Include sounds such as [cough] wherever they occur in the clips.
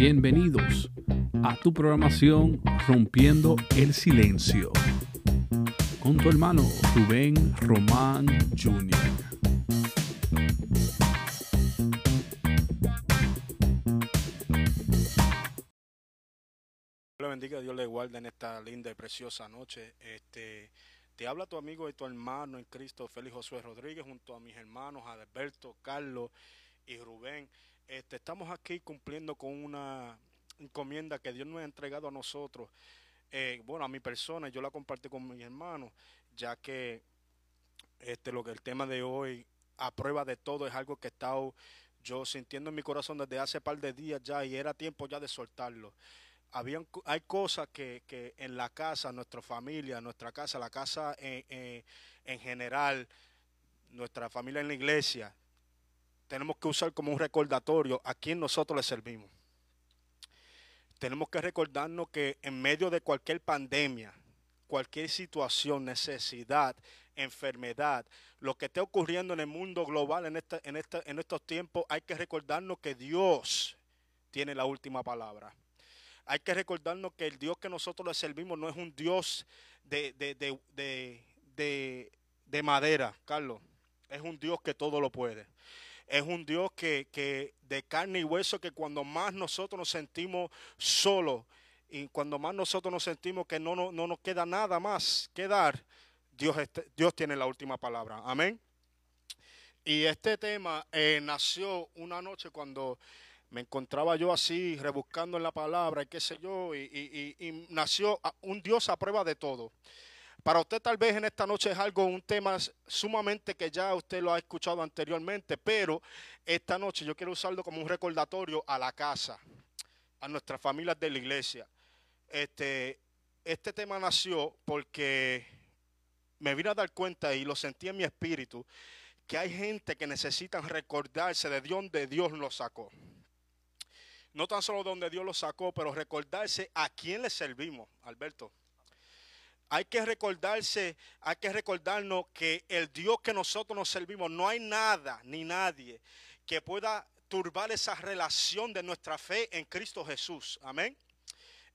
Bienvenidos a tu programación Rompiendo el Silencio con tu hermano Rubén Román Jr. Dios le bendiga, Dios le guarde en esta linda y preciosa noche. Este, te habla tu amigo y tu hermano en Cristo, Félix Josué Rodríguez, junto a mis hermanos Alberto, Carlos y Rubén. Este, estamos aquí cumpliendo con una encomienda que Dios nos ha entregado a nosotros. Eh, bueno, a mi persona, yo la compartí con mis hermanos, ya que este, lo que el tema de hoy, a prueba de todo, es algo que he estado yo sintiendo en mi corazón desde hace par de días ya y era tiempo ya de soltarlo habían, hay cosas que, que, en la casa, nuestra familia, nuestra casa, la casa en, en, en, general, nuestra familia en la iglesia, tenemos que usar como un recordatorio a quién nosotros le servimos. Tenemos que recordarnos que en medio de cualquier pandemia, cualquier situación, necesidad, enfermedad, lo que esté ocurriendo en el mundo global en, esta, en, esta, en estos tiempos, hay que recordarnos que Dios tiene la última palabra hay que recordarnos que el Dios que nosotros le servimos no es un Dios de, de, de, de, de madera, Carlos. Es un Dios que todo lo puede. Es un Dios que, que de carne y hueso que cuando más nosotros nos sentimos solos y cuando más nosotros nos sentimos que no, no, no nos queda nada más que dar, Dios, Dios tiene la última palabra. Amén. Y este tema eh, nació una noche cuando me encontraba yo así, rebuscando en la palabra y qué sé yo, y, nació un Dios a prueba de todo. Para usted tal vez en esta noche es algo, un tema sumamente que ya usted lo ha escuchado anteriormente, pero esta noche yo quiero usarlo como un recordatorio a la casa, a nuestras familias de la iglesia. Este, este tema nació porque me vine a dar cuenta y lo sentí en mi espíritu, que hay gente que necesitan recordarse de dónde Dios los sacó no tan solo donde Dios lo sacó, pero recordarse a quién le servimos, Alberto. Hay que recordarse, hay que recordarnos que el Dios que nosotros nos servimos, no hay nada ni nadie que pueda turbar esa relación de nuestra fe en Cristo Jesús. Amén.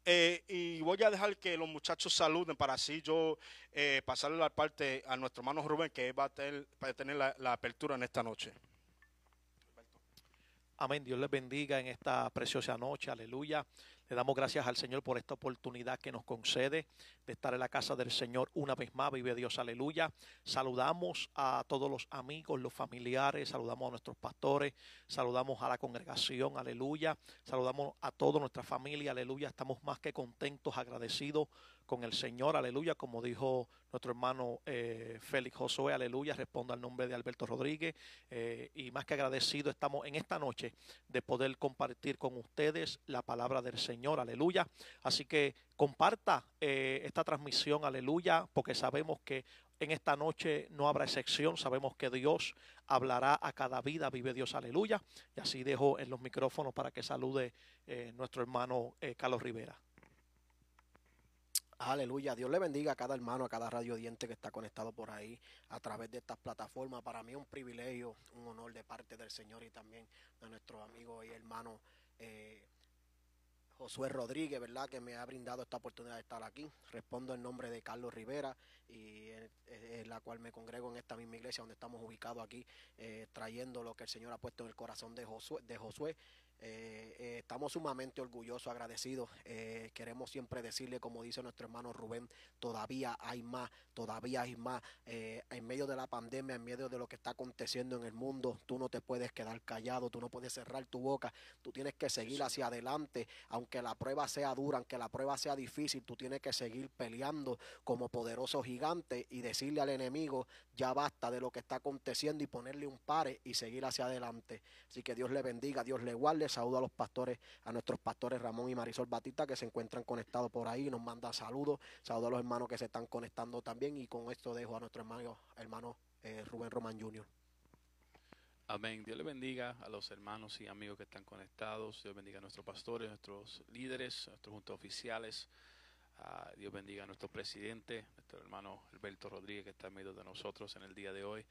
Eh, y voy a dejar que los muchachos saluden para así yo eh, pasarle la parte a nuestro hermano Rubén que va a tener, tener la, la apertura en esta noche. Amén. Dios les bendiga en esta preciosa noche. Aleluya. Le damos gracias al Señor por esta oportunidad que nos concede de estar en la casa del Señor una vez más. Vive Dios, aleluya. Saludamos a todos los amigos, los familiares, saludamos a nuestros pastores, saludamos a la congregación, aleluya. Saludamos a toda nuestra familia, aleluya. Estamos más que contentos, agradecidos con el Señor, aleluya, como dijo nuestro hermano eh, Félix Josué, aleluya, responda al nombre de Alberto Rodríguez, eh, y más que agradecido estamos en esta noche de poder compartir con ustedes la palabra del Señor, aleluya, así que comparta eh, esta transmisión, aleluya, porque sabemos que en esta noche no habrá excepción, sabemos que Dios hablará a cada vida, vive Dios, aleluya, y así dejo en los micrófonos para que salude nuestro hermano Carlos Rivera. Aleluya, Dios le bendiga a cada hermano, a cada radio diente que está conectado por ahí a través de estas plataformas. Para mí es un privilegio, un honor de parte del Señor y también de nuestro amigo y hermano eh, Josué Rodríguez, ¿verdad? Que me ha brindado esta oportunidad de estar aquí. Respondo en nombre de Carlos Rivera y en, en la cual me congrego en esta misma iglesia donde estamos ubicados aquí, eh, trayendo lo que el Señor ha puesto en el corazón de Josué. De Josué. Eh, eh, estamos sumamente orgullosos, agradecidos. Eh, queremos siempre decirle, como dice nuestro hermano Rubén, todavía hay más, todavía hay más. Eh, en medio de la pandemia, en medio de lo que está aconteciendo en el mundo, tú no te puedes quedar callado, tú no puedes cerrar tu boca, tú tienes que seguir hacia adelante, aunque la prueba sea dura, aunque la prueba sea difícil, tú tienes que seguir peleando como poderoso gigante y decirle al enemigo, ya basta de lo que está aconteciendo y ponerle un pare y seguir hacia adelante. Así que Dios le bendiga, Dios le guarde saludo a los pastores, a nuestros pastores Ramón y Marisol Batista que se encuentran conectados por ahí, nos manda saludos, saludo a los hermanos que se están conectando también y con esto dejo a nuestro hermano, hermano eh, Rubén Román Jr. Amén. Dios le bendiga a los hermanos y amigos que están conectados. Dios bendiga a nuestros pastores, a nuestros líderes, a nuestros juntos oficiales. Uh, Dios bendiga a nuestro presidente, nuestro hermano Alberto Rodríguez, que está en medio de nosotros en el día de hoy.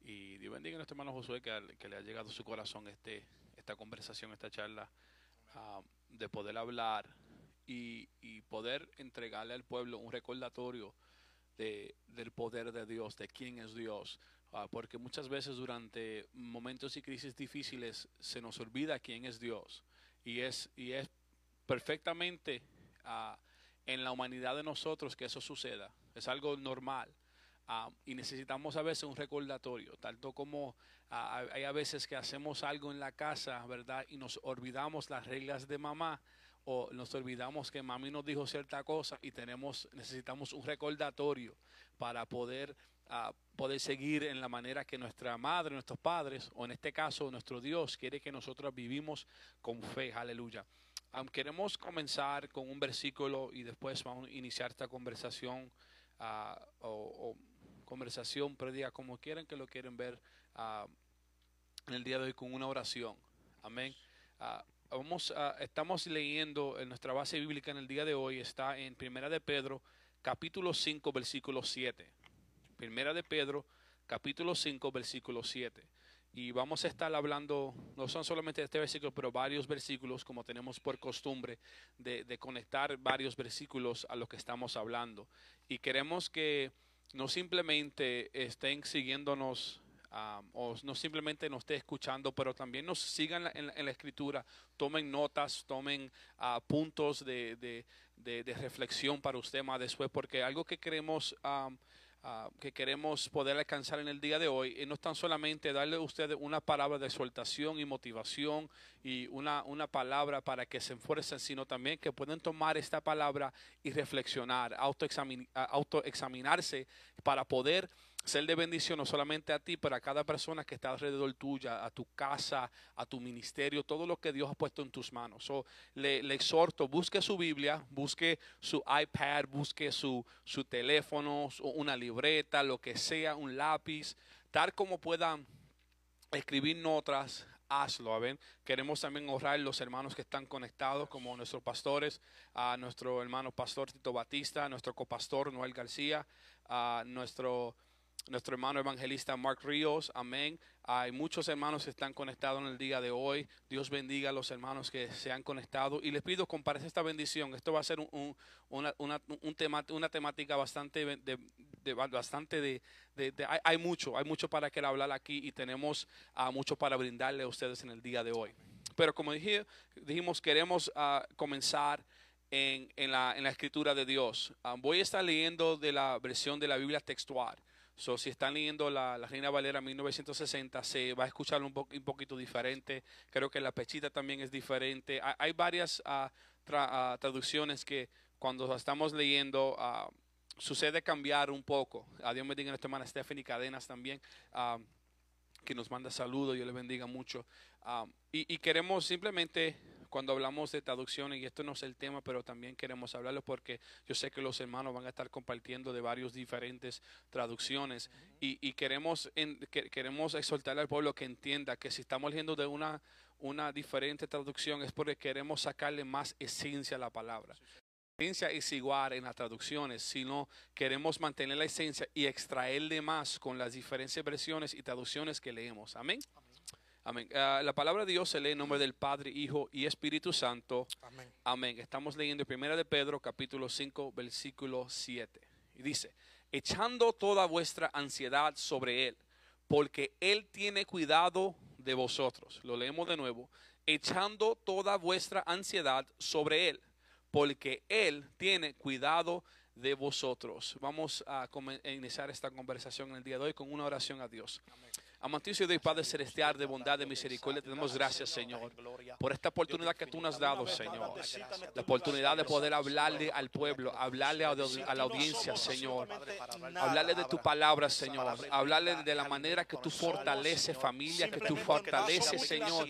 Y Dios bendiga a nuestro hermano Josué, que, que le ha llegado a su corazón este, esta conversación, esta charla. Uh, de poder hablar y, poder entregarle al pueblo un recordatorio de, del poder de Dios, de quién es Dios. Ah, porque muchas veces durante momentos y crisis difíciles se nos olvida quién es Dios. Y es, y es perfectamente ah, en la humanidad de nosotros que eso suceda. Es algo normal. Ah, y necesitamos a veces un recordatorio, tanto como ah, hay a veces que hacemos algo en la casa, ¿verdad? Y nos olvidamos las reglas de mamá o nos olvidamos que mami nos dijo cierta cosa y tenemos necesitamos un recordatorio para poder ah, poder seguir en la manera que nuestra madre, nuestros padres o en este caso nuestro Dios quiere que nosotros vivimos con fe, aleluya. Queremos comenzar con un versículo y después vamos a iniciar esta conversación ah, o, conversación, prédica, como quieran que lo quieren ver ah, en el día de hoy con una oración. Amén. Ah, vamos, estamos leyendo en nuestra base bíblica en el día de hoy, está en Primera de Pedro, capítulo 5, versículo 7. Primera de Pedro, capítulo 5, versículo 7. Y vamos a estar hablando, no son solamente de este versículo, pero varios versículos, como tenemos por costumbre, de, de conectar varios versículos a lo que estamos hablando. Y queremos que no simplemente estén siguiéndonos um, o no simplemente nos esté escuchando, pero también nos sigan en la, en la escritura, tomen notas, tomen ah, puntos de, de- de- de reflexión para usted más después, porque algo que queremos... um, ah, que queremos poder alcanzar en el día de hoy, y no es tan solamente darle a ustedes una palabra de exhortación y motivación y una, una palabra para que se esfuercen, sino también que pueden tomar esta palabra y reflexionar, autoexamin- autoexaminarse para poder ser de bendición no solamente a ti, pero a cada persona que está alrededor tuya, a tu casa, a tu ministerio, todo lo que Dios ha puesto en tus manos. So, le, exhorto, busque su Biblia, busque su iPad, busque su, su teléfono, una libreta, lo que sea, un lápiz, tal como puedan escribir notas, hazlo. ¿a ver? Queremos también honrar los hermanos que están conectados, como nuestros pastores, a nuestro hermano pastor Tito Batista, nuestro copastor Noel García, a nuestro, nuestro hermano evangelista Mark Ríos, amén. Hay muchos hermanos que están conectados en el día de hoy. Dios bendiga a los hermanos que se han conectado. Y les pido, compartir esta bendición. Esto va a ser un, un- una, un tema, una temática bastante, de, bastante de, hay, mucho, hay mucho para que hablar aquí y tenemos ah, mucho para brindarle a ustedes en el día de hoy. Pero como dije, dijimos, queremos ah, comenzar en, en la, en la escritura de Dios. Ah, voy a estar leyendo de la versión de la Biblia textual. So, si están leyendo la, la Reina Valera 1960, se va a escuchar un, po- un poquito diferente. Creo que la pechita también es diferente. Hay, hay varias ah, tra- ah, traducciones que cuando estamos leyendo ah, sucede cambiar un poco. A Dios me diga nuestra hermana Stephanie Cadenas también, que nos manda saludos, yo le bendiga mucho. Y, y queremos simplemente, cuando hablamos de traducciones, y esto no es el tema, pero también queremos hablarlo porque yo sé que los hermanos van a estar compartiendo de varios diferentes traducciones. Y, y queremos, en- que- queremos exhortar al pueblo que entienda que si estamos leyendo de una, una diferente traducción es porque queremos sacarle más esencia a la palabra esencia es igual en las traducciones, sino queremos mantener la esencia y extraerle más con las diferentes versiones y traducciones que leemos. Amén. Amén. Ah, la palabra de Dios se lee en nombre del Padre, Hijo y Espíritu Santo. Amén. Amén. Estamos leyendo Primera de Pedro, capítulo 5, versículo 7. Y dice, echando toda vuestra ansiedad sobre Él, porque Él tiene cuidado de vosotros. Lo leemos de nuevo. Echando toda vuestra ansiedad sobre Él, porque Él tiene cuidado de vosotros. Vamos a, iniciar esta conversación en el día de hoy con una oración a Dios. Amantísimo Dios, Padre Celestial, de bondad, de misericordia, te damos gracias, Señor, por esta oportunidad que tú nos has dado, Señor. La oportunidad de poder hablarle al pueblo, hablarle a, la audiencia, Señor. Hablarle de tu palabra, Señor. Hablarle de la manera que tú fortaleces familia, que tú fortaleces, Señor,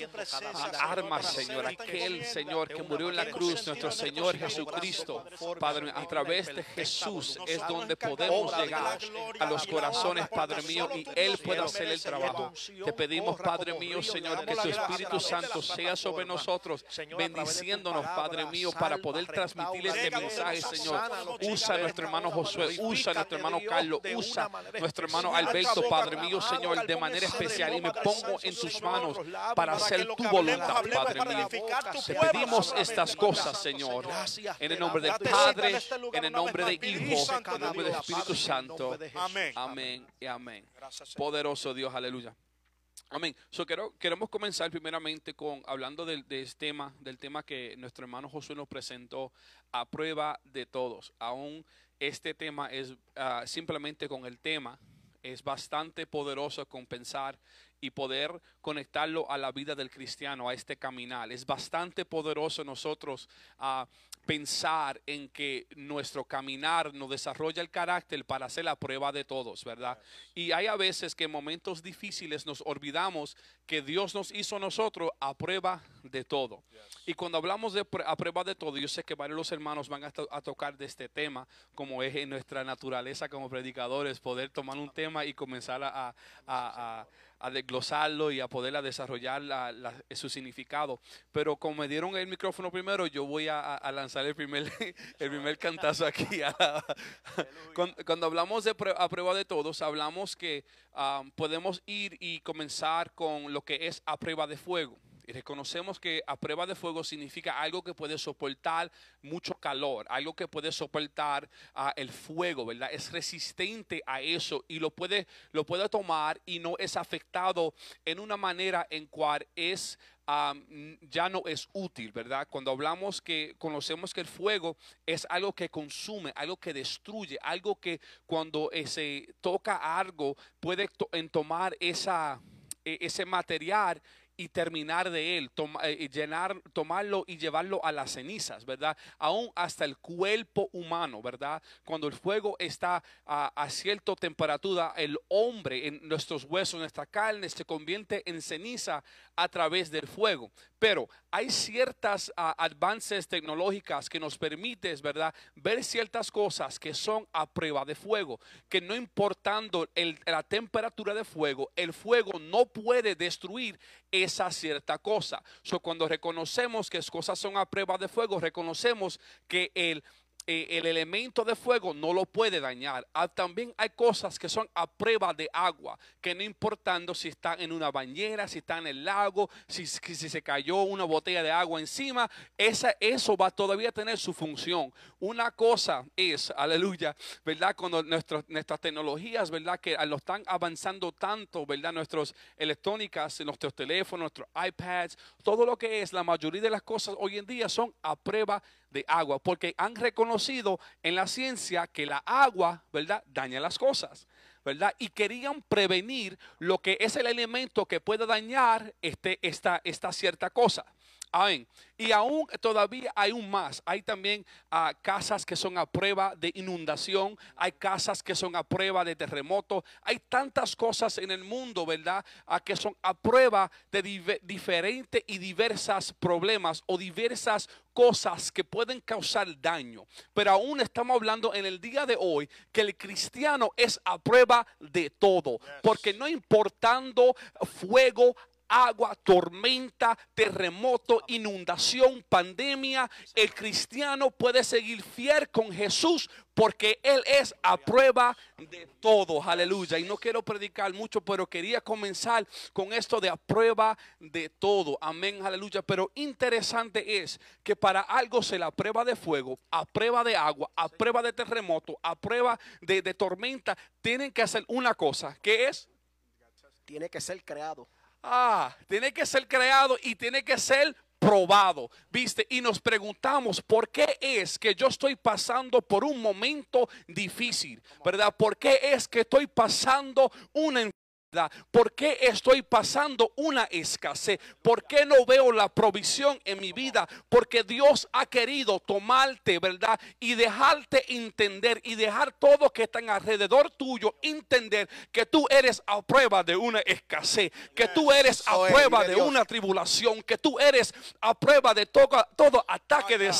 armas, Señor. Aquel, Señor, que murió en la cruz, nuestro Señor Jesucristo. Padre, a través de Jesús es donde podemos llegar a los corazones, Padre mío, y Él puede hacer el trabajo trabajo. Te pedimos, Padre mío, Señor, que tu Espíritu Santo sea sobre nosotros, bendiciéndonos, Padre mío, para poder transmitir este mensaje, Señor. Usa a nuestro hermano Josué, usa a nuestro hermano Carlos, usa a nuestro hermano Alberto, Padre mío, Señor, de manera especial. Y me pongo en tus manos para hacer tu voluntad, Padre mío. Te pedimos estas cosas, Señor, en el nombre del Padre, en el nombre del Hijo, en el nombre del Espíritu Santo. Amén. Amén y amén. Poderoso Dios, aleluya. Amén. So, quiero- queremos comenzar primeramente con hablando del, de este tema, del tema que nuestro hermano Josué nos presentó a prueba de todos. Aún este tema es ah, simplemente con el tema, es bastante poderoso con pensar y poder conectarlo a la vida del cristiano, a este caminar. Es bastante poderoso nosotros ah, pensar en que nuestro caminar nos desarrolla el carácter para hacer la prueba de todos, ¿verdad? Y hay a veces que en momentos difíciles nos olvidamos que Dios nos hizo a nosotros a prueba de todo. Y cuando hablamos de a prueba de todo, yo sé que varios los hermanos van a, to- a tocar de este tema, como es en nuestra naturaleza como predicadores, poder tomar un tema y comenzar a- a- desglosarlo y a poder desarrollar la- su significado. Pero como me dieron el micrófono primero, yo voy a, lanzar el primer, [laughs] el primer cantazo aquí. [laughs] cuando, hablamos de prue- a prueba de todos, hablamos que ah, podemos ir y comenzar con lo que es a prueba de fuego. Y reconocemos que a prueba de fuego significa algo que puede soportar mucho calor, algo que puede soportar ah, el fuego, ¿verdad? Es resistente a eso y lo puede, lo puede tomar y no es afectado en una manera en cual es mm, ya no es útil, ¿verdad? Cuando hablamos que conocemos que el fuego es algo que consume, algo que destruye, algo que cuando eh, se toca algo puede to- en tomar esa, e- ese material y terminar de él, toma- eh, llenar, tomarlo y llevarlo a las cenizas, ¿verdad? Aún hasta el cuerpo humano, ¿verdad? Cuando el fuego está a, a cierta temperatura, el hombre en nuestros huesos, nuestra carne, se convierte en ceniza a través del fuego. Pero hay ciertas ah, avances tecnológicas que nos permiten, ¿verdad? Ver ciertas cosas que son a prueba de fuego, que no importando la temperatura de fuego, el fuego no puede destruir esa cierta cosa. So, cuando reconocemos que cosas son a prueba de fuego, reconocemos que el eh, el elemento de fuego no lo puede dañar. Ah, también hay cosas que son a prueba de agua, que no importando si está en una bañera, si está en el lago, si, si- se cayó una botella de agua encima, esa, eso va a todavía tener su función. Una cosa es, aleluya, ¿verdad? Cuando nuestras tecnologías, ¿verdad? Que lo están avanzando tanto, ¿verdad? Nuestros electrónicas, nuestros teléfonos, nuestros iPads, todo lo que es, la mayoría de las cosas hoy en día son a prueba de agua, porque han reconocido en la ciencia que la agua, ¿verdad?, daña las cosas, ¿verdad? Y querían prevenir lo que es el elemento que puede dañar este, esta, esta cierta cosa. Amén. Y aún todavía hay un más. Hay también ah, casas que son a prueba de inundación. Hay casas que son a prueba de terremoto. Hay tantas cosas en el mundo, ¿verdad? Ah, que son a prueba de diferentes y diversas problemas o diversas cosas que pueden causar daño. Pero aún estamos hablando en el día de hoy que el cristiano es a prueba de todo. Porque no importando fuego, agua, tormenta, terremoto, inundación, pandemia, el cristiano puede seguir fiel con Jesús porque Él es a prueba de todo. Aleluya. Y no quiero predicar mucho, pero quería comenzar con esto de a prueba de todo. Amén, aleluya. Pero interesante es que para algo se la prueba de fuego, a prueba de agua, a prueba de terremoto, a prueba de, de tormenta, tienen que hacer una cosa, que es Tiene que ser creado. Ah, tiene que ser creado y tiene que ser probado, ¿viste? Y nos preguntamos, ¿por qué es que yo estoy pasando por un momento difícil? ¿Verdad? ¿Por qué es que estoy pasando una? ¿Por qué estoy pasando una escasez? ¿Por qué no veo la provisión en mi vida? Porque Dios ha querido tomarte, ¿verdad? Y dejarte entender y dejar todo que están alrededor tuyo entender que tú eres a prueba de una escasez, que tú eres a prueba de una tribulación, que tú eres a prueba de todo, todo ataque de,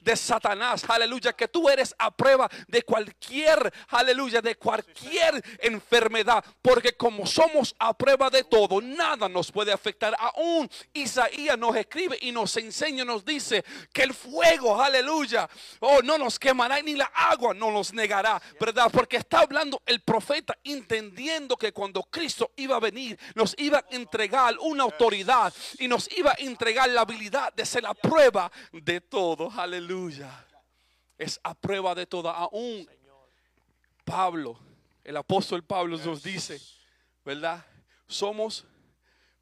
de Satanás, aleluya, que tú eres a prueba de cualquier, aleluya, de cualquier enfermedad, porque como somos a prueba de todo, nada nos puede afectar. Aún Isaías nos escribe y nos enseña, nos dice que el fuego, aleluya, oh, no nos quemará ni la agua no nos negará, ¿verdad? Porque está hablando el profeta entendiendo que cuando Cristo iba a venir, nos iba a entregar una autoridad y nos iba a entregar la habilidad de ser la prueba de todo, aleluya. Es a prueba de todo, aún Pablo, el apóstol Pablo nos dice, ¿verdad? Somos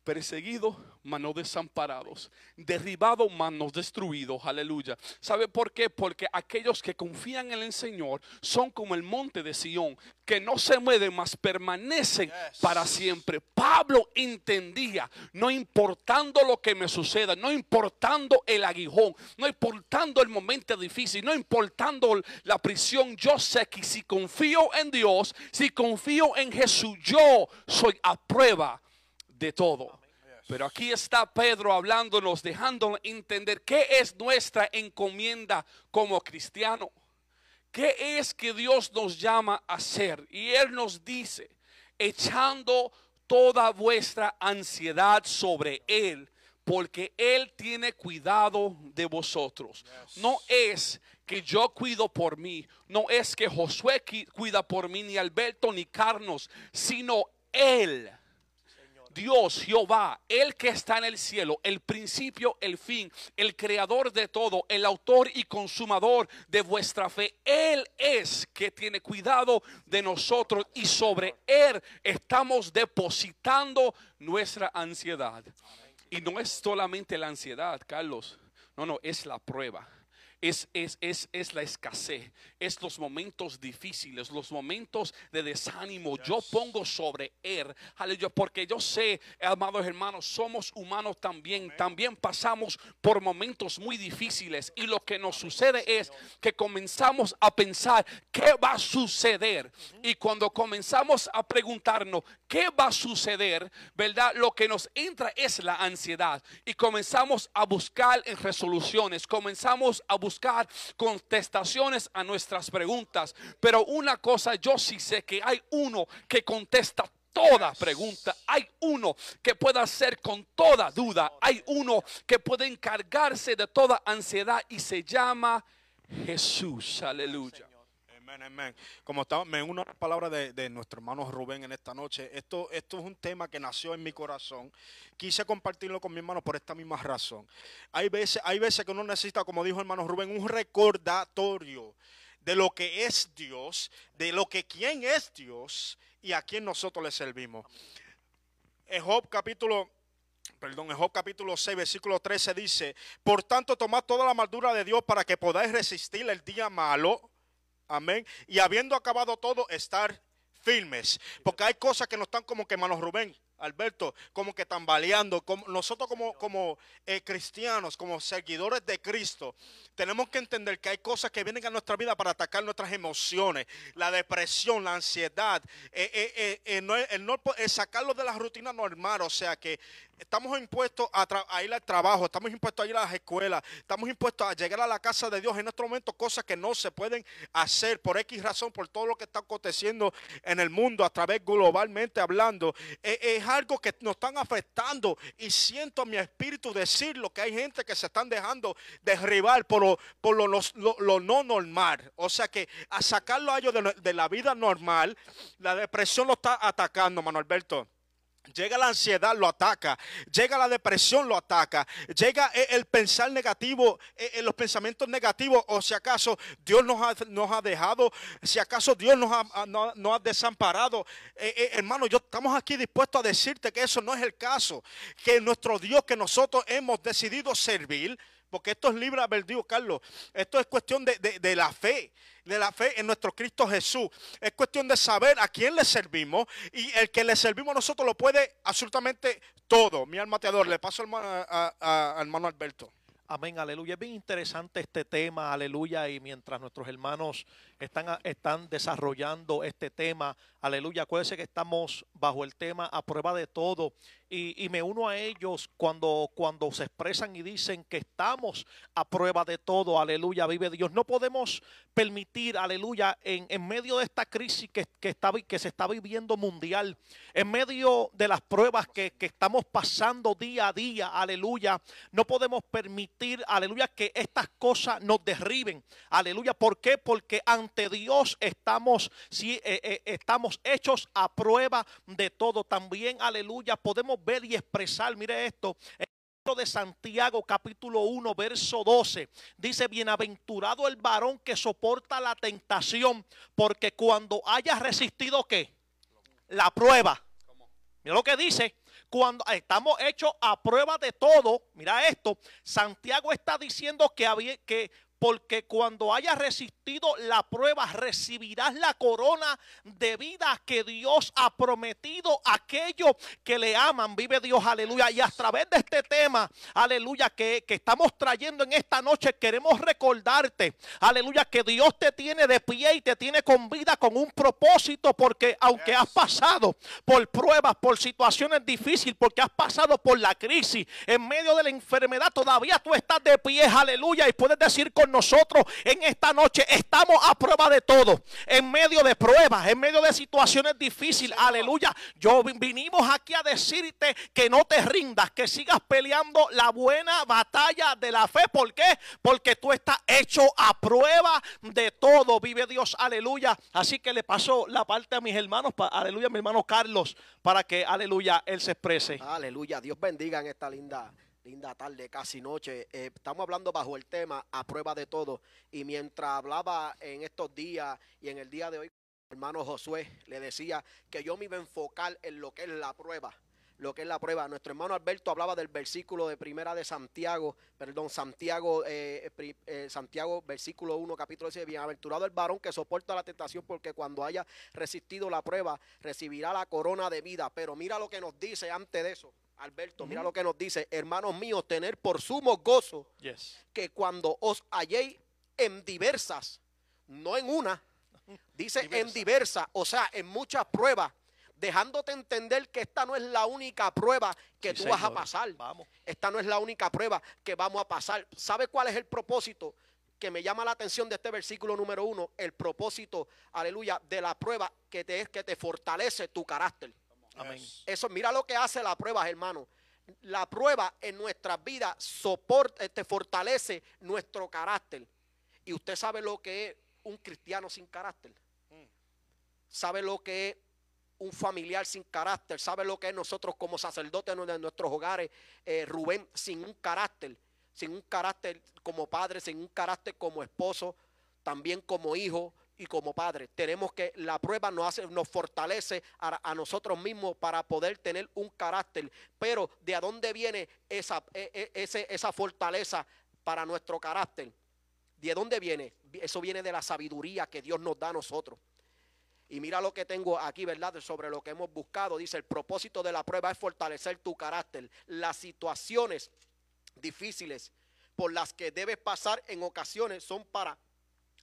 perseguidos, mas no desamparados, derribados, mas no destruidos, aleluya. ¿Sabe por qué? Porque aquellos que confían en el Señor son como el monte de Sión, que no se mueven, mas permanecen para siempre. Pablo entendía, no importando lo que me suceda, no importando el aguijón, no importando el momento difícil, no importando la prisión, yo sé que si confío en Dios, si confío en Jesús, yo soy a prueba de todo. Pero aquí está Pedro hablándonos, dejándonos entender qué es nuestra encomienda como cristiano. ¿Qué es que Dios nos llama a hacer? Y Él nos dice, echando toda vuestra ansiedad sobre Él, porque Él tiene cuidado de vosotros. No es que yo cuido por mí, no es que Josué cuida por mí, ni Alberto, ni Carlos, sino Él Dios, Jehová, el que está en el cielo, el principio, el fin, el creador de todo, el autor y consumador de vuestra fe. Él es que tiene cuidado de nosotros y sobre Él estamos depositando nuestra ansiedad. Y no es solamente la ansiedad, Carlos. No, no, es la prueba es, es, es, es, la escasez, es los momentos difíciles, los momentos de desánimo. Yo pongo sobre él, aleluya, porque yo sé, amados hermanos, somos humanos también. También pasamos por momentos muy difíciles. Y lo que nos sucede es que comenzamos a pensar qué va a suceder. Y cuando comenzamos a preguntarnos qué va a suceder, ¿verdad? Lo que nos entra es la ansiedad. Y comenzamos a buscar en resoluciones, comenzamos a buscar buscar contestaciones a nuestras preguntas. Pero una cosa yo sí sé que hay uno que contesta toda pregunta. Hay uno que puede hacer con toda duda. Hay uno que puede encargarse de toda ansiedad y se llama Jesús. Aleluya. Como estaba, me uno a palabra de, nuestro hermano Rubén en esta noche. Esto, esto es un tema que nació en mi corazón. Quise compartirlo con mi hermano por esta misma razón. Hay veces, hay veces que uno necesita, como dijo hermano Rubén, un recordatorio de lo que es Dios, de lo que quién es Dios y a quién nosotros le servimos. En Job capítulo perdón, en capítulo 6, versículo 13 dice, por tanto tomad toda la maldura de Dios para que podáis resistir el día malo Amén. Y habiendo acabado todo, estar firmes. Porque hay cosas que no están como que manos Rubén. Alberto, como que tambaleando. Como, nosotros como, como eh, cristianos, como seguidores de Cristo, tenemos que entender que hay cosas que vienen a nuestra vida para atacar nuestras emociones, la depresión, la ansiedad, eh, eh, el, sacarlo de la rutina normal, o sea que estamos impuestos a, ir al trabajo, estamos impuestos a ir a las escuelas, estamos impuestos a llegar a la casa de Dios en nuestro momento, cosas que no se pueden hacer por X razón, por todo lo que está aconteciendo en el mundo, a través globalmente hablando. es algo que nos están afectando y siento mi espíritu decirlo, que hay gente que se están dejando derribar por lo, por lo, no normal. O sea que a sacarlo a ellos de, de la vida normal, la depresión lo está atacando, Manuel Alberto. Llega la ansiedad, lo ataca. Llega la depresión, lo ataca. Llega el pensar negativo, los pensamientos negativos. O si acaso Dios nos ha, nos ha dejado, si acaso Dios nos ha, nos ha desamparado. Eh, eh, hermano, yo estamos aquí dispuestos a decirte que eso no es el caso. Que nuestro Dios que nosotros hemos decidido servir, porque esto es libre albedrío, Carlos. Esto es cuestión de, de, la fe, de la fe en nuestro Cristo Jesús. Es cuestión de saber a quién le servimos y el que le servimos nosotros lo puede absolutamente todo. Mi alma te adora. Le paso al hermano Alberto. Amén, aleluya. Es bien interesante este tema, aleluya. Y mientras nuestros hermanos están, están desarrollando este tema, aleluya. Acuérdense que estamos bajo el tema a prueba de todo. Y, me uno a ellos cuando, cuando se expresan y dicen que estamos a prueba de todo, aleluya, vive Dios. No podemos permitir, aleluya, en, en medio de esta crisis que, que, está, que se está viviendo mundial, en medio de las pruebas que, que estamos pasando día a día, aleluya, no podemos permitir, aleluya, que estas cosas nos derriben, aleluya. ¿Por qué? Porque ante Dios estamos, sí, eh, eh, estamos hechos a prueba de todo. También, aleluya, podemos ver y expresar, mire esto, el libro de Santiago capítulo 1 verso 12 dice bienaventurado el varón que soporta la tentación porque cuando haya resistido qué la prueba mira lo que dice cuando estamos hechos a prueba de todo mira esto Santiago está diciendo que había que porque cuando hayas resistido la prueba recibirás la corona de vida que Dios ha prometido a aquellos que le aman. Vive Dios, aleluya. Y a través de este tema, aleluya, que, que estamos trayendo en esta noche, queremos recordarte, aleluya, que Dios te tiene de pie y te tiene con vida con un propósito, porque aunque has pasado por pruebas, por situaciones difíciles, porque has pasado por la crisis, en medio de la enfermedad, todavía tú estás de pie, aleluya, y puedes decir con nosotros en esta noche, estamos a prueba de todo, en medio de pruebas, en medio de situaciones difíciles, aleluya. Yo vi- vinimos aquí a decirte que no te rindas, que sigas peleando la buena batalla de la fe. ¿Por qué? Porque tú estás hecho a prueba de todo, vive Dios, aleluya. Así que le paso la parte a mis hermanos, aleluya, mi hermano Carlos, para que, aleluya, él se exprese. Aleluya, Dios bendiga en esta linda, linda tarde, casi noche. Eh, estamos hablando bajo el tema a prueba de todo. Y mientras hablaba en estos días y en el día de hoy, hermano Josué le decía que yo me iba a enfocar en lo que es la prueba. Lo que es la prueba. Nuestro hermano Alberto hablaba del versículo de primera de Santiago, perdón, Santiago, eh, eh, Santiago, versículo 1, capítulo 10. Bienaventurado el varón que soporta la tentación, porque cuando haya resistido la prueba, recibirá la corona de vida. Pero mira lo que nos dice antes de eso. Alberto, mira lo que nos dice, hermanos míos, tener por sumo gozo Yes. que cuando os halléis en diversas, no en una, dice en diversas, o sea, en muchas pruebas, dejándote entender que esta no es la única prueba que Sí, tú vas a pasar. Vamos. Esta no es la única prueba que vamos a pasar. ¿Sabe cuál es el propósito? Que me llama la atención de este versículo número uno, el propósito, aleluya, de la prueba que te, que te fortalece tu carácter. Amén. Eso, mira lo que hace la prueba, hermano. La prueba en nuestras vidas soporta, te fortalece nuestro carácter. Y usted sabe lo que es un cristiano sin carácter. Sabe lo que es un familiar sin carácter. Sabe lo que es nosotros como sacerdotes de nuestros hogares. eh, Rubén sin un carácter. Sin un carácter como padre, sin un carácter como esposo, también como hijo y como padre. Tenemos que, la prueba nos, hace, nos fortalece a, a nosotros mismos para poder tener un carácter. Pero ¿de dónde viene esa, e- e- esa fortaleza para nuestro carácter? ¿De dónde viene? Eso viene de la sabiduría que Dios nos da a nosotros. Y mira lo que tengo aquí, ¿verdad? Sobre lo que hemos buscado. Dice, el propósito de la prueba es fortalecer tu carácter. Las situaciones difíciles por las que debes pasar en ocasiones son para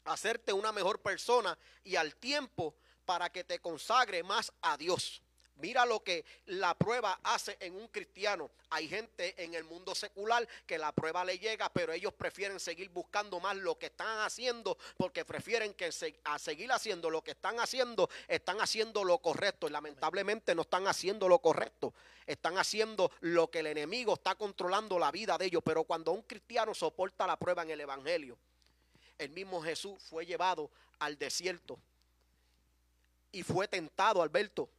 hacerte una mejor persona y al tiempo para que te consagre más a Dios. Mira lo que la prueba hace en un cristiano. Hay gente en el mundo secular que la prueba le llega, pero ellos prefieren seguir buscando más lo que están haciendo porque prefieren que se- a seguir haciendo lo que están haciendo, están haciendo lo correcto y lamentablemente no están haciendo lo correcto. Están haciendo lo que el enemigo está controlando la vida de ellos, pero cuando un cristiano soporta la prueba en el evangelio, el mismo Jesús fue llevado al desierto y fue tentado, Alberto.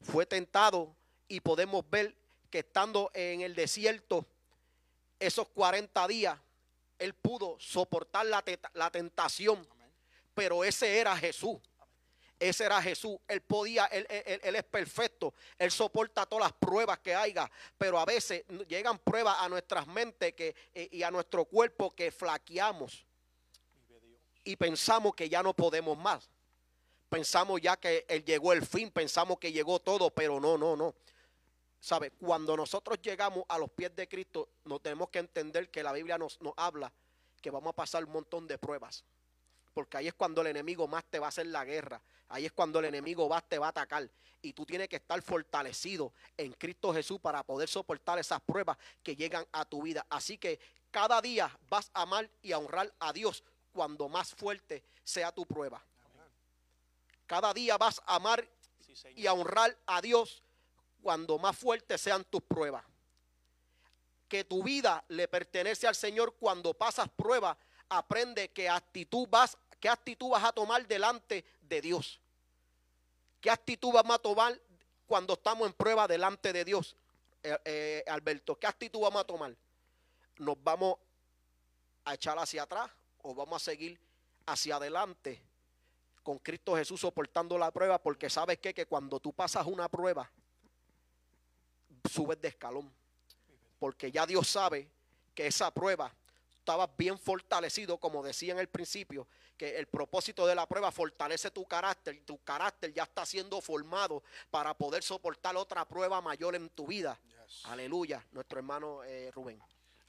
Fue tentado y podemos ver que estando en el desierto esos 40 días, él pudo soportar la, la tentación, pero ese era Jesús. Ese era Jesús. Él podía, él, él- él- él es perfecto. Él soporta todas las pruebas que haya. Pero a veces llegan pruebas a nuestras mentes que, eh, y a nuestro cuerpo que flaqueamos. Y pensamos que ya no podemos más. Pensamos ya que él llegó el fin. Pensamos que llegó todo. Pero no, no, no. ¿Sabe? Cuando nosotros llegamos a los pies de Cristo, nos tenemos que entender que la Biblia nos, nos habla que vamos a pasar un montón de pruebas. porque ahí es cuando el enemigo más te va a hacer la guerra. Ahí es cuando el enemigo más te va a atacar. Y tú tienes que estar fortalecido en Cristo Jesús para poder soportar esas pruebas que llegan a tu vida. Así que cada día vas a amar y a honrar a Dios cuando más fuerte sea tu prueba. Cada día vas a amar Sí, y a honrar a Dios cuando más fuertes sean tus pruebas. Que tu vida le pertenece al Señor cuando pasas pruebas. Aprende qué actitud vas, qué actitud vas a tomar delante de Dios. ¿Qué actitud vamos a tomar cuando estamos en prueba delante de Dios? Eh, eh, Alberto, ¿qué actitud vamos a tomar? ¿Nos vamos a echar hacia atrás o vamos a seguir hacia adelante con Cristo Jesús soportando la prueba? Porque sabes qué? que cuando tú pasas una prueba, subes de escalón. Porque ya Dios sabe que esa prueba estabas bien fortalecido, como decía en el principio, que el propósito de la prueba fortalece tu carácter y tu carácter ya está siendo formado para poder soportar otra prueba mayor en tu vida. Aleluya, nuestro hermano eh, Rubén.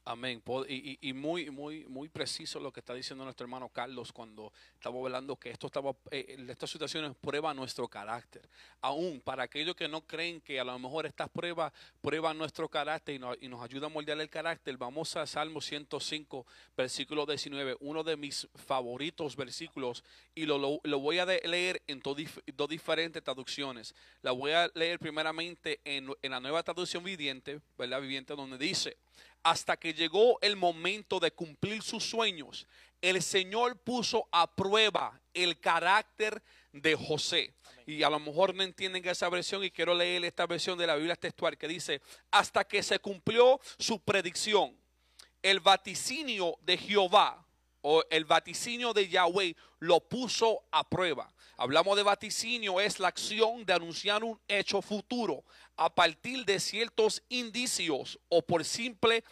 Amén. Y, y- y muy, muy, muy preciso lo que está diciendo nuestro hermano Carlos cuando estaba hablando que esto estaba, eh, estas situaciones prueban nuestro carácter. Aún para aquellos que no creen que a lo mejor estas pruebas prueban nuestro carácter y, no- y nos ayudan a moldear el carácter, vamos a Salmo 105, versículo 19, uno de mis favoritos versículos, y lo, lo- lo voy a leer en dif- dos diferentes traducciones. La voy a leer primeramente en, en la nueva traducción viviente, ¿verdad? Viviente, donde dice, hasta que llegó el momento de cumplir sus sueños, el Señor puso a prueba el carácter de José. Y a lo mejor no entienden esa versión y quiero leer esta versión de la Biblia textual que dice, hasta que se cumplió su predicción, el vaticinio de Jehová o el vaticinio de Yahweh lo puso a prueba. Hablamos de vaticinio, es la acción de anunciar un hecho futuro a partir de ciertos indicios o por simple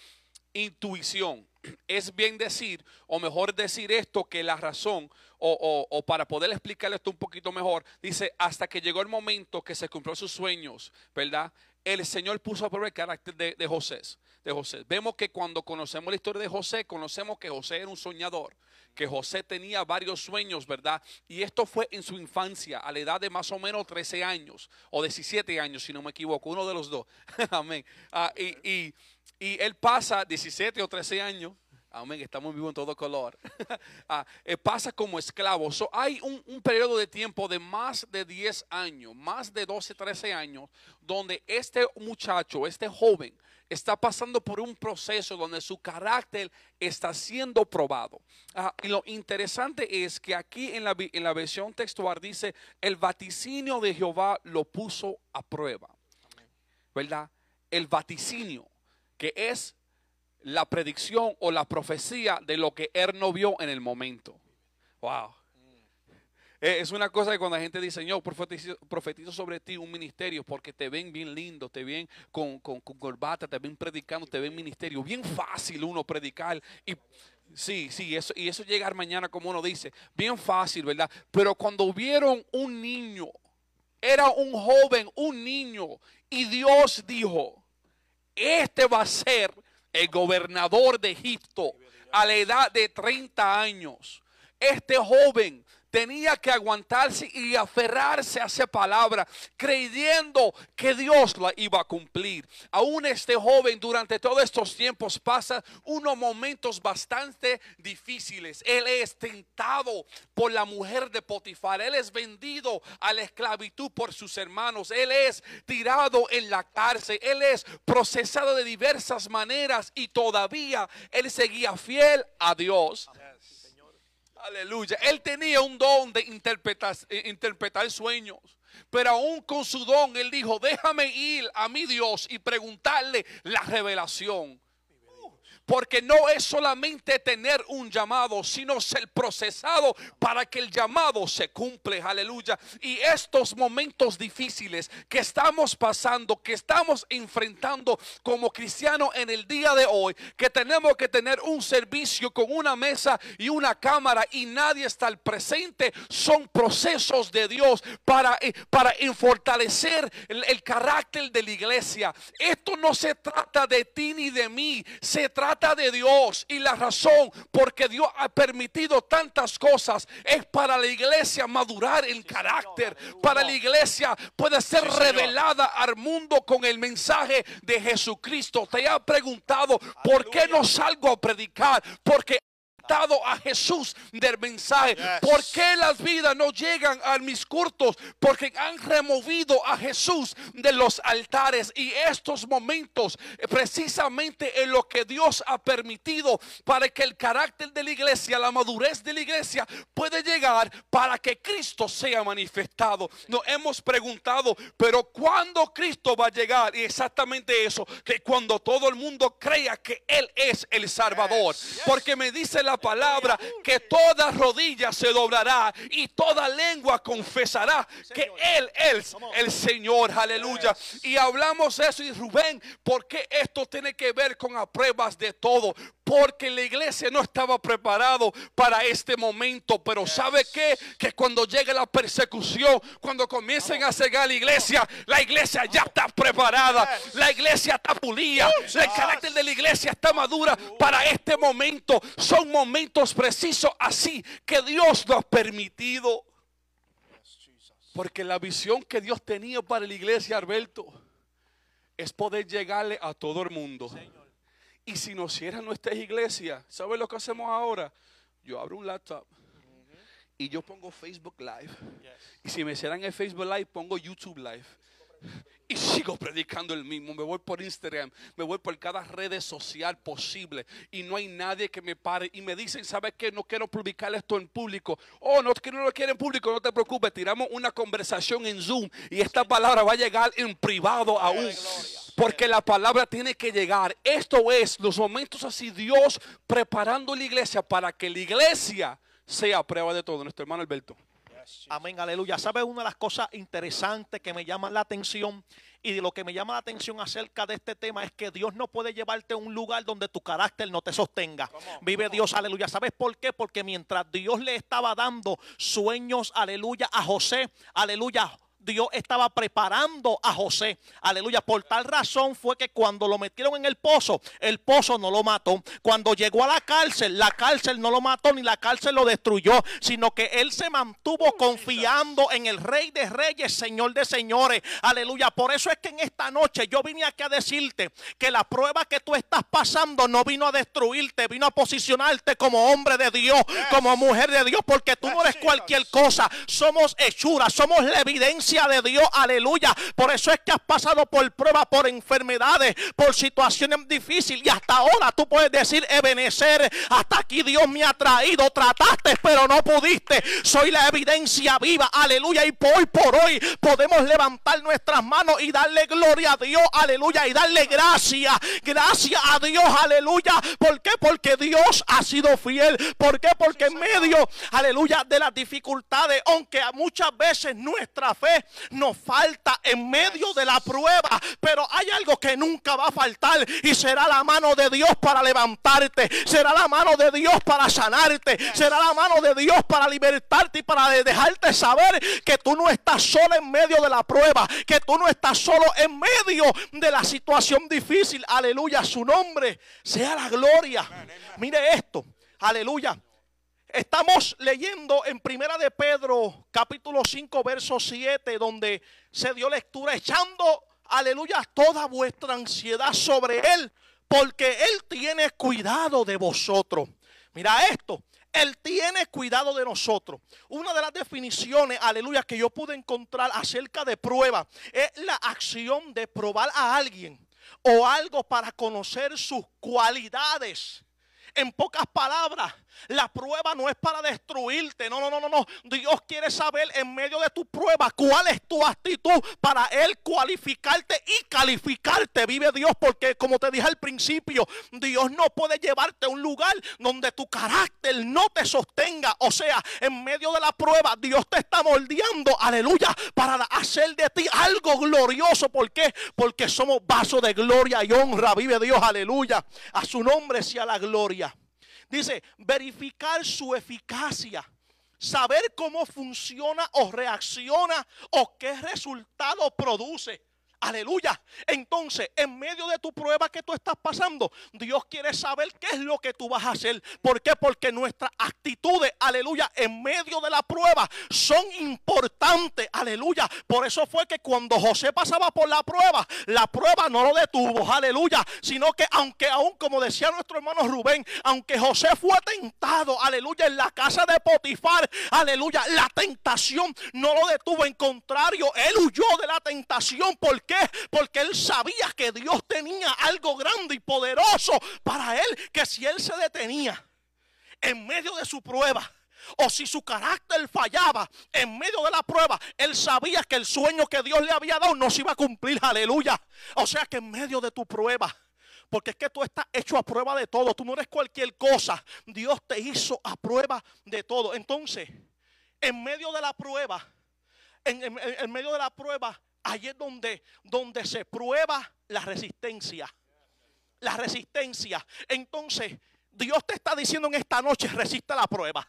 intuición. Es bien decir, o mejor decir esto que la razón, o, o- para poder explicar esto un poquito mejor, dice, hasta que llegó el momento que se cumplió sus sueños, ¿verdad? El Señor puso a prueba el carácter de, José, de José. Vemos que cuando conocemos la historia de José, conocemos que José era un soñador, que José tenía varios sueños, ¿verdad? Y esto fue en su infancia, a la edad de más o menos 13 años, o 17 años, si no me equivoco, uno de los dos. [laughs] Amén. Ah, y él pasa 17 o 13 años. Amén, estamos vivos en todo color. [laughs] Ah, eh, pasa como esclavo. So, hay un, periodo de tiempo de más de 10 años, más de 12, 13 años, donde este muchacho, este joven, está pasando por un proceso donde su carácter está siendo probado. Ah, y lo interesante es que aquí en la, en la versión textual dice, el vaticinio de Jehová lo puso a prueba. ¿Verdad? El vaticinio, que es la predicción o la profecía de lo que él no vio en el momento. Wow. Eh, Es una cosa que cuando la gente dice, Señor, profetizo, profetizo sobre ti un ministerio porque te ven bien lindo, te ven con, con, con corbata, te ven predicando, te ven ministerio. Bien fácil uno predicar. Y sí, sí, eso, y eso llegar mañana, como uno dice, bien fácil, ¿verdad? Pero cuando vieron un niño, era un joven, un niño, y Dios dijo, este va a ser el gobernador de Egipto a la edad de 30 años. Este joven tenía que aguantarse y aferrarse a esa palabra, creyendo que Dios la iba a cumplir. Aún este joven durante todos estos tiempos pasa unos momentos bastante difíciles. Él es tentado por la mujer de Potifar. Él es vendido a la esclavitud por sus hermanos. Él es tirado en la cárcel. Él es procesado de diversas maneras y todavía él seguía fiel a Dios. Aleluya. Él tenía un don de interpretar, eh, interpretar sueños. Pero aún con su don, él dijo, déjame ir a mi Dios y preguntarle la revelación. Porque no es solamente tener un llamado, sino ser procesado para que el llamado se cumple. Aleluya. Y estos momentos difíciles que estamos pasando, que estamos enfrentando como cristianos en el día de hoy, que tenemos que tener un servicio con una mesa y una cámara y nadie está al presente, son procesos de Dios para, eh, para fortalecer el, el carácter de la iglesia. Esto no se trata de ti ni de mí, se trata trata de Dios y la razón porque Dios ha permitido tantas cosas es para la iglesia madurar en carácter, para la iglesia puede ser revelada al mundo con el mensaje de Jesucristo. Te ha preguntado por qué no salgo a predicar, porque a Jesús del mensaje. ¿Por qué las vidas no llegan a mis cultos? Porque han removido a Jesús de los altares. Y estos momentos, eh, precisamente en lo que Dios ha permitido para que el carácter de la iglesia, la madurez de la iglesia, puede llegar para que Cristo sea manifestado. Nos hemos preguntado, pero ¿cuándo Cristo va a llegar? Y exactamente eso, que cuando todo el mundo crea que Él es el Salvador. Porque me dice la palabra que toda rodilla se doblará y toda lengua confesará que Él es el Señor. Aleluya. Y hablamos eso y Rubén, porque esto tiene que ver con las pruebas de todo? Porque la iglesia no estaba preparado para este momento. Pero ¿sabe qué? Que cuando llegue la persecución, cuando comiencen a cegar la iglesia, la iglesia ya está preparada. La iglesia está pulida. El carácter de la iglesia está madura para este momento. Son momentos precisos así que Dios nos ha permitido. Porque la visión que Dios tenía para la iglesia, Alberto, es poder llegarle a todo el mundo. Y si nos cierran nuestras iglesias, ¿sabes lo que hacemos ahora? Yo abro un laptop y yo pongo Facebook Live. Y si me cierran el Facebook Live, pongo YouTube Live. Y sigo predicando el mismo. Me voy por Instagram, me voy por cada red social posible. Y no hay nadie que me pare. Y me dicen, ¿sabes qué? No quiero publicar esto en público. Oh, no, que no lo quieren en público, no te preocupes. Tiramos una conversación en Zoom. Y esta palabra va a llegar en privado aún. Porque la palabra tiene que llegar. Esto es los momentos así, Dios preparando la iglesia para que la iglesia sea prueba de todo. Nuestro hermano Alberto. Amén, aleluya. ¿Sabe una de las cosas interesantes que me llama la atención? Y de lo que me llama la atención acerca de este tema es que Dios no puede llevarte a un lugar donde tu carácter no te sostenga. Vive Dios, aleluya. ¿Sabes por qué? Porque mientras Dios le estaba dando sueños, aleluya, a José, aleluya Dios estaba preparando a José. Aleluya. Por tal razón fue que cuando lo metieron en el pozo, el pozo no lo mató. Cuando llegó a la cárcel, la cárcel no lo mató ni la cárcel lo destruyó, sino que él se mantuvo confiando en el Rey de Reyes, Señor de Señores. Aleluya. Por eso es que en esta noche yo vine aquí a decirte que la prueba que tú estás pasando no vino a destruirte, vino a posicionarte como hombre de Dios, como mujer de Dios, porque tú no eres cualquier cosa. Somos hechuras, somos la evidencia de Dios, aleluya. Por eso es que has pasado por pruebas, por enfermedades, por situaciones difíciles. Y hasta ahora tú puedes decir, Ebenecer, hasta aquí Dios me ha traído. Trataste, pero no pudiste. Soy la evidencia viva, aleluya. Y hoy por hoy podemos levantar nuestras manos y darle gloria a Dios, aleluya. Y darle gracias, gracias a Dios, aleluya. ¿Por qué? Porque Dios ha sido fiel. ¿Por qué? Porque en medio, aleluya, de las dificultades, aunque muchas veces nuestra fe nos falta en medio de la prueba, pero hay algo que nunca va a faltar y será la mano de Dios para levantarte, será la mano de Dios para sanarte, será la mano de Dios para libertarte y para dejarte saber que tú no estás solo en medio de la prueba, que tú no estás solo en medio de la situación difícil. Aleluya, su nombre sea la gloria. Mire esto, aleluya. Estamos leyendo en Primera de Pedro, capítulo 5, verso 7, donde se dio lectura echando, aleluya, toda vuestra ansiedad sobre Él, porque Él tiene cuidado de vosotros. Mira esto, Él tiene cuidado de nosotros. Una de las definiciones, aleluya, que yo pude encontrar acerca de prueba es la acción de probar a alguien o algo para conocer sus cualidades. En pocas palabras, la prueba no es para destruirte. No, no, no, no, no. Dios quiere saber en medio de tu prueba cuál es tu actitud para Él cualificarte y calificarte. Vive Dios porque como te dije al principio, Dios no puede llevarte a un lugar donde tu carácter no te sostenga. O sea, en medio de la prueba, Dios te está moldeando, aleluya, para hacer de ti algo glorioso. ¿Por qué? Porque somos vasos de gloria y honra. Vive Dios, aleluya. A su nombre sea la gloria. Dice, verificar su eficacia. Saber cómo funciona o reacciona o qué resultado produce. Aleluya. Entonces, en medio de tu prueba que tú estás pasando, Dios quiere saber qué es lo que tú vas a hacer. ¿Por qué? Porque nuestras actitudes, aleluya, en medio de la prueba son importantes. Aleluya. Por eso fue que cuando José pasaba por la prueba, la prueba no lo detuvo. Aleluya. Sino que aunque aún, como decía nuestro hermano Rubén, aunque José fue tentado, aleluya, en la casa de Potifar, aleluya, la tentación no lo detuvo. En contrario, él huyó de la tentación. ¿Por qué? Porque él sabía que Dios tenía algo grande y poderoso para él, que si él se detenía en medio de su prueba, o si su carácter fallaba en medio de la prueba, él sabía que el sueño que Dios le había dado no se iba a cumplir. Aleluya. O sea que en medio de tu prueba, porque es que tú estás hecho a prueba de todo. Tú no eres cualquier cosa. Dios te hizo a prueba de todo. Entonces, en medio de la prueba, en, en- en medio de la prueba, ahí es donde, donde se prueba la resistencia. La resistencia. Entonces, Dios te está diciendo en esta noche, resiste la prueba.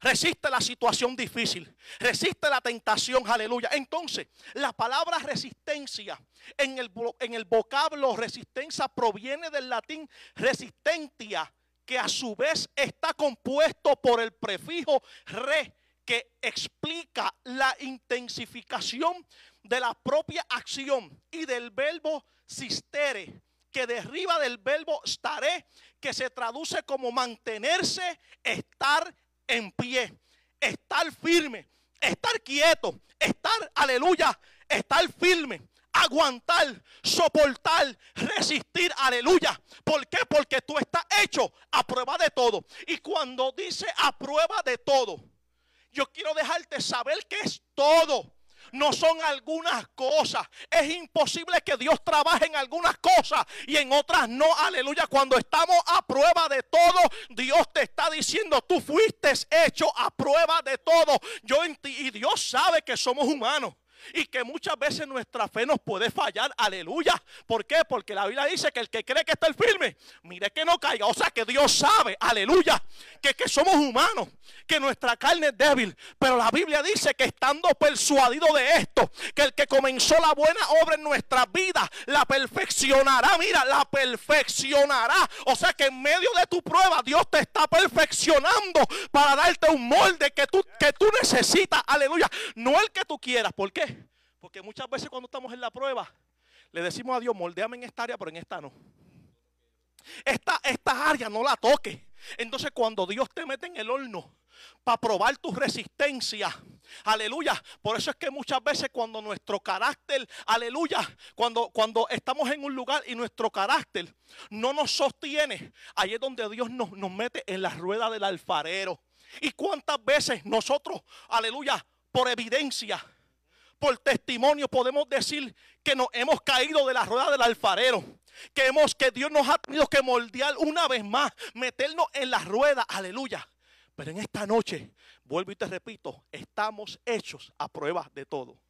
Resiste la situación difícil. Resiste la tentación. Aleluya. Entonces, la palabra resistencia en el, en el vocablo resistencia proviene del latín resistentia, que a su vez está compuesto por el prefijo re, que explica la intensificación de la propia acción y del verbo sistere, que deriva del verbo stare, que se traduce como mantenerse, estar en pie, estar firme, estar quieto, estar, aleluya, estar firme, aguantar, soportar, resistir, aleluya. ¿Por qué? Porque tú estás hecho a prueba de todo. Y cuando dice a prueba de todo, yo quiero dejarte saber que es todo. No son algunas cosas. Es imposible que Dios trabaje en algunas cosas y en otras no. Aleluya. Cuando estamos a prueba de todo, Dios te está diciendo, tú fuiste hecho a prueba de todo. Yo y Dios sabe que somos humanos. Y que muchas veces nuestra fe nos puede fallar. Aleluya. ¿Por qué? Porque la Biblia dice que el que cree que está el firme, mire que no caiga. O sea que Dios sabe, aleluya, que, que somos humanos, que nuestra carne es débil. Pero la Biblia dice que estando persuadido de esto, que el que comenzó la buena obra en nuestra vida, la perfeccionará. Mira, la perfeccionará. O sea que en medio de tu prueba, Dios te está perfeccionando para darte un molde que tú, que tú necesitas. Aleluya. No el que tú quieras. ¿Por qué? Porque muchas veces cuando estamos en la prueba, le decimos a Dios, moldeame en esta área, pero en esta no. Esta, esta área no la toque. Entonces cuando Dios te mete en el horno para probar tu resistencia, aleluya. Por eso es que muchas veces cuando nuestro carácter, aleluya, cuando, cuando estamos en un lugar y nuestro carácter no nos sostiene, ahí es donde Dios nos, nos mete en la rueda del alfarero. Y cuántas veces nosotros, aleluya, por evidencia, por testimonio podemos decir que nos hemos caído de la rueda del alfarero. Que hemos, que Dios nos ha tenido que moldear una vez más, meternos en la rueda, aleluya. Pero en esta noche, vuelvo y te repito, estamos hechos a prueba de todo.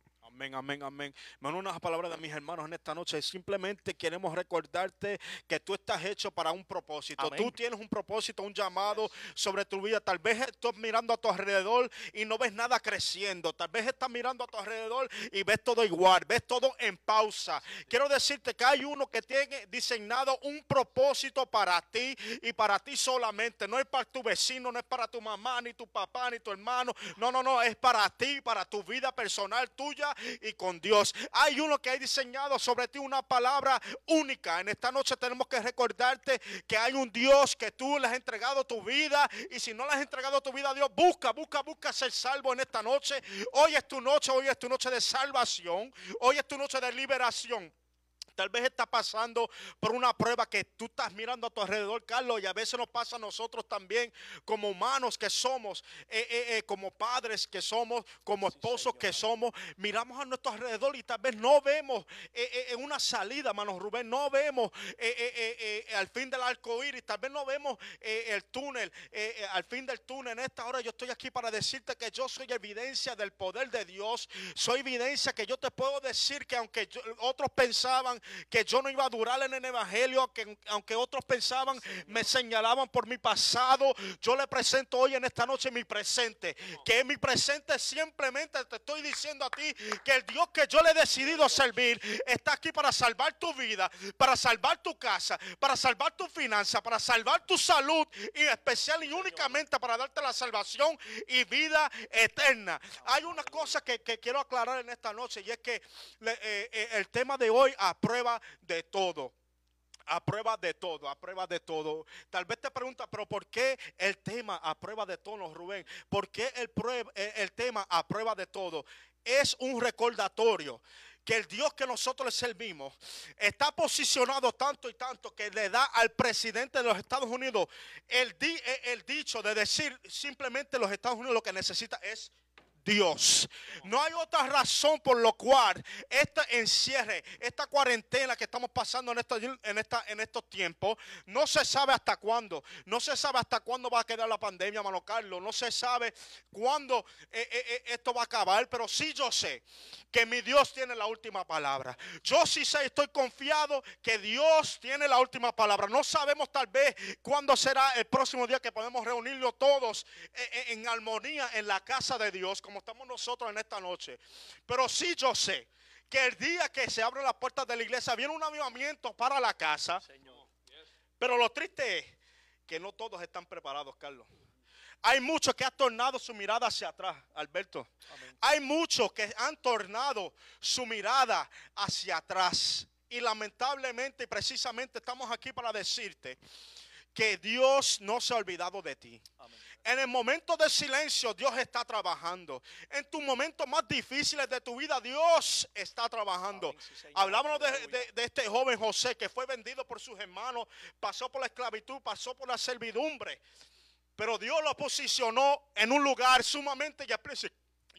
Amén, amén, amén. Uno unas palabras de mis hermanos en esta noche. Simplemente queremos recordarte que tú estás hecho para un propósito. Amén. Tú tienes un propósito, un llamado sobre tu vida. Tal vez estás mirando a tu alrededor y no ves nada creciendo. Tal vez estás mirando a tu alrededor y ves todo igual, ves todo en pausa. Quiero decirte que hay uno que tiene diseñado un propósito para ti y para ti solamente. No es para tu vecino, no es para tu mamá, ni tu papá, ni tu hermano. No, no, no, es para ti, para tu vida personal tuya y con Dios. Hay uno que ha diseñado sobre ti una palabra única. En esta noche tenemos que recordarte que hay un Dios que tú le has entregado tu vida y si no le has entregado tu vida a Dios, busca, busca, busca ser salvo en esta noche. Hoy es tu noche, hoy es tu noche de salvación, hoy es tu noche de liberación. Tal vez está pasando por una prueba que tú estás mirando a tu alrededor, Carlos, y a veces nos pasa a nosotros también como humanos que somos, eh, eh, eh, como padres que somos, como esposos que somos. Miramos a nuestro alrededor y tal vez no vemos una salida, manos Rubén, no vemos al fin del arco iris, tal vez no vemos el túnel, al fin del túnel. En esta hora yo estoy aquí para decirte que yo soy evidencia del poder de Dios. Soy evidencia que yo te puedo decir que aunque yo- otros pensaban que yo no iba a durar en el evangelio, que aunque otros pensaban, me señalaban por mi pasado, yo le presento hoy en esta noche mi presente. Que mi presente simplemente te estoy diciendo a ti que el Dios que yo le he decidido servir está aquí para salvar tu vida, para salvar tu casa, para salvar tu finanza, para salvar tu salud y especial y únicamente para darte la salvación y vida eterna. Hay una cosa que, que quiero aclarar en esta noche y es que eh, eh, el tema de hoy a prueba de todo. A prueba de todo, a prueba de todo. Tal vez te preguntas, pero ¿por qué el tema a prueba de todo, Rubén? ¿Por qué el, eh, el tema a prueba de todo? Es un recordatorio que el Dios que nosotros le servimos está posicionado tanto y tanto que le da al presidente de los Estados Unidos el, eh, el dicho de decir simplemente los Estados Unidos lo que necesita es Dios. No hay otra razón por lo cual este encierre, esta cuarentena que estamos pasando en, esta- en, en estos tiempos, no se sabe hasta cuándo. No se sabe hasta cuándo va a quedar la pandemia, mano Carlos. No se sabe cuándo eh, eh, eh, esto va a acabar. Pero sí yo sé que mi Dios tiene la última palabra. Yo sí sé, estoy confiado que Dios tiene la última palabra. No sabemos tal vez cuándo será el próximo día que podemos reunirnos todos eh, en armonía en la casa de Dios, como estamos nosotros en esta noche. Pero sí yo sé que el día que se abren las puertas de la iglesia viene un avivamiento para la casa. Pero lo triste es que no todos están preparados, Carlos. Hay muchos que han tornado su mirada hacia atrás, Alberto. Hay muchos que han tornado su mirada hacia atrás. Y lamentablemente y precisamente estamos aquí para decirte que Dios no se ha olvidado de ti. En el momento de silencio Dios está trabajando. En tus momentos más difíciles de tu vida Dios está trabajando. Hablábamos de, Aleluya. de- de este joven José que fue vendido por sus hermanos, pasó por la esclavitud, pasó por la servidumbre. Pero Dios lo posicionó en un lugar sumamente y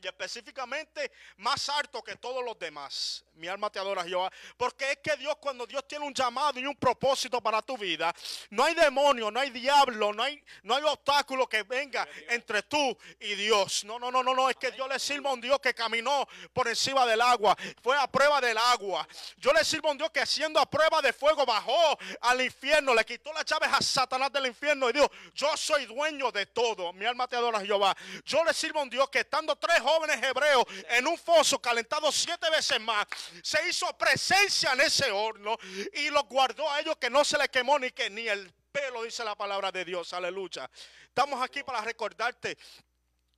y específicamente más alto que todos los demás. Mi alma te adora, Jehová. Porque es que Dios, cuando Dios tiene un llamado y un propósito para tu vida, no hay demonio, no hay diablo, no hay, no hay obstáculo que venga entre tú y Dios. No, no, no, no, no. Es que Dios le sirva a un Dios que caminó por encima del agua. Fue a prueba del agua. Yo le sirvo a un Dios que siendo a prueba de fuego bajó al infierno, le quitó las llaves a Satanás del infierno y dijo, yo soy dueño de todo. Mi alma te adora, Jehová. Yo le sirvo a un Dios que estando tres jóvenes hebreos en un foso calentado siete veces más, se hizo presencia en ese horno y los guardó a ellos que no se les quemó ni que ni el pelo, dice la palabra de Dios. Aleluya. Estamos aquí para recordarte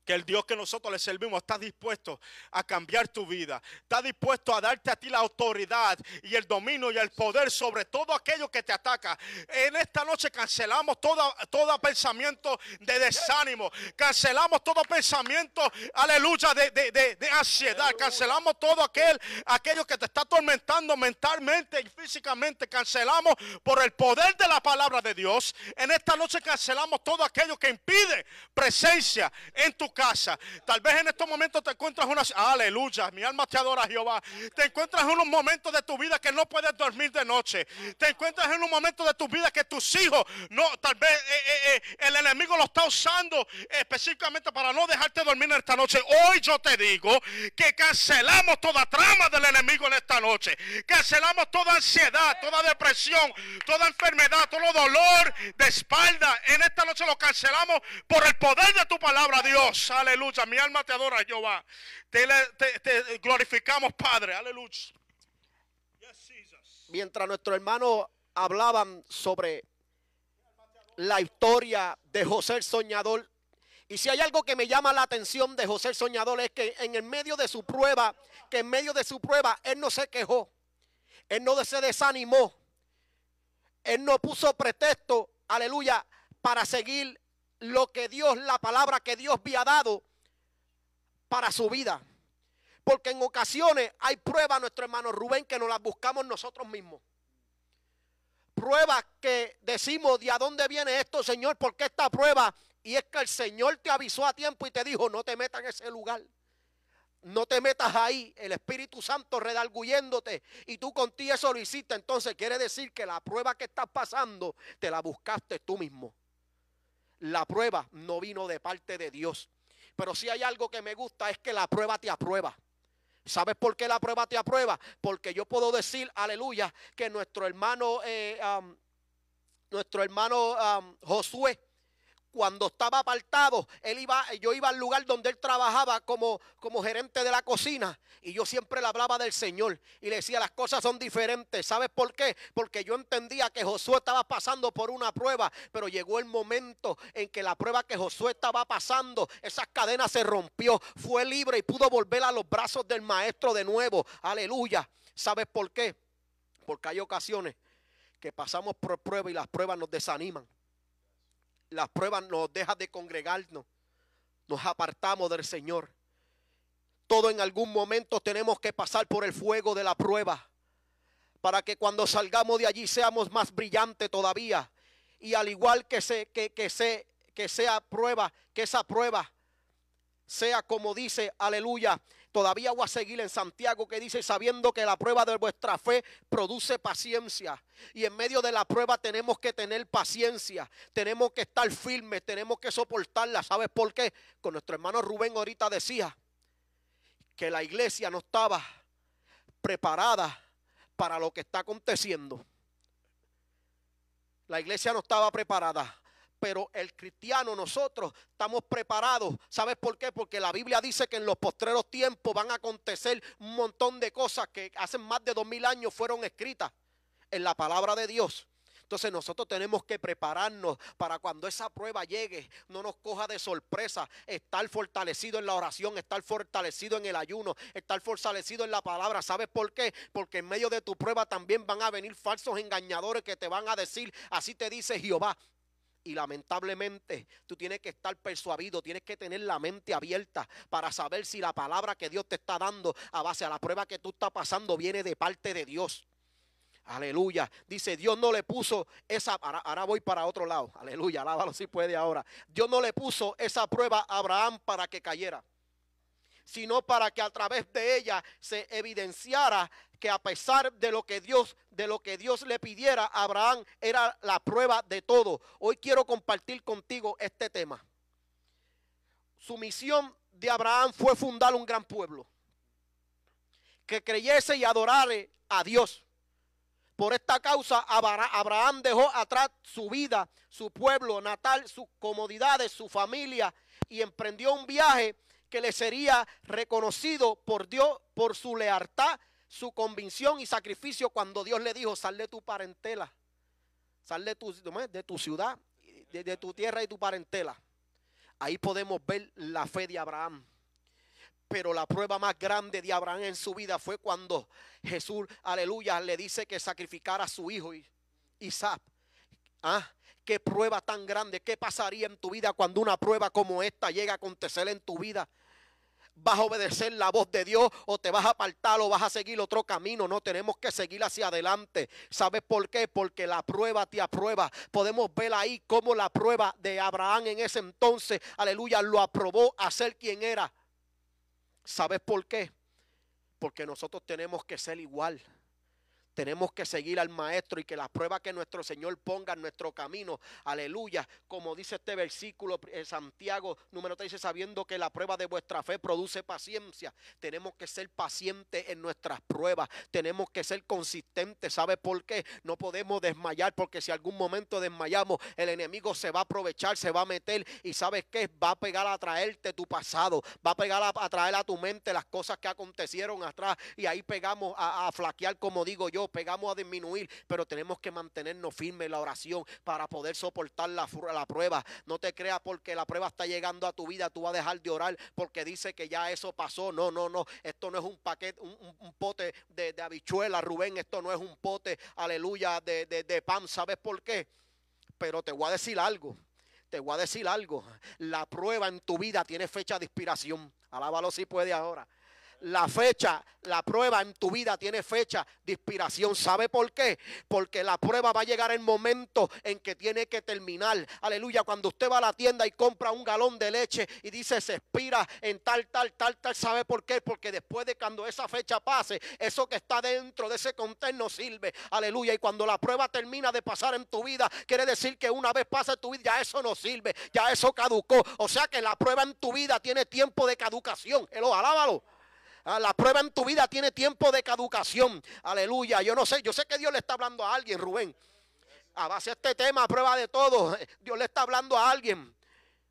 que el Dios que nosotros le servimos está dispuesto a cambiar tu vida. Está dispuesto a darte a ti la autoridad y el dominio y el poder sobre todo aquello que te ataca. En esta noche cancelamos todo, todo pensamiento de desánimo. Cancelamos todo pensamiento, aleluya, de, de- de- de ansiedad. Cancelamos todo aquel, aquello que te está atormentando mentalmente y físicamente. Cancelamos por el poder de la palabra de Dios. En esta noche cancelamos todo aquello que impide presencia en tu casa. Tal vez en estos momentos te encuentras una... Aleluya, mi alma te adora Jehová. Te encuentras en unos momentos de tu vida que no puedes dormir de noche. Te encuentras en un momento de tu vida que tus hijos, no, tal vez eh, eh, eh, el enemigo lo está usando específicamente para no dejarte dormir en esta noche. Hoy yo te digo que cancelamos toda trama del enemigo en esta noche. Cancelamos toda ansiedad, toda depresión, toda enfermedad, todo dolor de espalda. En esta noche lo cancelamos por el poder de tu palabra, Dios. Aleluya. Mi alma te adora, Jehová. Te, glorificamos, Padre. Aleluya. Mientras nuestros hermanos hablaban sobre la historia de José el Soñador, y si hay algo que me llama la atención de José el Soñador es que en el medio de su prueba, que en medio de su prueba, él no se quejó, él no se desanimó, él no puso pretexto, aleluya, para seguir lo que Dios, la palabra que Dios había dado para su vida. Porque en ocasiones hay pruebas, nuestro hermano Rubén, que nos las buscamos nosotros mismos. Pruebas que decimos, ¿de a dónde viene esto, Señor? ¿Por qué esta prueba? Y es que el Señor te avisó a tiempo y te dijo, no te metas en ese lugar. no te metas ahí, el Espíritu Santo redarguyéndote y tú contigo eso lo hiciste, entonces quiere decir que la prueba que estás pasando te la buscaste tú mismo. La prueba no vino de parte de Dios. Pero si hay algo que me gusta es que la prueba te aprueba. ¿Sabes por qué la prueba te aprueba? Porque yo puedo decir, aleluya, que nuestro hermano, eh, nuestro hermano Josué, cuando estaba apartado, él iba, yo iba al lugar donde él trabajaba como, como gerente de la cocina y yo siempre le hablaba del Señor y le decía las cosas son diferentes. ¿Sabes por qué? Porque yo entendía que Josué estaba pasando por una prueba, pero llegó el momento en que la prueba que Josué estaba pasando, esa cadena se rompió, fue libre y pudo volver a los brazos del maestro de nuevo. Aleluya. ¿Sabes por qué? Porque hay ocasiones que pasamos por pruebas y las pruebas nos desaniman las pruebas nos dejan de congregarnos, nos apartamos del Señor. Todo en algún momento tenemos que pasar por el fuego de la prueba para que cuando salgamos de allí seamos más brillantes todavía. Y al igual que, que, que sea prueba, que esa prueba sea como dice, aleluya, Todavía voy a seguir en Santiago que dice, sabiendo que la prueba de vuestra fe produce paciencia. Y en medio de la prueba tenemos que tener paciencia, tenemos que estar firmes, tenemos que soportarla. ¿Sabes por qué? Con nuestro hermano Rubén ahorita decía que la iglesia no estaba preparada para lo que está aconteciendo. La iglesia no estaba preparada pero el cristiano, nosotros estamos preparados. ¿Sabes por qué? Porque la Biblia dice que en los postreros tiempos van a acontecer un montón de cosas que hace más de dos mil años fueron escritas en la palabra de Dios. Entonces nosotros tenemos que prepararnos para cuando esa prueba llegue, no nos coja de sorpresa, estar fortalecido en la oración, estar fortalecido en el ayuno, estar fortalecido en la palabra. ¿Sabes por qué? Porque en medio de tu prueba también van a venir falsos engañadores que te van a decir, así te dice Jehová, y lamentablemente tú tienes que estar persuadido, tienes que tener la mente abierta para saber si la palabra que Dios te está dando a base a la prueba que tú estás pasando viene de parte de Dios. Aleluya. Dice, Dios no le puso esa, ahora, voy para otro lado. Aleluya, alábalo si puede ahora. Dios no le puso esa prueba a Abraham para que cayera, sino para que a través de ella se evidenciara que a pesar de lo que Dios, de lo que Dios le pidiera a Abraham, era la prueba de todo. Hoy quiero compartir contigo este tema. Su misión de Abraham fue fundar un gran pueblo que creyese y adorare a Dios. Por esta causa Abraham dejó atrás su vida, su pueblo natal, sus comodidades, su familia y emprendió un viaje que le sería reconocido por Dios por su lealtad su convicción y sacrificio cuando Dios le dijo, sal de tu parentela, sal de tu, de tu ciudad, de, tu tierra y tu parentela. Ahí podemos ver la fe de Abraham. Pero la prueba más grande de Abraham en su vida fue cuando Jesús, aleluya, le dice que sacrificara a su hijo Isaac. Ah, qué prueba tan grande. ¿Qué pasaría en tu vida cuando una prueba como esta llega a acontecer en tu vida? Vas a obedecer la voz de Dios o te vas a apartar o vas a seguir otro camino. No tenemos que seguir hacia adelante. ¿Sabes por qué? Porque la prueba te aprueba. Podemos ver ahí cómo la prueba de Abraham en ese entonces, aleluya, lo aprobó a ser quien era. ¿Sabes por qué? Porque nosotros tenemos que ser igual. Tenemos que seguir al Maestro y que las pruebas que nuestro Señor ponga en nuestro camino, aleluya, como dice este versículo eh, Santiago número 3, sabiendo que la prueba de vuestra fe produce paciencia. Tenemos que ser pacientes en nuestras pruebas, tenemos que ser consistentes. ¿Sabe por qué? No podemos desmayar porque si algún momento desmayamos, el enemigo se va a aprovechar, se va a meter y ¿sabes qué? Va a pegar a traerte tu pasado, va a pegar a, traer a tu mente las cosas que acontecieron atrás y ahí pegamos a flaquear, como digo yo pegamos a disminuir, pero tenemos que mantenernos firmes en la oración para poder soportar la, la prueba. No te creas porque la prueba está llegando a tu vida, tú vas a dejar de orar porque dice que ya eso pasó. No, no, no. Esto no es un paquete, un, pote de, habichuela, Rubén. Esto no es un pote, aleluya, de, de, de pan. ¿Sabes por qué? Pero te voy a decir algo te voy a decir algo. La prueba en tu vida tiene fecha de inspiración. Alábalo si puede ahora. La fecha, la prueba en tu vida tiene fecha de inspiración. ¿Sabe por qué? Porque la prueba va a llegar el momento en que tiene que terminar. Aleluya. Cuando usted va a la tienda y compra un galón de leche y dice se expira en tal, tal, tal, tal. ¿Sabe por qué? Porque después de cuando esa fecha pase, eso que está dentro de ese contenedor no sirve. Aleluya. Y cuando la prueba termina de pasar en tu vida, quiere decir que una vez pasa en tu vida, ya eso no sirve. Ya eso caducó. O sea que la prueba en tu vida tiene tiempo de caducación. Alábalo. Ah, La prueba en tu vida tiene tiempo de caducación. Aleluya. Yo no sé, yo sé que Dios le está hablando a alguien, Rubén. A base de este tema, prueba de todo, [laughs] Dios le está hablando a alguien.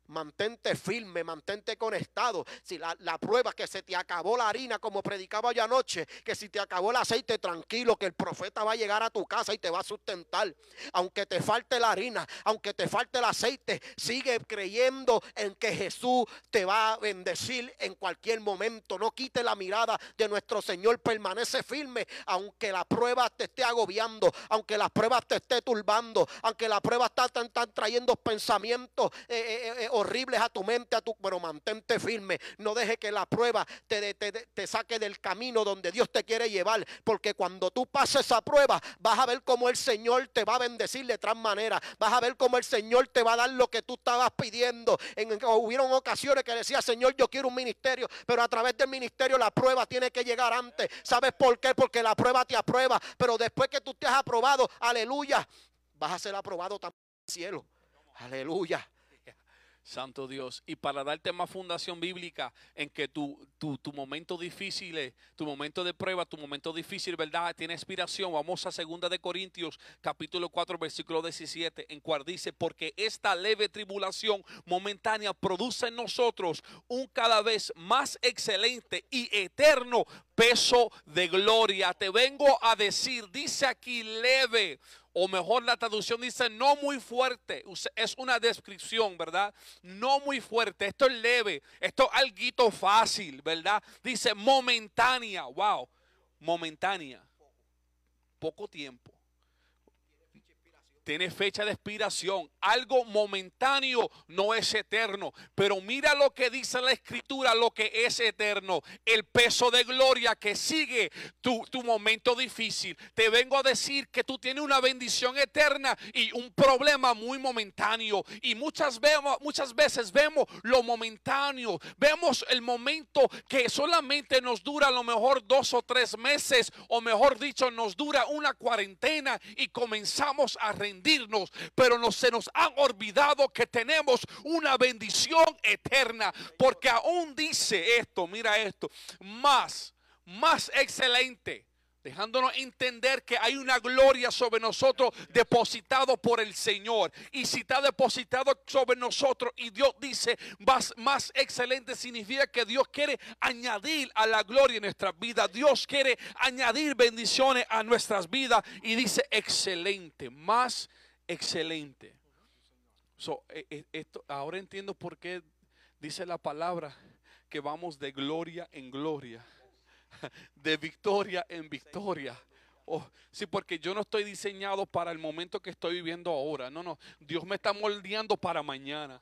Mantente firme, mantente conectado. Si la, la prueba que se te acabó la harina, como predicaba yo anoche, que si te acabó el aceite, tranquilo, que el profeta va a llegar a tu casa y te va a sustentar. Aunque te falte la harina, aunque te falte el aceite, sigue creyendo en que Jesús te va a bendecir en cualquier momento. No quite la mirada de nuestro Señor, permanece firme, aunque la prueba te esté agobiando, aunque la prueba te esté turbando, aunque la prueba está, tan trayendo pensamientos eh, eh, eh, horribles a tu mente, a tu, pero mantente firme. No deje que la prueba te, saque del camino donde Dios te quiere llevar, porque cuando tú pases esa prueba, vas a ver cómo el Señor te va a bendecir de otra manera. Vas a ver cómo el Señor te va a dar lo que tú estabas pidiendo. En, en- hubieron ocasiones que decía, Señor, yo quiero un ministerio, pero a través del ministerio la prueba tiene que llegar antes. ¿Sabes por qué? Porque la prueba te aprueba, pero después que tú te has aprobado, aleluya, vas a ser aprobado también en el cielo. Aleluya. Santo Dios. Y para darte más fundación bíblica en que tu, tu, tu momento difícil, tu momento de prueba, tu momento difícil, ¿verdad? Tiene inspiración. Vamos a segunda de Corintios, capítulo 4, versículo 17, en cual dice, porque esta leve tribulación momentánea produce en nosotros un cada vez más excelente y eterno peso de gloria. Te vengo a decir, dice aquí leve o mejor la traducción dice no muy fuerte. Es una descripción, ¿verdad? No muy fuerte. Esto es leve. Esto es algo fácil, ¿verdad? Dice momentánea. Wow. Momentánea. Poco tiempo. Tiene fecha de expiración. Algo momentáneo no es eterno. Pero mira lo que dice la escritura, lo que es eterno. El peso de gloria que sigue tu, tu momento difícil. Te vengo a decir que tú tienes una bendición eterna y un problema muy momentáneo. Y muchas, vemos, muchas veces vemos lo momentáneo. Vemos el momento que solamente nos dura a lo mejor dos o tres meses. O mejor dicho, nos dura una cuarentena y comenzamos a Pero no, se nos ha olvidado que tenemos una bendición eterna. Porque aún dice esto, mira esto, más, más excelente dejándonos entender que hay una gloria sobre nosotros depositado por el Señor. Y si está depositado sobre nosotros y Dios dice más, más excelente, significa que Dios quiere añadir a la gloria en nuestras vidas. Dios quiere añadir bendiciones a nuestras vidas y dice excelente, más excelente. So, eh, esto, ahora entiendo por qué dice la palabra que vamos de gloria en gloria de victoria en victoria. Oh, sí, porque yo no estoy diseñado para el momento que estoy viviendo ahora. No, no. Dios me está moldeando para mañana.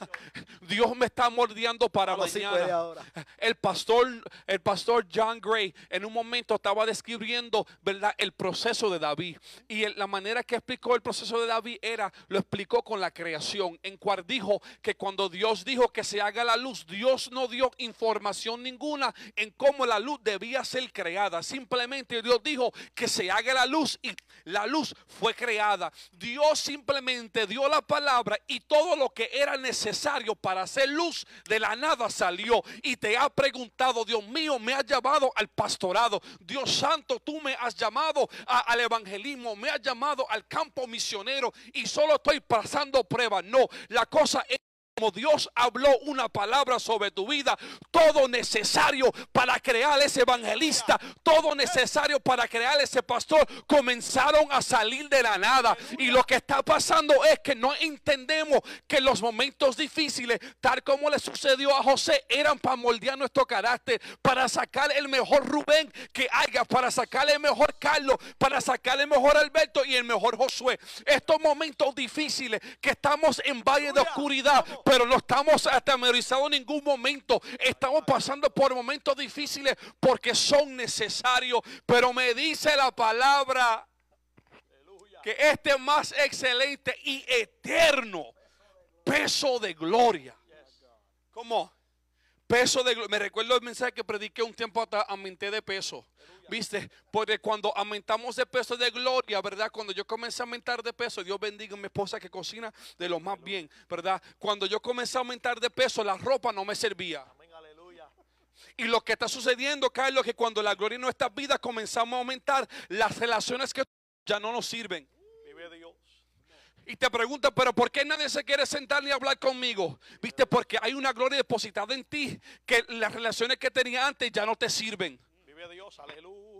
[laughs] Dios me está moldeando para mañana. El pastor, el pastor John Gray en un momento estaba describiendo, ¿verdad? El proceso de David. Y la manera que explicó el proceso de David era, lo explicó con la creación, en cual dijo que cuando Dios dijo que se haga la luz, Dios no dio información ninguna en cómo la luz debía ser creada. Simplemente Dios dijo que se haga la luz y la luz fue creada. Dios simplemente dio la palabra y todo lo que era necesario para hacer luz de la nada salió. Y te ha preguntado, Dios mío, me has llamado al pastorado. Dios santo, tú me has llamado al evangelismo, me has llamado al campo misionero y solo estoy pasando pruebas. No, la cosa es como Dios habló una palabra sobre tu vida, todo necesario para crear ese evangelista, todo necesario para crear ese pastor, comenzaron a salir de la nada. Y lo que está pasando es que no entendemos que los momentos difíciles, tal como le sucedió a José, eran para moldear nuestro carácter, para sacar el mejor Rubén que haya, para sacar el mejor Carlos, para sacar el mejor Alberto y el mejor Josué. Estos momentos difíciles que estamos en valle de oscuridad, pero no estamos atemorizados en ningún momento. Estamos pasando por momentos difíciles porque son necesarios. Pero me dice la palabra que este más excelente y eterno peso de gloria. ¿Cómo? Peso de gloria. Me recuerdo el mensaje que prediqué un tiempo atrás, aumenté de peso. ¿Viste? Porque cuando aumentamos de peso de gloria, ¿verdad? Cuando yo comencé a aumentar de peso, Dios bendiga a mi esposa que cocina de lo más bien, ¿verdad? Cuando yo comencé a aumentar de peso, la ropa no me servía. Y lo que está sucediendo, Carlos, que cuando la gloria en nuestras vidas comenzamos a aumentar, las relaciones que ya no nos sirven. Y te pregunta, pero ¿por qué nadie se quiere sentar ni hablar conmigo? Viste, porque hay una gloria depositada en ti que las relaciones que tenía antes ya no te sirven. Dios, aleluya.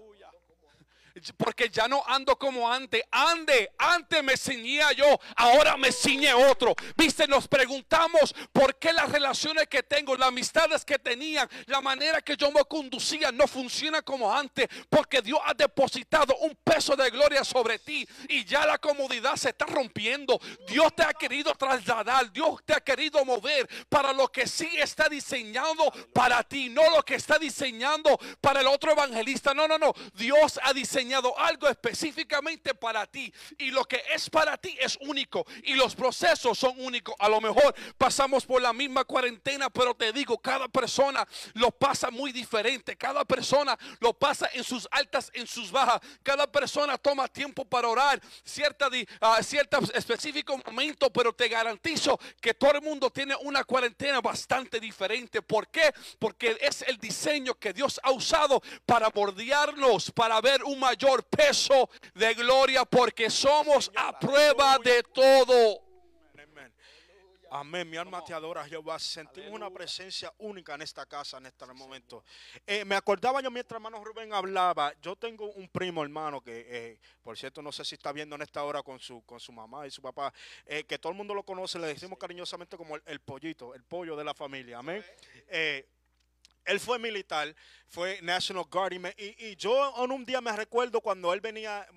Porque ya no ando como antes. Ande, antes me ciñía yo, ahora me ciñe otro. Viste, nos preguntamos por qué las relaciones que tengo, las amistades que tenían, la manera que yo me conducía no funciona como antes. Porque Dios ha depositado un peso de gloria sobre ti y ya la comodidad se está rompiendo. Dios te ha querido trasladar, Dios te ha querido mover para lo que sí está diseñado para ti, no lo que está diseñando para el otro evangelista. No, no, no. Dios ha diseñado algo específicamente para ti y lo que es para ti es único y los procesos son únicos. A lo mejor pasamos por la misma cuarentena, pero te digo, cada persona lo pasa muy diferente. Cada persona lo pasa en sus altas, en sus bajas. Cada persona toma tiempo para orar, cierta, di- ah, cierta específico momento, pero te garantizo que todo el mundo tiene una cuarentena bastante diferente. ¿Por qué? Porque es el diseño que Dios ha usado para bordearnos, para ver un mayor peso de gloria, porque somos a prueba de todo. Amén. Mi alma te adora, Jehová. Sentimos una presencia única en esta casa en este momento. Eh, me acordaba yo mientras hermano Rubén hablaba. Yo tengo un primo hermano que, eh, por cierto, no sé si está viendo en esta hora con su, con su mamá y su papá, eh, que todo el mundo lo conoce. Le decimos cariñosamente como el pollito, el pollo de la familia. Amén. Él fue militar, fue National Guard y, yo en un día me recuerdo cuando él venía,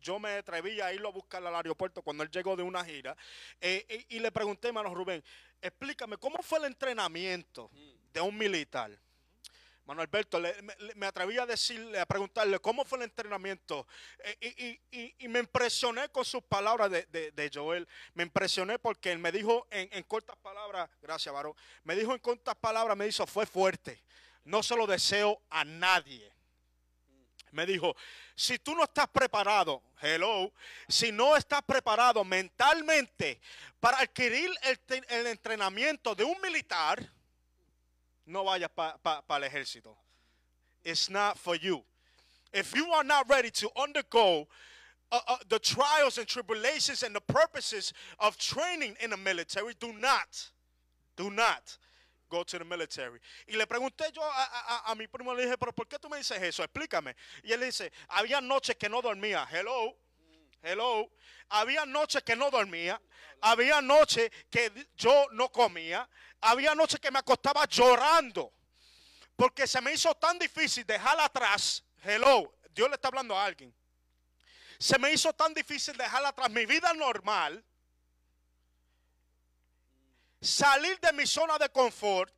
yo me atreví a irlo a buscar al aeropuerto cuando él llegó de una gira eh, y, y le pregunté, hermano Rubén, explícame, ¿cómo fue el entrenamiento de un militar? Alberto, le- me, atreví a decirle, a preguntarle cómo fue el entrenamiento. Eh, y, me impresioné con sus palabras de, Joel. Me impresioné porque él me dijo en, cortas palabras, gracias, varón, me dijo en cortas palabras, me dijo, fue fuerte. No se lo deseo a nadie. Me dijo, si tú no estás preparado, hello, si no estás preparado mentalmente para adquirir el entrenamiento de un militar, no vayas para el ejército. It's not for you. If you are not ready to undergo uh, uh, the trials and tribulations and the purposes of training in the military, do not, do not go to the military. Y le pregunté yo a- a- a mi primo, le dije, pero ¿por qué tú me dices eso? Explícame. Y él dice, había noches que no dormía. Hello. Hello. Había noches que no dormía. Había noches que yo no comía. Había noches que me acostaba llorando. Porque se me hizo tan difícil dejar atrás. Hello. Dios le está hablando a alguien. Se me hizo tan difícil dejar atrás mi vida normal. Salir de mi zona de confort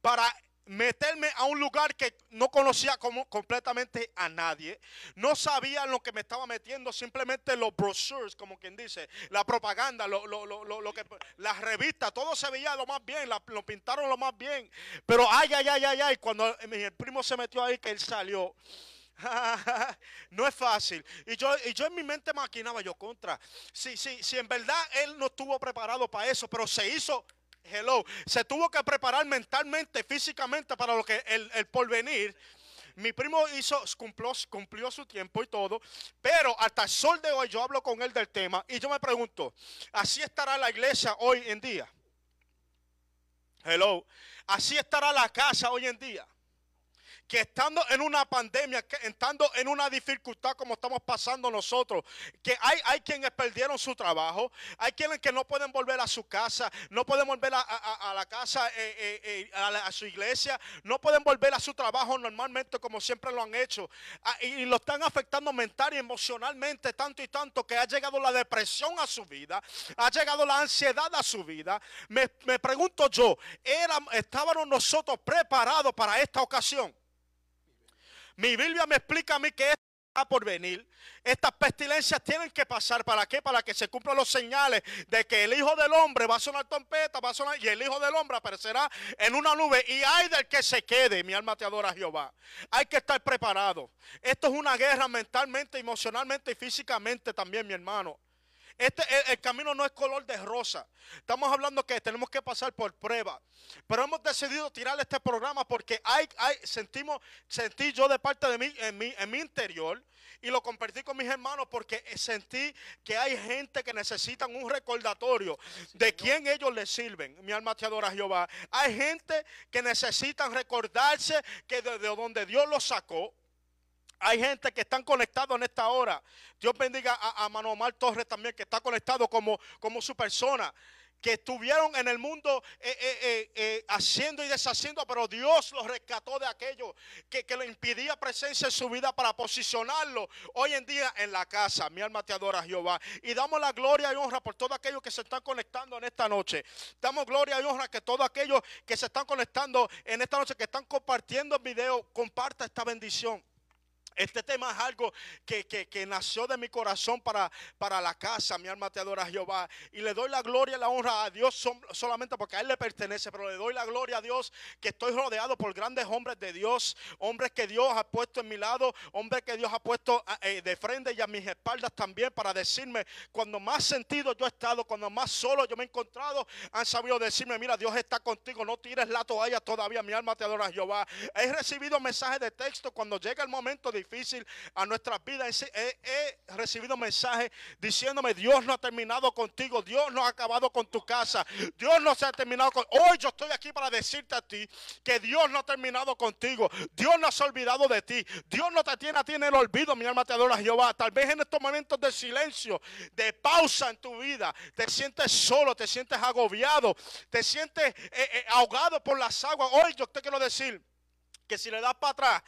para meterme a un lugar que no conocía como completamente a nadie. No sabía lo que me estaba metiendo, simplemente los brochures, como quien dice, la propaganda, lo, lo- lo- lo- que, las revistas, todo se veía lo más bien, lo pintaron lo más bien. Pero ay, ay, ay, ay, ay, cuando mi primo se metió ahí, que él salió. [laughs] no es fácil. Y yo, y yo en mi mente maquinaba yo contra. Si, si, si en verdad él no estuvo preparado para eso, pero se hizo, hello, se tuvo que preparar mentalmente, físicamente para lo que el, el porvenir. Mi primo hizo, cumplió, cumplió su tiempo y todo, pero hasta el sol de hoy yo hablo con él del tema y yo me pregunto, ¿así estará la iglesia hoy en día? Hello, ¿así estará la casa hoy en día? Que estando en una pandemia, estando en una dificultad como estamos pasando nosotros, que hay, hay quienes perdieron su trabajo, hay quienes que no pueden volver a su casa, no pueden volver a, la casa, eh, eh, eh, a, su iglesia, no pueden volver a su trabajo normalmente como siempre lo han hecho. Ah, y, lo están afectando mental y emocionalmente tanto y tanto que ha llegado la depresión a su vida, ha llegado la ansiedad a su vida. Me, me pregunto yo, ¿era, ¿estábamos nosotros preparados para esta ocasión? Mi Biblia me explica a mí que está por venir. Estas pestilencias tienen que pasar. ¿Para qué? Para que se cumplan los señales de que el Hijo del Hombre va a sonar trompeta, va a sonar, y el Hijo del Hombre aparecerá en una nube. Y hay del que se quede, mi alma te adora Jehová. Hay que estar preparado. Esto es una guerra mentalmente, emocionalmente y físicamente también, mi hermano. Este, el, camino no es color de rosa. Estamos hablando que tenemos que pasar por prueba. Pero hemos decidido tirar este programa porque hay, hay, sentimos, sentí yo de parte de mí en, mi, en mi interior y lo compartí con mis hermanos porque sentí que hay gente que necesitan un recordatorio de quién ellos les sirven. Mi alma te adora Jehová. Hay gente que necesitan recordarse que desde donde Dios los sacó, hay gente que están conectados en esta hora. Dios bendiga a, a Manuel Torres también, que está conectado como, como su persona. Que estuvieron en el mundo eh, eh, eh, haciendo y deshaciendo, pero Dios los rescató de aquello que, que le impidía presencia en su vida para posicionarlo hoy en día en la casa. Mi alma te adora, Jehová. Y damos la gloria y honra por todos aquellos que se están conectando en esta noche. Damos gloria y honra que todos aquellos que se están conectando en esta noche, que están compartiendo el video, comparta esta bendición. Este tema es algo que, nació de mi corazón para, para, la casa. Mi alma te adora a Jehová. Y le doy la gloria y la honra a Dios solamente porque a Él le pertenece. Pero le doy la gloria a Dios que estoy rodeado por grandes hombres de Dios. Hombres que Dios ha puesto en mi lado. Hombres que Dios ha puesto eh, de frente y a mis espaldas también para decirme cuando más sentido yo he estado, cuando más solo yo me he encontrado, han sabido decirme, mira, Dios está contigo. No tires la toalla todavía. Mi alma te adora a Jehová. He recibido mensajes de texto cuando llega el momento de difícil a nuestras vidas. He, recibido mensajes diciéndome, Dios no ha terminado contigo, Dios no ha acabado con tu casa, Dios no se ha terminado con... Hoy yo estoy aquí para decirte a ti que Dios no ha terminado contigo, Dios no se ha olvidado de ti, Dios no te tiene a ti en el olvido, mi alma te adora Jehová. Tal vez en estos momentos de silencio, de pausa en tu vida, te sientes solo, te sientes agobiado, te sientes eh, eh, ahogado por las aguas. Hoy yo te quiero decir, que si le das para atrás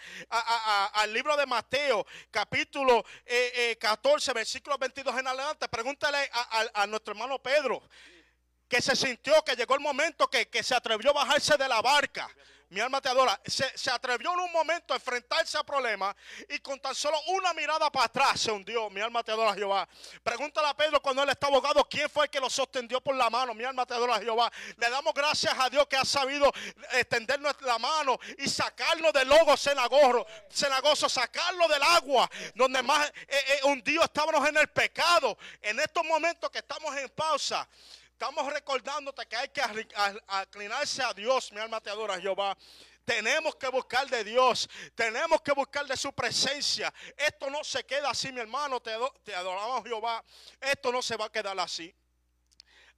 al libro de Mateo, capítulo 14, eh, eh, versículo 22 en adelante, pregúntale a, nuestro hermano Pedro, que se sintió que llegó el momento que, que se atrevió a bajarse de la barca mi alma te adora, se, atrevió en un momento a enfrentarse a problemas y con tan solo una mirada para atrás se hundió. Mi alma te adora Jehová. Pregúntale a Pedro cuando él está abogado, ¿quién fue el que lo sostendió por la mano? Mi alma te adora Jehová. Le damos gracias a Dios que ha sabido extendernos la mano y sacarnos del logo cenagoso, cenagoso sacarlo del agua, donde más eh, eh, hundido estábamos en el pecado. En estos momentos que estamos en pausa. Estamos recordándote que hay que inclinarse a Dios, mi alma te adora Jehová. Tenemos que buscar de Dios, tenemos que buscar de su presencia. Esto no se queda así, mi hermano, te, te adoramos Jehová. Esto no se va a quedar así.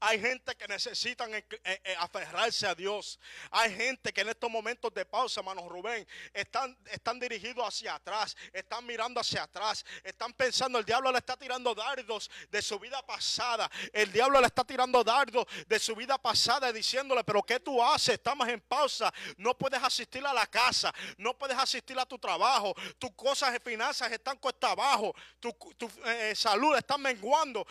Hay gente que necesitan eh, eh, aferrarse a Dios. Hay gente que en estos momentos de pausa, hermano Rubén, están, están dirigidos hacia atrás, están mirando hacia atrás, están pensando, el diablo le está tirando dardos de su vida pasada. El diablo le está tirando dardos de su vida pasada diciéndole, pero ¿qué tú haces? Estamos en pausa, no puedes asistir a la casa, no puedes asistir a tu trabajo, tus cosas de finanzas están cuesta abajo, tu, eh, salud está menguando,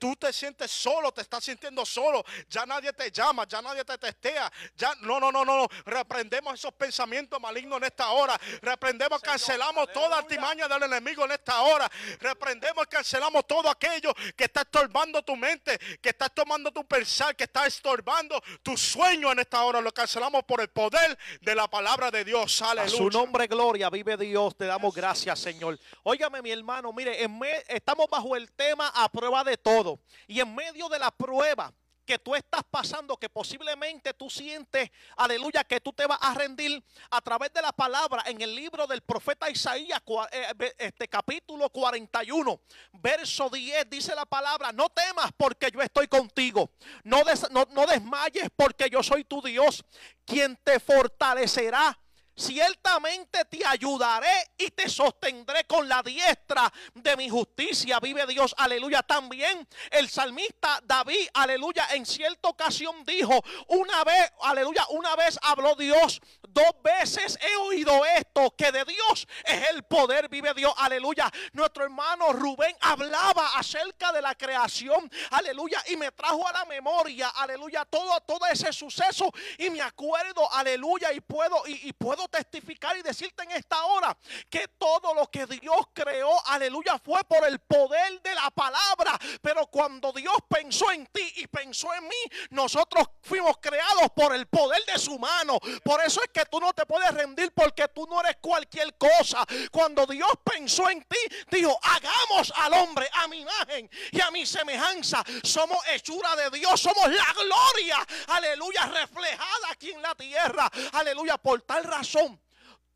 tú te sientes solo, te estás sintiendo solo, ya nadie te llama, ya nadie te testea, ya no, no, no, no, reprendemos esos pensamientos malignos en esta hora, reprendemos, cancelamos toda artimaña del enemigo en esta hora, reprendemos, cancelamos todo aquello que está estorbando tu mente, que está tomando tu pensar, que está estorbando tu sueño en esta hora, lo cancelamos por el poder de la palabra de Dios, aleluya. A su nombre gloria, vive Dios, te damos gracias Señor. Óigame mi hermano, mire, estamos bajo el tema a prueba de todo. Y en medio de la prueba prueba que tú estás pasando, que posiblemente tú sientes, aleluya, que tú te vas a rendir a través de la palabra en el libro del profeta Isaías, eh, este capítulo 41, verso 10, dice la palabra, no temas porque yo estoy contigo, no, no desmayes porque yo soy tu Dios, quien te fortalecerá ciertamente te ayudaré y te sostendré con la diestra de mi justicia. Vive Dios, aleluya. También el salmista David, aleluya, en cierta ocasión dijo, una vez, aleluya, una vez habló Dios, dos veces he oído esto, que de Dios es el poder, vive Dios, aleluya. Nuestro hermano Rubén hablaba acerca de la creación, aleluya, y me trajo a la memoria, aleluya, todo, todo ese suceso y me acuerdo, aleluya, y puedo, y, y puedo testificar y decirte en esta hora que todo lo que Dios creó, aleluya, fue por el poder de la palabra. Pero cuando Dios pensó en ti y pensó en mí, nosotros fuimos creados por el poder de su mano. Por eso es que tú no te puedes rendir porque tú no eres cualquier cosa. Cuando Dios pensó en ti, dijo, hagamos al hombre a mi imagen y a mi semejanza. Somos hechura de Dios, somos la gloria, aleluya, reflejada aquí en la tierra. Aleluya, por tal razón,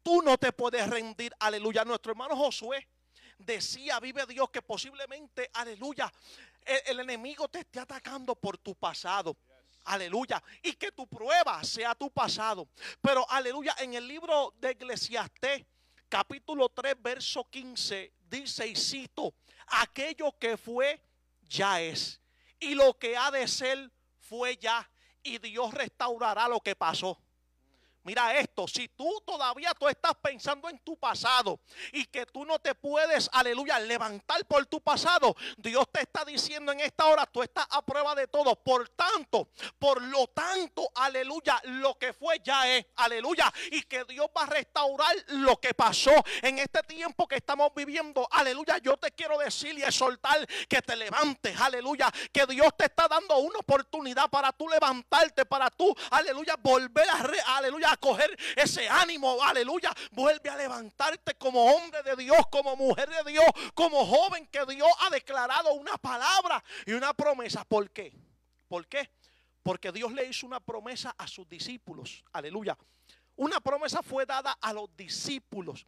tú no te puedes rendir, aleluya. Nuestro hermano Josué decía, vive Dios, que posiblemente, aleluya, el, enemigo te esté atacando por tu pasado. Aleluya. Y que tu prueba sea tu pasado. Pero aleluya, en el libro de Eclesiastés, capítulo 3, verso 15, dice y cito, aquello que fue, ya es. Y lo que ha de ser, fue ya. Y Dios restaurará lo que pasó. Mira esto, si tú todavía tú estás pensando en tu pasado y que tú no te puedes, aleluya, levantar por tu pasado, Dios te está diciendo en esta hora, tú estás a prueba de todo. Por tanto, por lo tanto, aleluya, lo que fue ya es, aleluya, y que Dios va a restaurar lo que pasó en este tiempo que estamos viviendo. Aleluya, yo te quiero decir y exhortar que te levantes, aleluya, que Dios te está dando una oportunidad para tú levantarte, para tú, aleluya, volver a, re, aleluya, a coger ese ánimo, aleluya. Vuelve a levantarte como hombre de Dios, como mujer de Dios, como joven que Dios ha declarado una palabra y una promesa. ¿Por qué? ¿Por qué? Porque Dios le hizo una promesa a sus discípulos. Aleluya. Una promesa fue dada a los discípulos.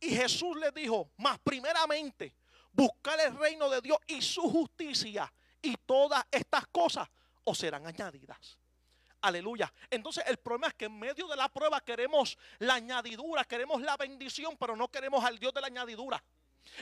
Y Jesús les dijo, más primeramente, buscar el reino de Dios y su justicia. Y todas estas cosas os serán añadidas. Aleluya. Entonces el problema es que en medio de la prueba queremos la añadidura, queremos la bendición, pero no queremos al Dios de la añadidura.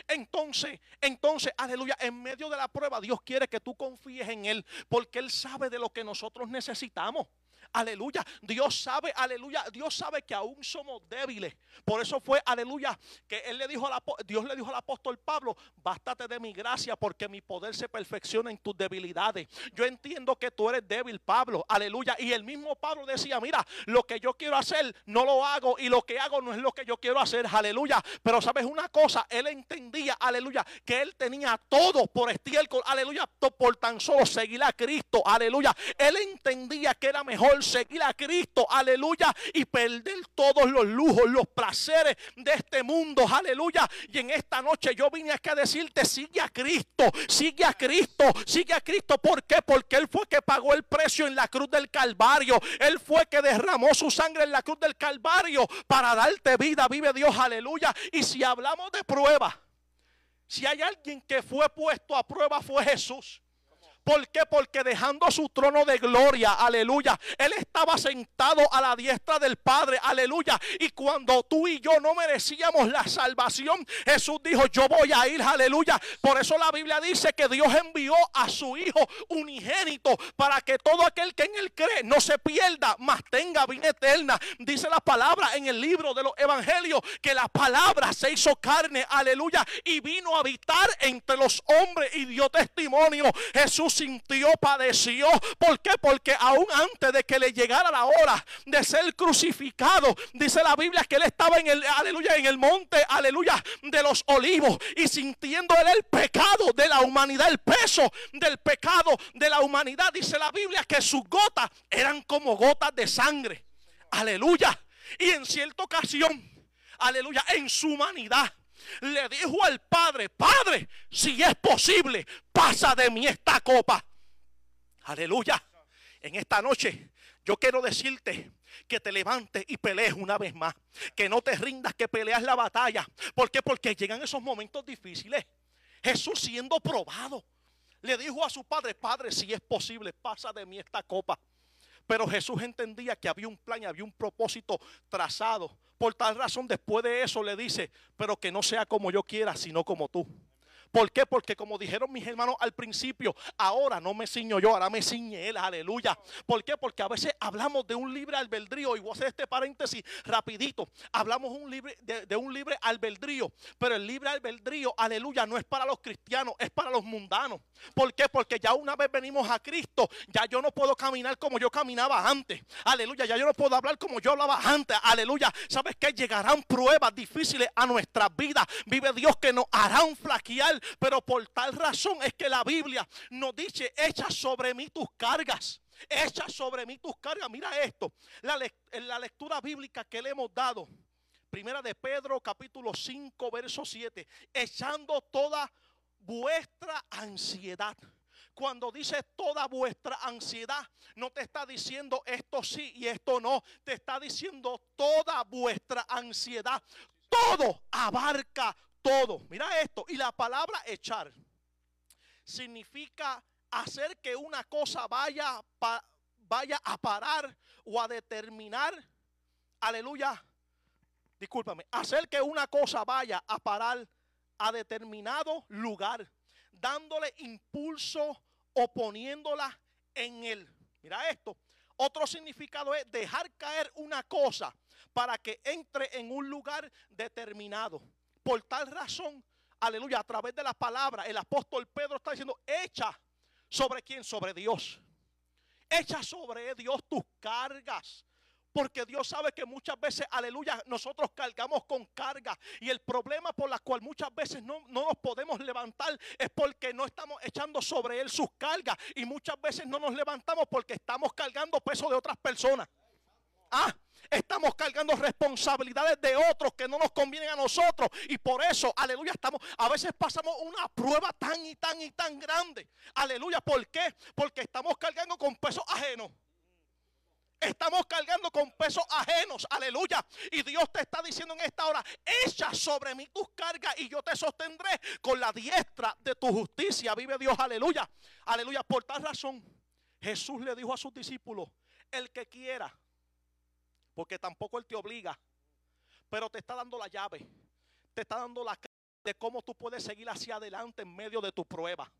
Entonces, entonces, aleluya, en medio de la prueba Dios quiere que tú confíes en Él, porque Él sabe de lo que nosotros necesitamos. Aleluya. Dios sabe, aleluya. Dios sabe que aún somos débiles. Por eso fue, aleluya, que él le dijo al Dios le dijo al apóstol Pablo, bástate de mi gracia porque mi poder se perfecciona en tus debilidades. Yo entiendo que tú eres débil, Pablo. Aleluya. Y el mismo Pablo decía, mira, lo que yo quiero hacer no lo hago y lo que hago no es lo que yo quiero hacer. Aleluya. Pero sabes una cosa, él entendía, aleluya, que él tenía todo por estiércol, aleluya, por tan solo seguir a Cristo. Aleluya. Él entendía que era mejor seguir a Cristo, aleluya, y perder todos los lujos, los placeres de este mundo, aleluya. Y en esta noche yo vine a decirte, sigue a Cristo, sigue a Cristo, sigue a Cristo. ¿Por qué? Porque Él fue que pagó el precio en la cruz del Calvario. Él fue que derramó su sangre en la cruz del Calvario para darte vida. Vive Dios, aleluya. Y si hablamos de prueba, si hay alguien que fue puesto a prueba fue Jesús. ¿Por qué? Porque dejando su trono de gloria, aleluya, Él estaba sentado a la diestra del Padre, aleluya. Y cuando tú y yo no merecíamos la salvación, Jesús dijo, yo voy a ir, aleluya. Por eso la Biblia dice que Dios envió a su Hijo unigénito para que todo aquel que en Él cree no se pierda, mas tenga vida eterna. Dice la palabra en el libro de los evangelios que la palabra se hizo carne, aleluya, y vino a habitar entre los hombres y dio testimonio. Jesús sintió, padeció. ¿Por qué? Porque aún antes de que le llegara la hora de ser crucificado, dice la Biblia que él estaba en el, aleluya, en el monte, aleluya, de los olivos y sintiendo él el pecado de la humanidad, el peso del pecado de la humanidad. Dice la Biblia que sus gotas eran como gotas de sangre. Aleluya. Y en cierta ocasión, aleluya, en su humanidad le dijo al Padre, Padre, si es posible, pasa de mí esta copa. Aleluya. En esta noche yo quiero decirte que te levantes y pelees una vez más. Que no te rindas, que peleas la batalla. ¿Por qué? Porque llegan esos momentos difíciles. Jesús siendo probado. Le dijo a su padre, Padre, si es posible, pasa de mí esta copa. Pero Jesús entendía que había un plan y había un propósito trazado Por tal razón, después de eso le dice, pero que no sea como yo quiera, sino como tú. ¿Por qué? Porque como dijeron mis hermanos al principio, ahora no me ciño yo, ahora me ciñe él, aleluya. ¿Por qué? Porque a veces hablamos de un libre albedrío, y voy a hacer este paréntesis rapidito, hablamos de, de un libre albedrío, pero el libre albedrío, aleluya, no es para los cristianos, es para los mundanos. ¿Por qué? Porque ya una vez venimos a Cristo, ya yo no puedo caminar como yo caminaba antes, aleluya, ya yo no puedo hablar como yo hablaba antes, aleluya. ¿Sabes qué? Llegarán pruebas difíciles a nuestras vidas, vive Dios que nos harán flaquear pero por tal razón es que la Biblia nos dice, echa sobre mí tus cargas. Echa sobre mí tus cargas. Mira esto. La, la lectura bíblica que le hemos dado. Primera de Pedro capítulo 5 verso 7. Echando toda vuestra ansiedad. Cuando dice toda vuestra ansiedad, no te está diciendo esto sí y esto no. Te está diciendo toda vuestra ansiedad. Todo abarca todo. Mira esto. Y la palabra echar significa hacer que una cosa vaya, vaya a parar o a determinar. Aleluya. Discúlpame. Hacer que una cosa vaya a parar a determinado lugar. Dándole impulso o poniéndola en él. Mira esto. Otro significado es dejar caer una cosa para que entre en un lugar determinado. Por tal razón, aleluya, a través de la palabra, el apóstol Pedro está diciendo, echa sobre quién, sobre Dios. Echa sobre Dios tus cargas. Porque Dios sabe que muchas veces, aleluya, nosotros cargamos con carga. Y el problema por la cual muchas veces no, no, nos podemos levantar es porque no estamos echando sobre Él sus cargas. Y muchas veces no nos levantamos porque estamos cargando peso de otras personas. Ah, estamos cargando responsabilidades de otros que no nos convienen a nosotros. Y por eso, aleluya, estamos, a veces pasamos una prueba tan y tan y tan grande. Aleluya, ¿por qué? Porque estamos cargando con pesos ajenos. Estamos cargando con pesos ajenos, aleluya. Y Dios te está diciendo en esta hora, echa sobre mí tus cargas y yo te sostendré con la diestra de tu justicia. Vive Dios, aleluya. Aleluya. Por tal razón, Jesús le dijo a sus discípulos, el que quiera porque tampoco Él te obliga. Pero te está dando la llave. Te está dando la clave de cómo tú puedes seguir hacia adelante en medio de tu prueba.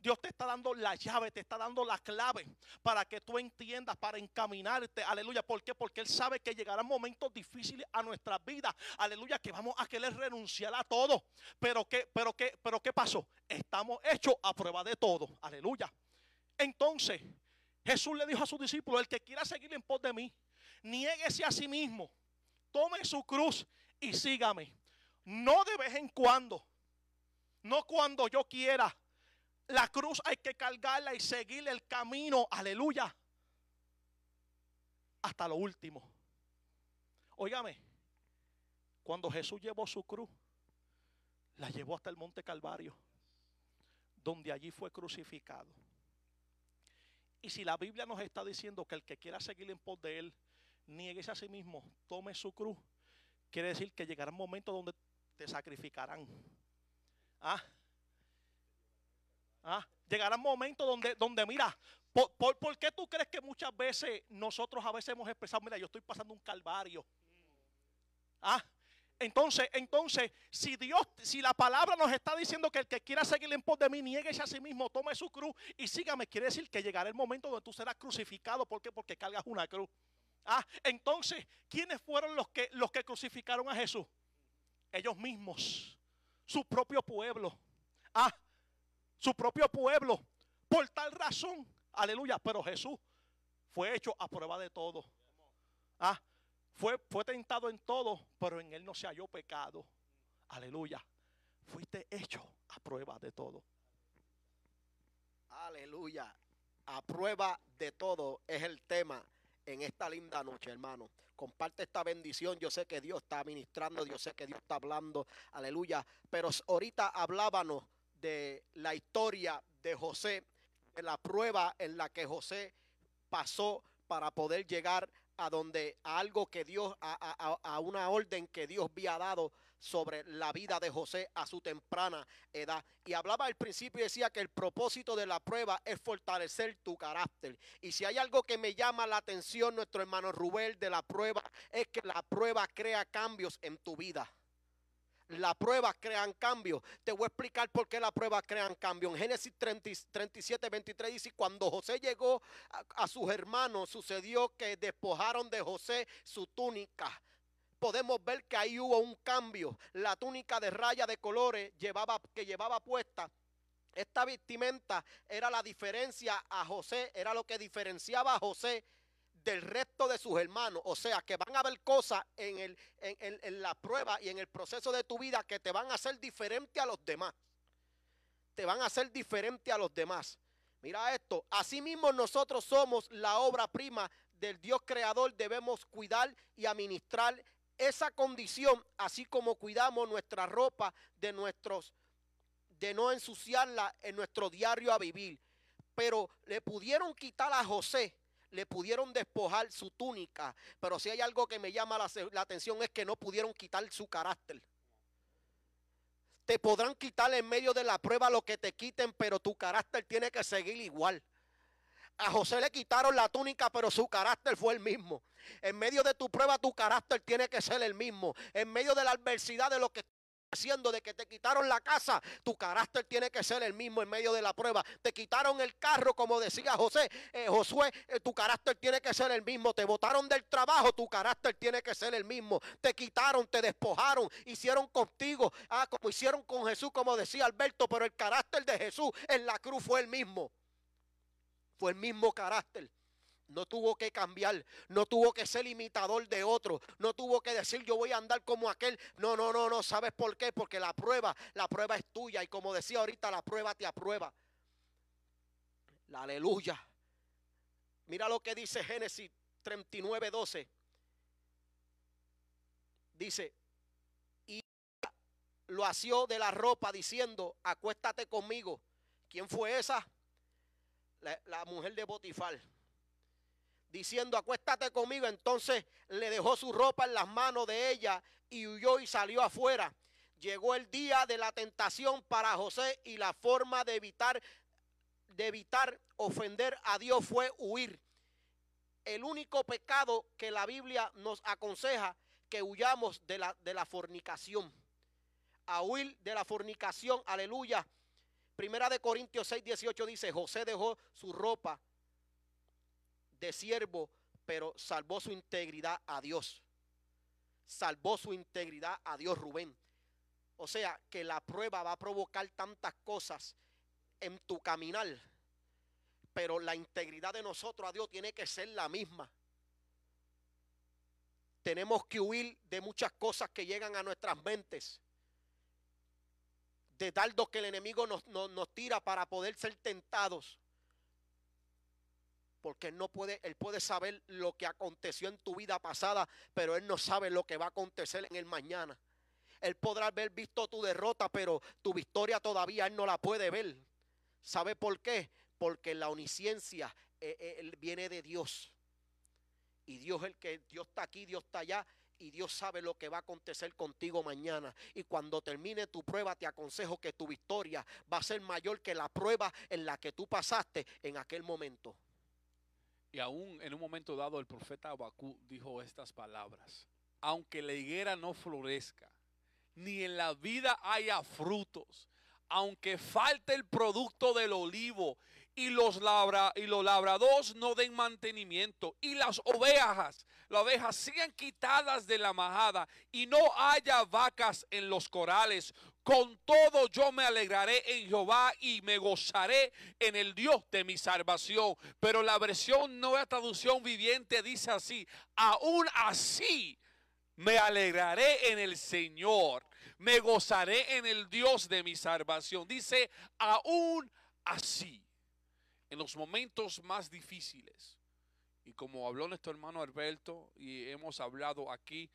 Dios te está dando la llave, te está dando la clave para que tú entiendas, para encaminarte. Aleluya. ¿Por qué? Porque Él sabe que llegarán momentos difíciles a nuestras vidas. Aleluya. Que vamos a querer renunciar a todo. Pero ¿qué, pero qué, pero qué pasó? Estamos hechos a prueba de todo. Aleluya. Entonces, Jesús le dijo a sus discípulos: El que quiera seguir en pos de mí, niéguese a sí mismo, tome su cruz y sígame. No de vez en cuando, no cuando yo quiera. La cruz hay que cargarla y seguir el camino, aleluya, hasta lo último. Óigame, cuando Jesús llevó su cruz, la llevó hasta el monte Calvario, donde allí fue crucificado. Y si la Biblia nos está diciendo que el que quiera seguir en pos de él nieguese a sí mismo, tome su cruz, quiere decir que llegará un momento donde te sacrificarán. ¿Ah? ¿Ah? Llegará un momento donde, donde mira, por, por, qué tú crees que muchas veces nosotros a veces hemos expresado, mira, yo estoy pasando un calvario? ¿Ah? Entonces, entonces, si Dios, si la palabra nos está diciendo que el que quiera seguir en pos de mí, nieguese a sí mismo, tome su cruz y sígame, quiere decir que llegará el momento donde tú serás crucificado. ¿Por qué? Porque cargas una cruz. Ah, entonces, ¿quiénes fueron los que, los que crucificaron a Jesús? Ellos mismos, su propio pueblo. Ah, su propio pueblo. Por tal razón, aleluya, pero Jesús fue hecho a prueba de todo. Ah, fue, fue tentado en todo, pero en él no se halló pecado. Aleluya. Fuiste hecho a prueba de todo. Aleluya. A prueba de todo es el tema en esta linda noche, hermano. Comparte esta bendición. Yo sé que Dios está ministrando, yo sé que Dios está hablando. Aleluya. Pero ahorita hablábamos de la historia de José, de la prueba en la que José pasó para poder llegar a donde a algo que Dios, a, a, una orden que Dios había dado sobre la vida de José a su temprana edad. Y hablaba al principio y decía que el propósito de la prueba es fortalecer tu carácter. Y si hay algo que me llama la atención, nuestro hermano Rubén, de la prueba, es que la prueba crea cambios en tu vida. La prueba crean cambios. Te voy a explicar por qué la prueba crean cambios. En Génesis 37, 23 dice, cuando José llegó a sus hermanos, sucedió que despojaron de José su túnica podemos ver que ahí hubo un cambio. La túnica de raya de colores llevaba, que llevaba puesta. Esta vestimenta era la diferencia a José, era lo que diferenciaba a José del resto de sus hermanos. O sea, que van a haber cosas en, el, en, en la prueba y en el proceso de tu vida que te van a hacer diferente a los demás. Te van a hacer diferente a los demás. Mira esto, asimismo nosotros somos la obra prima del Dios creador, debemos cuidar y administrar esa condición, así como cuidamos nuestra ropa de nuestros, de no ensuciarla en nuestro diario a vivir. Pero le pudieron quitar a José, le pudieron despojar su túnica, pero si hay algo que me llama la, la atención es que no pudieron quitar su carácter. Te podrán quitar en medio de la prueba lo que te quiten, pero tu carácter tiene que seguir igual. A José le quitaron la túnica, pero su carácter fue el mismo. En medio de tu prueba, tu carácter tiene que ser el mismo. En medio de la adversidad de lo que haciendo de que te quitaron la casa, tu carácter tiene que ser el mismo en medio de la prueba. Te quitaron el carro, como decía José, eh, Josué, eh, tu carácter tiene que ser el mismo. Te botaron del trabajo, tu carácter tiene que ser el mismo. Te quitaron, te despojaron, hicieron contigo, ah, como hicieron con Jesús, como decía Alberto, pero el carácter de Jesús en la cruz fue el mismo el mismo carácter. No tuvo que cambiar, no tuvo que ser imitador de otro, no tuvo que decir yo voy a andar como aquel. No, no, no, no, ¿sabes por qué? Porque la prueba, la prueba es tuya y como decía ahorita, la prueba te aprueba. La aleluya. Mira lo que dice Génesis 39, 12. Dice, y lo asió de la ropa diciendo, acuéstate conmigo. ¿Quién fue esa? La, mujer de Botifar, diciendo, acuéstate conmigo. Entonces le dejó su ropa en las manos de ella y huyó y salió afuera. Llegó el día de la tentación para José y la forma de evitar, de evitar ofender a Dios fue huir. El único pecado que la Biblia nos aconseja que huyamos de la, de la fornicación. A huir de la fornicación, aleluya Primera de Corintios 6, 18 dice, José dejó su ropa de siervo, pero salvó su integridad a Dios. Salvó su integridad a Dios Rubén. O sea que la prueba va a provocar tantas cosas en tu caminar. Pero la integridad de nosotros a Dios tiene que ser la misma. Tenemos que huir de muchas cosas que llegan a nuestras mentes de dardos que el enemigo nos, nos, tira para poder ser tentados. Porque él no puede, él puede saber lo que aconteció en tu vida pasada, pero él no sabe lo que va a acontecer en el mañana. Él podrá haber visto tu derrota, pero tu victoria todavía él no la puede ver. ¿Sabe por qué? Porque la omnisciencia eh, eh, viene de Dios. Y Dios el que Dios está aquí, Dios está allá y Dios sabe lo que va a acontecer contigo mañana. Y cuando termine tu prueba, te aconsejo que tu victoria va a ser mayor que la prueba en la que tú pasaste en aquel momento. Y aún en un momento dado, el profeta Abacú dijo estas palabras: Aunque la higuera no florezca, ni en la vida haya frutos, aunque falte el producto del olivo y los, labra, y los labradores no den mantenimiento y las ovejas, las ovejas sean quitadas de la majada y no haya vacas en los corales. Con todo yo me alegraré en Jehová y me gozaré en el Dios de mi salvación. Pero la versión nueva traducción viviente dice así, aún así me alegraré en el Señor, me gozaré en el Dios de mi salvación. Dice, aún así en los momentos más difíciles. Y como habló nuestro hermano Alberto y hemos hablado aquí,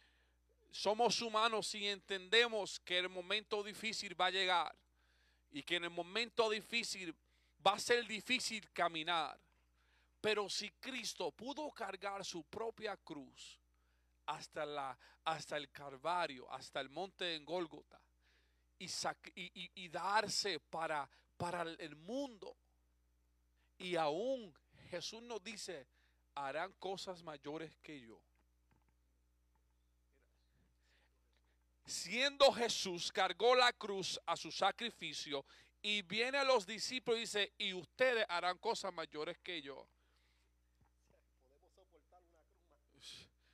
somos humanos y entendemos que el momento difícil va a llegar y que en el momento difícil va a ser difícil caminar. Pero si Cristo pudo cargar su propia cruz, hasta, la, hasta el Calvario, hasta el monte en Gólgota y, y- y darse para, para el mundo. Y aún Jesús nos dice, harán cosas mayores que yo. Siendo Jesús, cargó la cruz a su sacrificio y viene a los discípulos y dice, y ustedes harán cosas mayores que yo.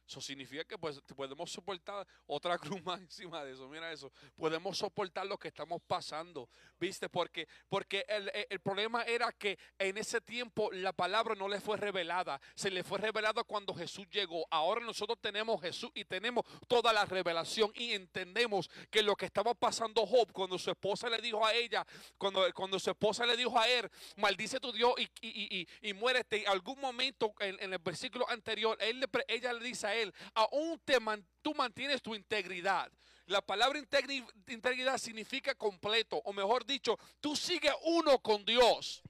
Eso significa que pues, podemos soportar otra [laughs] cruz más encima de eso. Mira eso. Podemos soportar lo que estamos pasando. ¿Viste? Porque, porque el, el- problema era que en ese tiempo la palabra no le fue revelada. Se le fue revelada cuando Jesús llegó. Ahora nosotros tenemos Jesús y tenemos toda la revelación y entendemos que lo que estaba pasando Job cuando su esposa le dijo a ella, cuando, cuando su esposa le dijo a él, maldice tu Dios y, y, y, y- muérete. En algún momento en, el versículo anterior, él ella le dice a aún te man- tú mantienes tu integridad. La palabra integri- integridad significa completo, o mejor dicho, tú sigues uno con Dios.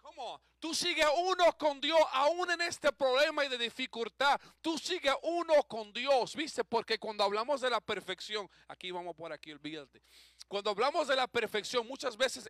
¿Cómo? Tú sigues uno con Dios aún en este problema y de dificultad. Tú sigues uno con Dios, ¿viste? Porque cuando hablamos de la perfección, aquí vamos por aquí, olvídate. Cuando hablamos de la perfección, muchas veces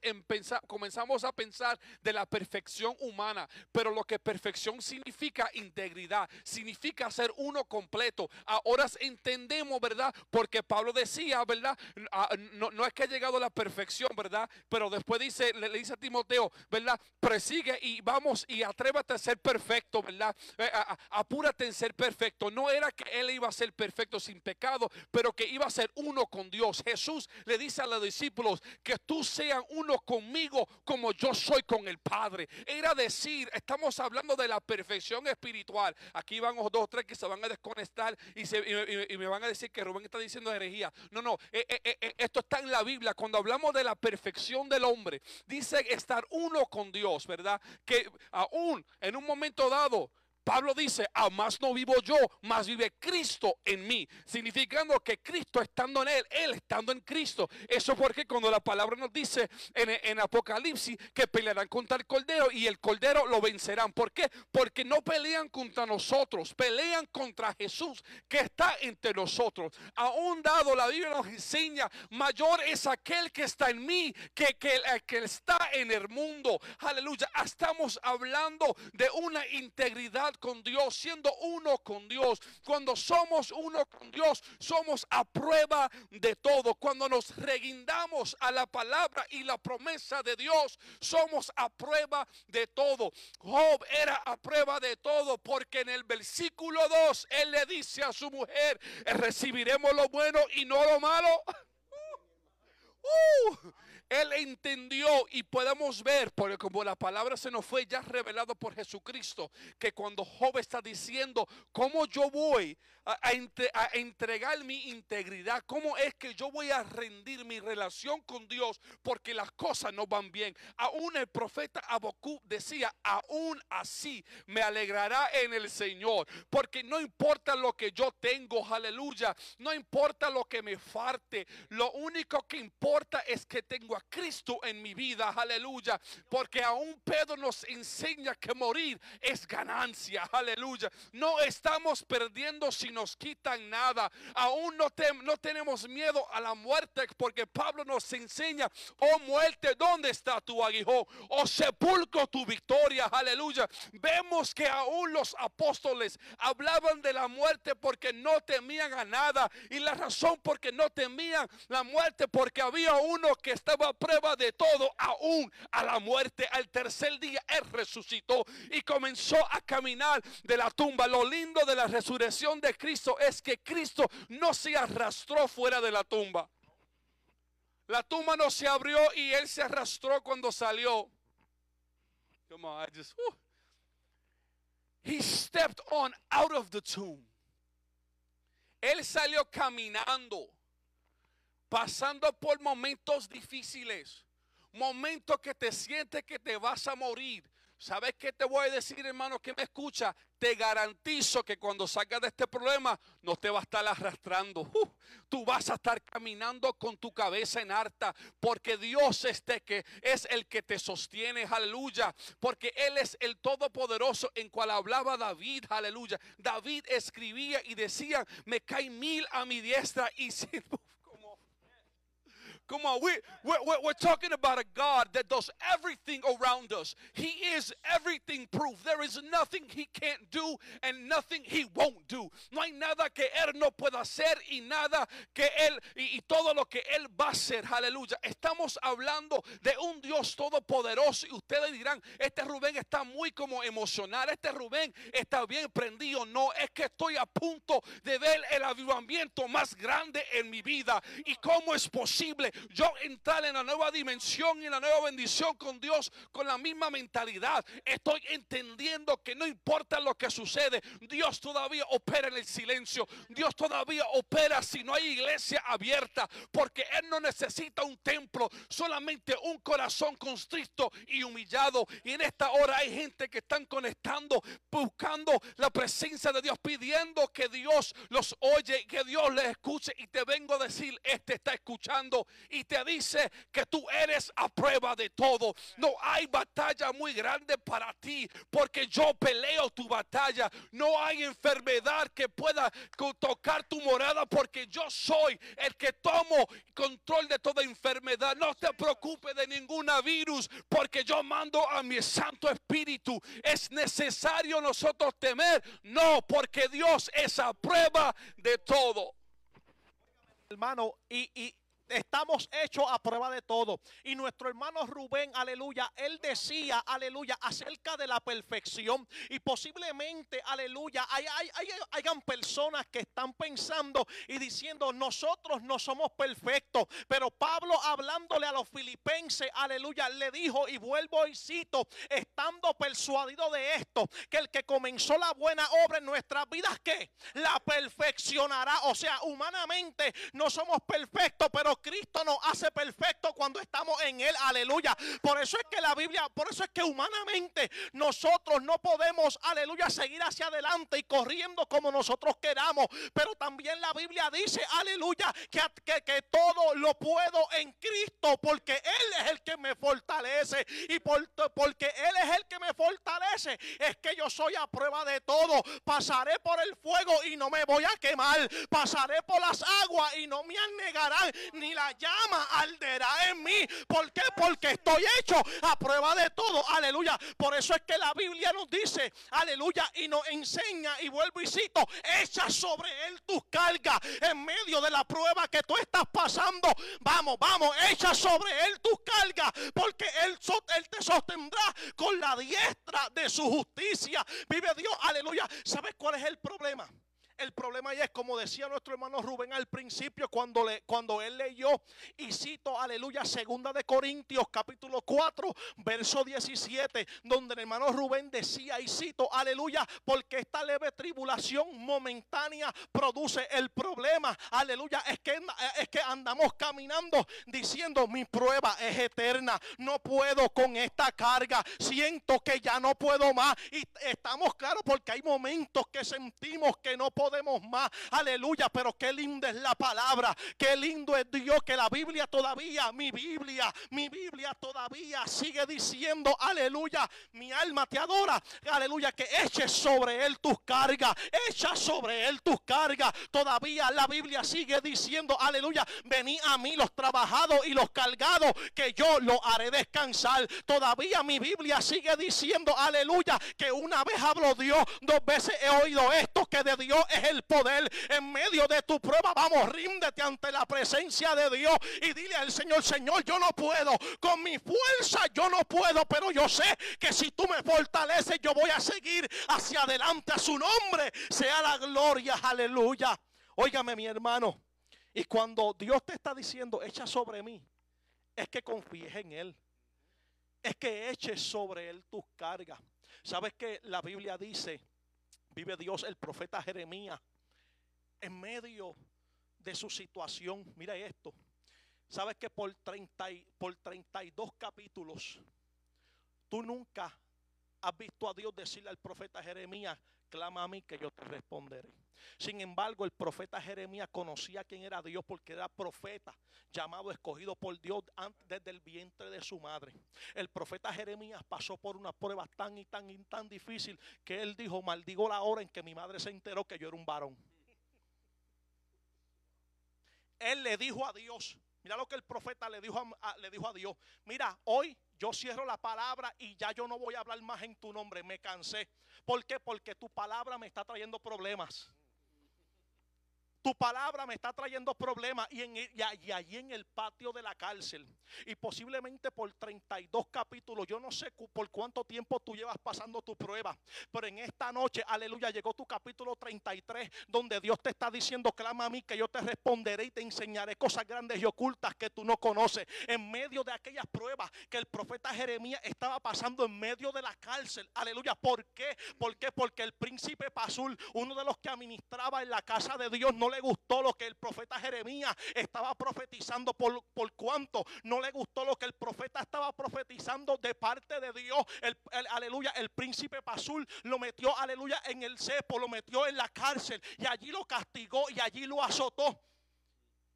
comenzamos a pensar de la perfección humana, pero lo que perfección significa integridad, significa ser uno completo. Ahora entendemos, ¿verdad? Porque Pablo decía, ¿verdad? Ah, No, es que ha llegado a la perfección, ¿verdad? Pero después dice, le, dice a Timoteo, ¿verdad? Presigue y vamos y atrévate a ser perfecto, ¿verdad? Eh, apúrate en ser perfecto. No era que él iba a ser perfecto sin pecado, pero que iba a ser uno con Dios. Jesús le dice a los discípulos que tú sean uno conmigo como yo soy con el Padre. Era decir, estamos hablando de la perfección espiritual. Aquí van los dos tres que se van a desconectar y, se- me van a decir que Rubén está diciendo herejía. No, no, eh, eh, eh, esto está en la Biblia. Cuando hablamos de la perfección del hombre, dice estar uno con Dios, ¿verdad? Que aún en un momento dado, Pablo dice, a más no vivo yo, más vive Cristo en mí. Significando que Cristo estando en él, él estando en Cristo. Eso porque cuando la palabra nos dice en, Apocalipsis que pelearán contra el Cordero y el Cordero lo vencerán. ¿Por qué? Porque no pelean contra nosotros, pelean contra Jesús que está entre nosotros. Aún dado la Biblia nos enseña, mayor es aquel que está en mí que, que el que está en el mundo. Aleluya. Estamos hablando de una integridad con Dios, siendo uno con Dios. Cuando somos uno con Dios, somos a prueba de todo. Cuando nos reguindamos a la palabra y la promesa de Dios, somos a prueba de todo. Job era a prueba de todo porque en el versículo 2 él le dice a su mujer, recibiremos lo bueno y no lo malo. [laughs] Uh, él entendió y podemos ver, porque como la palabra se nos fue ya revelado por Jesucristo, que cuando Job está diciendo, ¿cómo yo voy a, a entre- a entregar mi integridad? ¿Cómo es que yo voy a rendir mi relación con Dios? Porque las cosas no van bien. Aún el profeta Abocú decía, aún así me alegrará en el Señor, porque no importa lo que yo tengo, aleluya, no importa lo que me falte, lo único que importa es que tengo a Cristo en mi vida, aleluya, porque aún Pedro nos enseña que morir es ganancia, aleluya. No estamos perdiendo si nos quitan nada, aún no, te- no tenemos miedo a la muerte, porque Pablo nos enseña, oh muerte, ¿dónde está tu aguijón? Oh sepulcro, tu victoria, aleluya. Vemos que aún los apóstoles hablaban de la muerte porque no temían a nada, y la razón porque no temían la muerte, porque había uno que estaba a prueba de todo, aún a la muerte. Al tercer día él resucitó y comenzó a caminar de la tumba. Lo lindo de la resurrección de Cristo es que Cristo no se arrastró fuera de la tumba. La tumba no se abrió y él se arrastró cuando salió. Come on, I just. He stepped on out of the tomb. Él salió caminando, pasando por momentos difíciles, momentos que te sientes que te vas a morir. ¿Sabes qué te voy a decir, hermano, que me escucha? Te garantizo que cuando salgas de este problema no te va a estar arrastrando. Uh, tú vas a estar caminando con tu cabeza en harta porque Dios este que es el que te sostiene, aleluya, porque él es el todopoderoso en cual hablaba David, aleluya. David escribía y decía, "Me caen mil a mi diestra y cien Come on, we, we're, we're, talking about a God that does everything around us. He is everything proof. There is nothing He can't do and nothing He won't do. No hay nada que Él no pueda hacer y nada que Él y, y todo lo que Él va a hacer. Aleluya. Estamos hablando de un Dios todopoderoso y ustedes dirán, este Rubén está muy como emocional, este Rubén está bien prendido. No, es que estoy a punto de ver el avivamiento más grande en mi vida. ¿Y cómo es posible? Yo entrar en la nueva dimensión y en la nueva bendición con Dios con la misma mentalidad. Estoy entendiendo que no importa lo que sucede, Dios todavía opera en el silencio. Dios todavía opera si no hay iglesia abierta, porque Él no necesita un templo, solamente un corazón constricto y humillado. Y en esta hora hay gente que están conectando, buscando la presencia de Dios, pidiendo que Dios los oye, que Dios les escuche. Y te vengo a decir, este está escuchando y te dice que tú eres a prueba de todo. No hay batalla muy grande para ti porque yo peleo tu batalla. No hay enfermedad que pueda tocar tu morada porque yo soy el que tomo control de toda enfermedad. No te preocupes de ninguna virus porque yo mando a mi Santo Espíritu. Es necesario nosotros temer. No, porque Dios es a prueba de todo. Hermano, y, y Estamos hechos a prueba de todo. Y nuestro hermano Rubén, aleluya, él decía, aleluya, acerca de la perfección. Y posiblemente, aleluya, hay, hay, hay, hayan personas que están pensando y diciendo, nosotros no somos perfectos. Pero Pablo hablándole a los filipenses, aleluya, le dijo, y vuelvo y cito, estando persuadido de esto, que el que comenzó la buena obra en nuestras vidas, que la perfeccionará. O sea, humanamente no somos perfectos, pero Cristo nos hace perfecto cuando estamos en Él. Aleluya. Por eso es que la Biblia, por eso es que humanamente nosotros no podemos, aleluya, seguir hacia adelante y corriendo como nosotros queramos. Pero también la Biblia dice, aleluya, que, que, todo lo puedo en Cristo porque Él es el que me fortalece. Y por, porque Él es el que me fortalece, es que yo soy a prueba de todo. Pasaré por el fuego y no me voy a quemar. Pasaré por las aguas y no me anegarán ni la llama arderá en mí. Porque estoy hecho a prueba de todo. Aleluya. Por eso es que la Biblia nos dice, aleluya, y nos enseña, y vuelvo y cito, echa sobre él tus cargas en medio de la prueba que tú estás pasando. Vamos, vamos, echa sobre él tus cargas, porque él, él te sostendrá con la diestra de su justicia. Vive Dios, aleluya. ¿Sabes cuál es el problema? El problema ya es como decía nuestro hermano Rubén al principio cuando, le, cuando él leyó y cito, aleluya, segunda de Corintios capítulo 4, verso 17, donde el hermano Rubén decía y cito, aleluya, porque esta leve tribulación momentánea produce el problema, aleluya, es que, es que andamos caminando diciendo mi prueba es eterna, no puedo con esta carga, siento que ya no puedo más y estamos claros porque hay momentos que sentimos que no podemos podemos más. Aleluya, pero qué linda es la palabra. Qué lindo es Dios que la Biblia todavía, mi Biblia, mi Biblia todavía sigue diciendo, aleluya, mi alma te adora. Aleluya, que eches sobre él tus cargas. Echa sobre él tus cargas. Todavía la Biblia sigue diciendo, aleluya, vení a mí los trabajados y los cargados, que yo lo haré descansar. Todavía mi Biblia sigue diciendo, aleluya, que una vez habló Dios, dos veces he oído esto, que de Dios es el poder en medio de tu prueba. Vamos, ríndete ante la presencia de Dios y dile al Señor, Señor, yo no puedo. Con mi fuerza yo no puedo, pero yo sé que si tú me fortaleces, yo voy a seguir hacia adelante. A su nombre sea la gloria. Aleluya. Óigame, mi hermano. Y cuando Dios te está diciendo, echa sobre mí, es que confíes en Él. Es que eches sobre Él tus cargas. ¿Sabes que la Biblia dice vive Dios, el profeta Jeremías, en medio de su situación. Mira esto. Sabes que por, 30 por 32 capítulos, tú nunca has visto a Dios decirle al profeta Jeremías, clama a mí que yo te responderé. Sin embargo, el profeta Jeremías conocía quién era Dios porque era profeta, llamado, escogido por Dios antes desde el vientre de su madre. El profeta Jeremías pasó por una prueba tan y tan y tan difícil que él dijo, maldigo la hora en que mi madre se enteró que yo era un varón. Él le dijo a Dios, mira lo que el profeta le dijo a, le dijo a Dios, mira, hoy yo cierro la palabra y ya yo no voy a hablar más en tu nombre, me cansé. ¿Por qué? Porque tu palabra me está trayendo problemas. Tu palabra me está trayendo problemas y, allí en el patio de la cárcel. Y posiblemente por 32 capítulos, yo no sé por cuánto tiempo tú llevas pasando tu prueba. Pero en esta noche, aleluya, llegó tu capítulo 33, donde Dios te está diciendo, clama a mí que yo te responderé y te enseñaré cosas grandes y ocultas que tú no conoces. En medio de aquellas pruebas que el profeta Jeremías estaba pasando en medio de la cárcel. Aleluya, ¿por qué? ¿Por qué? Porque el príncipe Pasul, uno de los que administraba en la casa de Dios, no le gustó lo que el profeta Jeremías estaba profetizando por, por cuanto no le gustó lo que el profeta estaba profetizando de parte de Dios. El, aleluya, el príncipe Pasul lo metió, aleluya, en el cepo, lo metió en la cárcel y allí lo castigó y allí lo azotó.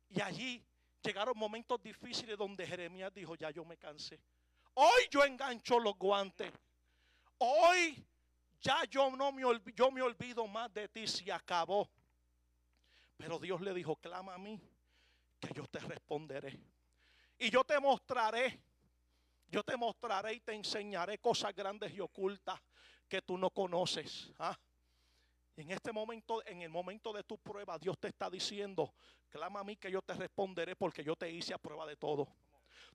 Y allí llegaron momentos difíciles donde Jeremías dijo, ya yo me cansé. Hoy yo engancho los guantes. Hoy ya yo no me, yo me olvido más de ti, se acabó. Pero Dios le dijo, clama a mí, que yo te responderé. Y yo te mostraré, yo te mostraré y te enseñaré cosas grandes y ocultas que tú no conoces. ¿ah? En este momento, en el momento de tu prueba, Dios te está diciendo, clama a mí que yo te responderé porque yo te hice a prueba de todo.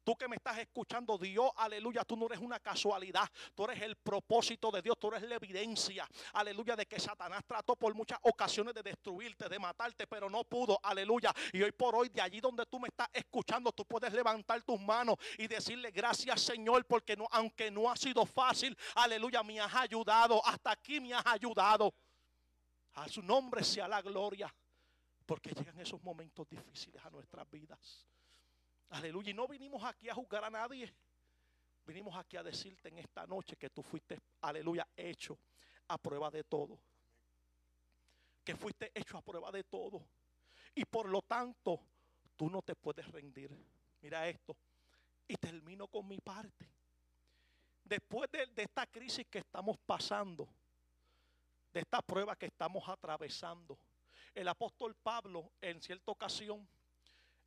Tú que me estás escuchando, Dios, aleluya, tú no eres una casualidad, tú eres el propósito de Dios, tú eres la evidencia, aleluya, de que Satanás trató por muchas ocasiones de destruirte, de matarte, pero no pudo, aleluya. Y hoy por hoy, de allí donde tú me estás escuchando, tú puedes levantar tus manos y decirle gracias Señor, porque aunque no ha sido fácil, aleluya, me has ayudado, hasta aquí me has ayudado. A su nombre sea la gloria, porque llegan esos momentos difíciles a nuestras vidas. Aleluya. Y no vinimos aquí a juzgar a nadie. Vinimos aquí a decirte en esta noche que tú fuiste, aleluya, hecho a prueba de todo. Que fuiste hecho a prueba de todo. Y por lo tanto, tú no te puedes rendir. Mira esto. Y termino con mi parte. Después de, de esta crisis que estamos pasando, de esta prueba que estamos atravesando, el apóstol Pablo en cierta ocasión,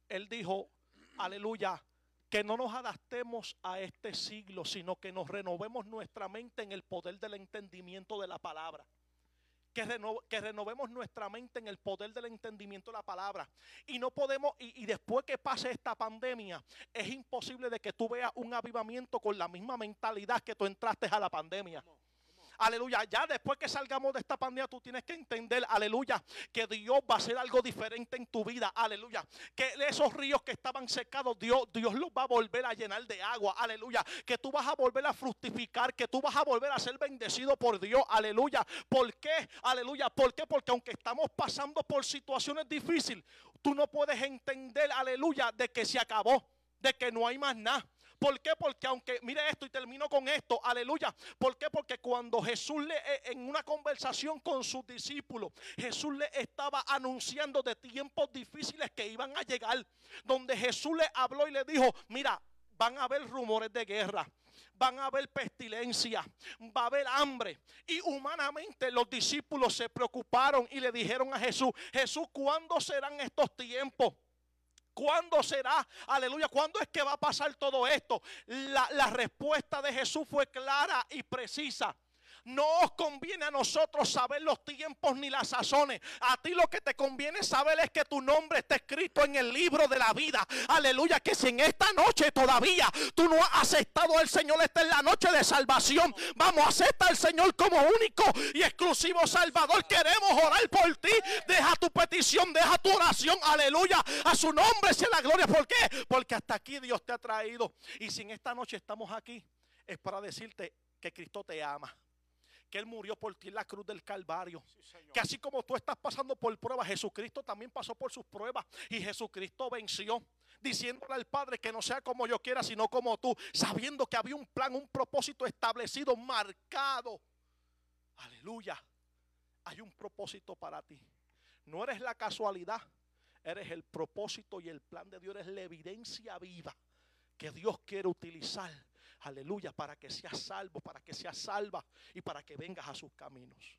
él dijo, aleluya, que no nos adaptemos a este siglo, sino que nos renovemos nuestra mente en el poder del entendimiento de la palabra. Que, renovemos nuestra mente en el poder del entendimiento de la palabra. Y no podemos, y, y, después que pase esta pandemia, es imposible de que tú veas un avivamiento con la misma mentalidad que tú entraste a la pandemia. Aleluya. Ya después que salgamos de esta pandemia, tú tienes que entender, aleluya, que Dios va a hacer algo diferente en tu vida. Aleluya. Que esos ríos que estaban secados, Dios, Dios los va a volver a llenar de agua. Aleluya. Que tú vas a volver a fructificar, que tú vas a volver a ser bendecido por Dios. Aleluya. ¿Por qué? Aleluya. ¿Por qué? Porque aunque estamos pasando por situaciones difíciles, tú no puedes entender, aleluya, de que se acabó, de que no hay más nada. ¿Por qué? Porque aunque, mire esto y termino con esto, aleluya. ¿Por qué? Porque cuando Jesús le, eh, en una conversación con sus discípulos, Jesús le estaba anunciando de tiempos difíciles que iban a llegar, donde Jesús le habló y le dijo, mira, van a haber rumores de guerra van a haber pestilencia, va a haber hambre. Y humanamente los discípulos se preocuparon y le dijeron a Jesús, Jesús, ¿cuándo serán estos tiempos? ¿Cuándo será? Aleluya. ¿Cuándo es que va a pasar todo esto? La, la respuesta de Jesús fue clara y precisa. No os conviene a nosotros saber los tiempos ni las sazones. A ti lo que te conviene saber es que tu nombre está escrito en el libro de la vida. Aleluya. Que si en esta noche todavía tú no has aceptado al Señor, esta es la noche de salvación. Vamos, acepta al Señor como único y exclusivo Salvador. Queremos orar por ti. Deja tu petición, deja tu oración. Aleluya. A su nombre sea la gloria. ¿Por qué? Porque hasta aquí Dios te ha traído. Y si en esta noche estamos aquí, es para decirte que Cristo te ama que Él murió por ti en la cruz del Calvario. que así como tú estás pasando por pruebas, Jesucristo también pasó por sus pruebas y Jesucristo venció. diciéndole al Padre que no sea como yo quiera, sino como tú, sabiendo que había un plan, un propósito establecido, marcado. Aleluya. Hay un propósito para ti. No eres la casualidad, eres el propósito y el plan de Dios, eres la evidencia viva que Dios quiere utilizar. Aleluya, para que seas salvo, para que seas salva y para que vengas a sus caminos.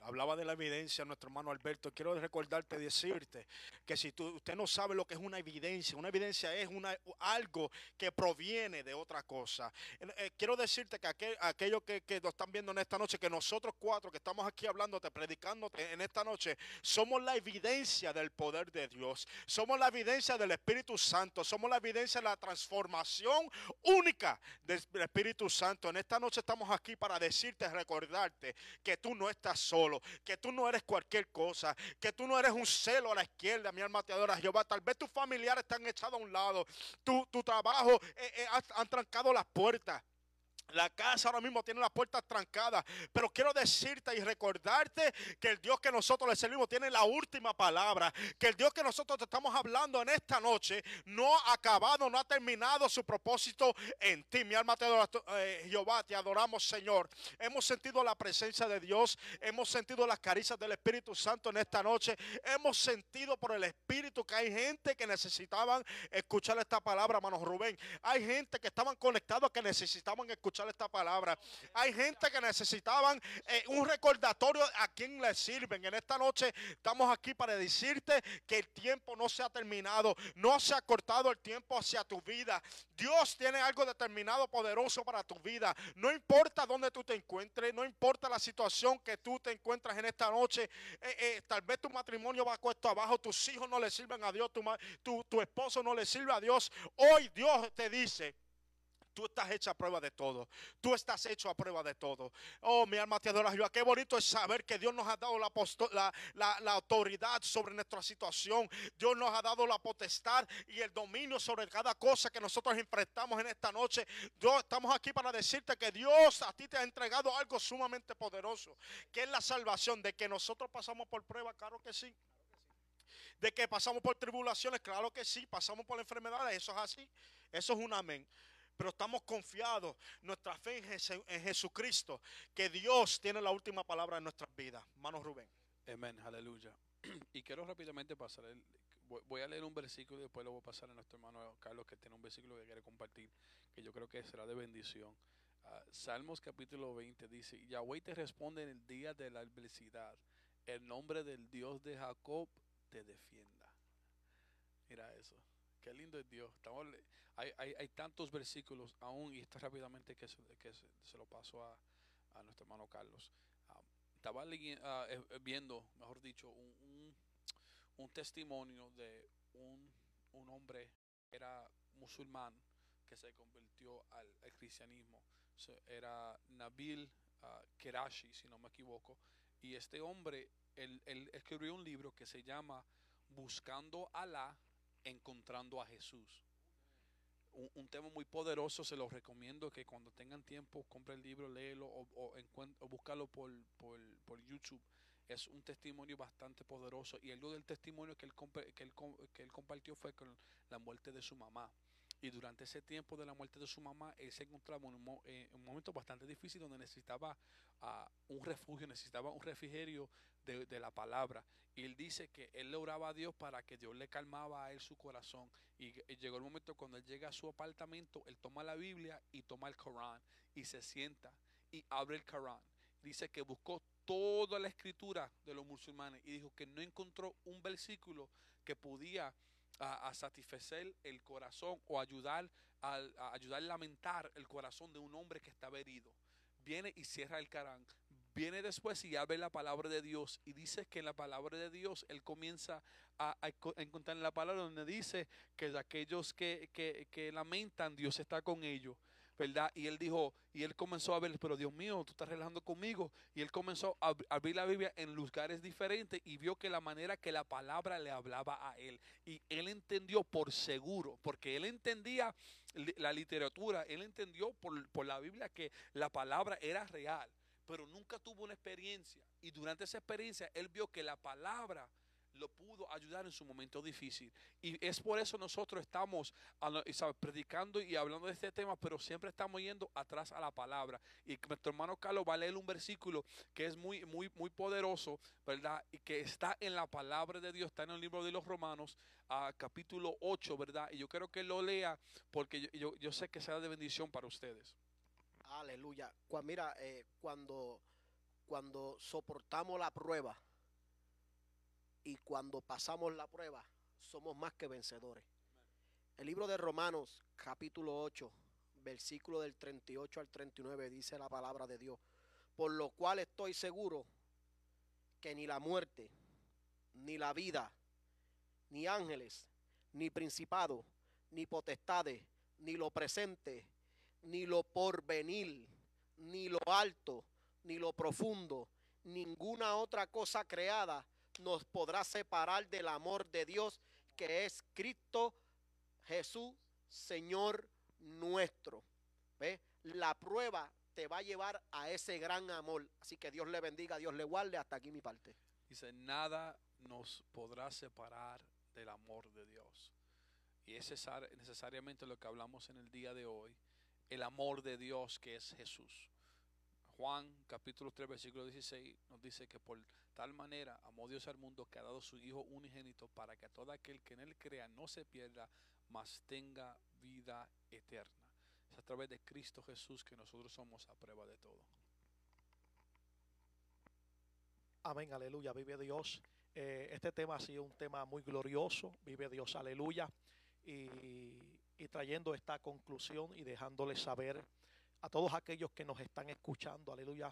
Hablaba de la evidencia nuestro hermano Alberto. Quiero recordarte, decirte que si tú, usted no sabe lo que es una evidencia, una evidencia es una, algo que proviene de otra cosa. Eh, quiero decirte que aquel, aquellos que, que nos están viendo en esta noche, que nosotros cuatro que estamos aquí hablándote, predicándote en esta noche, somos la evidencia del poder de Dios. Somos la evidencia del Espíritu Santo. Somos la evidencia de la transformación única del Espíritu Santo. En esta noche estamos aquí para decirte, recordarte que tú no estás solo, que tú no eres cualquier cosa, que tú no eres un celo a la izquierda, mi alma te adora Jehová. Tal vez tus familiares están echados a un lado, tu, tu trabajo eh, eh, han trancado las puertas. La casa ahora mismo tiene las puertas trancadas, pero quiero decirte y recordarte que el Dios que nosotros le servimos tiene la última palabra, que el Dios que nosotros te estamos hablando en esta noche no ha acabado, no ha terminado su propósito en ti. Mi alma te adora, eh, Jehová, te adoramos, Señor. Hemos sentido la presencia de Dios, hemos sentido las caricias del Espíritu Santo en esta noche, hemos sentido por el Espíritu que hay gente que necesitaban escuchar esta palabra, hermano Rubén. Hay gente que estaban conectados que necesitaban escuchar esta palabra. Hay gente que necesitaban eh, un recordatorio a quien le sirven. En esta noche estamos aquí para decirte que el tiempo no se ha terminado, no se ha cortado el tiempo hacia tu vida. Dios tiene algo determinado, poderoso para tu vida. No importa dónde tú te encuentres, no importa la situación que tú te encuentras en esta noche. Eh, eh, tal vez tu matrimonio va cuesta abajo, tus hijos no le sirven a Dios, tu, tu, tu esposo no le sirve a Dios. Hoy Dios te dice Tú estás hecho a prueba de todo. Tú estás hecho a prueba de todo. Oh, mi alma te adora, Jehová. Qué bonito es saber que Dios nos ha dado la, autoridad sobre nuestra situación. Dios nos ha dado la potestad y el dominio sobre cada cosa que nosotros enfrentamos en esta noche. Estamos aquí para decirte que Dios a ti te ha entregado algo sumamente poderoso, que es la salvación. De que nosotros pasamos por prueba, claro que sí de que pasamos por tribulaciones, claro que sí, pasamos por enfermedades, eso es así, eso es un amén pero estamos confiados, nuestra fe en, Jesucristo, que Dios tiene la última palabra en nuestras vidas. Manos Rubén. Amén, aleluya. [clears throat] Y quiero rápidamente pasar, voy a leer un versículo y después lo voy a pasar a nuestro hermano Carlos, que tiene un versículo que quiere compartir, que yo creo que será de bendición. Ah, Salmos capítulo 20 dice, Yahweh te responde en el día de la adversidad, el nombre del Dios de Jacob te defienda. Mira eso. Qué lindo es Dios. Estamos, hay, hay, hay, tantos versículos aún, y está rápidamente que se, que se, lo paso a, a, nuestro hermano Carlos. Ah, estaba uh, viendo, mejor dicho, un, un, testimonio de un, un, hombre que era musulmán que se convirtió al, cristianismo. era Nabil uh, Kerashi, si no me equivoco. Y este hombre, él, él escribió un libro que se llama Buscando Alá encontrando a Jesús. Un, tema muy poderoso, se lo recomiendo que cuando tengan tiempo compre el libro, léelo o, o, búscalo por, por, YouTube. Es un testimonio bastante poderoso y algo del testimonio que él, que él, que él compartió fue con la muerte de su mamá. Y durante ese tiempo de la muerte de su mamá, él se encontraba en un, eh, momento bastante difícil donde necesitaba uh, un refugio, necesitaba un refrigerio de, de, la palabra. Y él dice que él le oraba a Dios para que Dios le calmaba a él su corazón. Y, llegó el momento cuando él llega a su apartamento, él toma la Biblia y toma el Corán y se sienta y abre el Corán. Dice que buscó toda la escritura de los musulmanes y dijo que no encontró un versículo que podía a, satisfacer el corazón o ayudar a, ayudar a lamentar el corazón de un hombre que estaba herido. Viene y cierra el Corán. Viene después y abre la palabra de Dios y dice que en la palabra de Dios él comienza a, encontrar en la palabra donde dice que aquellos que, que, que lamentan, Dios está con ellos. ¿Verdad? Y él dijo, y él comenzó a ver, pero Dios mío, tú estás relajando conmigo. Y él comenzó a abrir la Biblia en lugares diferentes y vio que la manera que la palabra le hablaba a él. Y él entendió por seguro, porque él entendía la literatura, él entendió por, por la Biblia que la palabra era real, pero nunca tuvo una experiencia. Y durante esa experiencia él vio que la palabra lo pudo ayudar en su momento difícil. Y es por eso nosotros estamos a- y sabe, predicando y hablando de este tema, pero siempre estamos yendo atrás a la palabra. Y nuestro hermano Carlos va a leer un versículo que es muy, muy, muy poderoso, ¿verdad? Y que está en la palabra de Dios, está en el libro de los Romanos, capítulo 8, ¿verdad? Y yo quiero que lo lea porque yo, yo, yo sé que será de bendición para ustedes. Aleluya. Mira, eh, cuando, cuando soportamos la prueba y cuando pasamos la prueba, somos más que vencedores. El libro de Romanos, capítulo 8, versículo del 38 al 39, dice la palabra de Dios. Por lo cual estoy seguro que ni la muerte, ni la vida, ni ángeles, ni principado, ni potestades, ni lo presente, ni lo porvenir, ni lo alto, ni lo profundo, ninguna otra cosa creada nos podrá separar del amor de Dios que es Cristo Jesús, Señor nuestro. ¿Ve? La prueba te va a llevar a ese gran amor. Así que Dios le bendiga, Dios le guarde. Hasta aquí mi parte. Dice, nada nos podrá separar del amor de Dios. Y es cesar- necesariamente lo que hablamos en el día de hoy, el amor de Dios que es Jesús. Juan capítulo 3 versículo 16 nos dice que por tal manera amó Dios al mundo que ha dado su Hijo unigénito para que todo aquel que en él crea no se pierda, mas tenga vida eterna. Es a través de Cristo Jesús que nosotros somos a prueba de todo. Amén, aleluya, vive Dios. Eh, este tema ha sido un tema muy glorioso, vive Dios, aleluya. Y, y trayendo esta conclusión y dejándoles saber a todos aquellos que nos están escuchando, aleluya,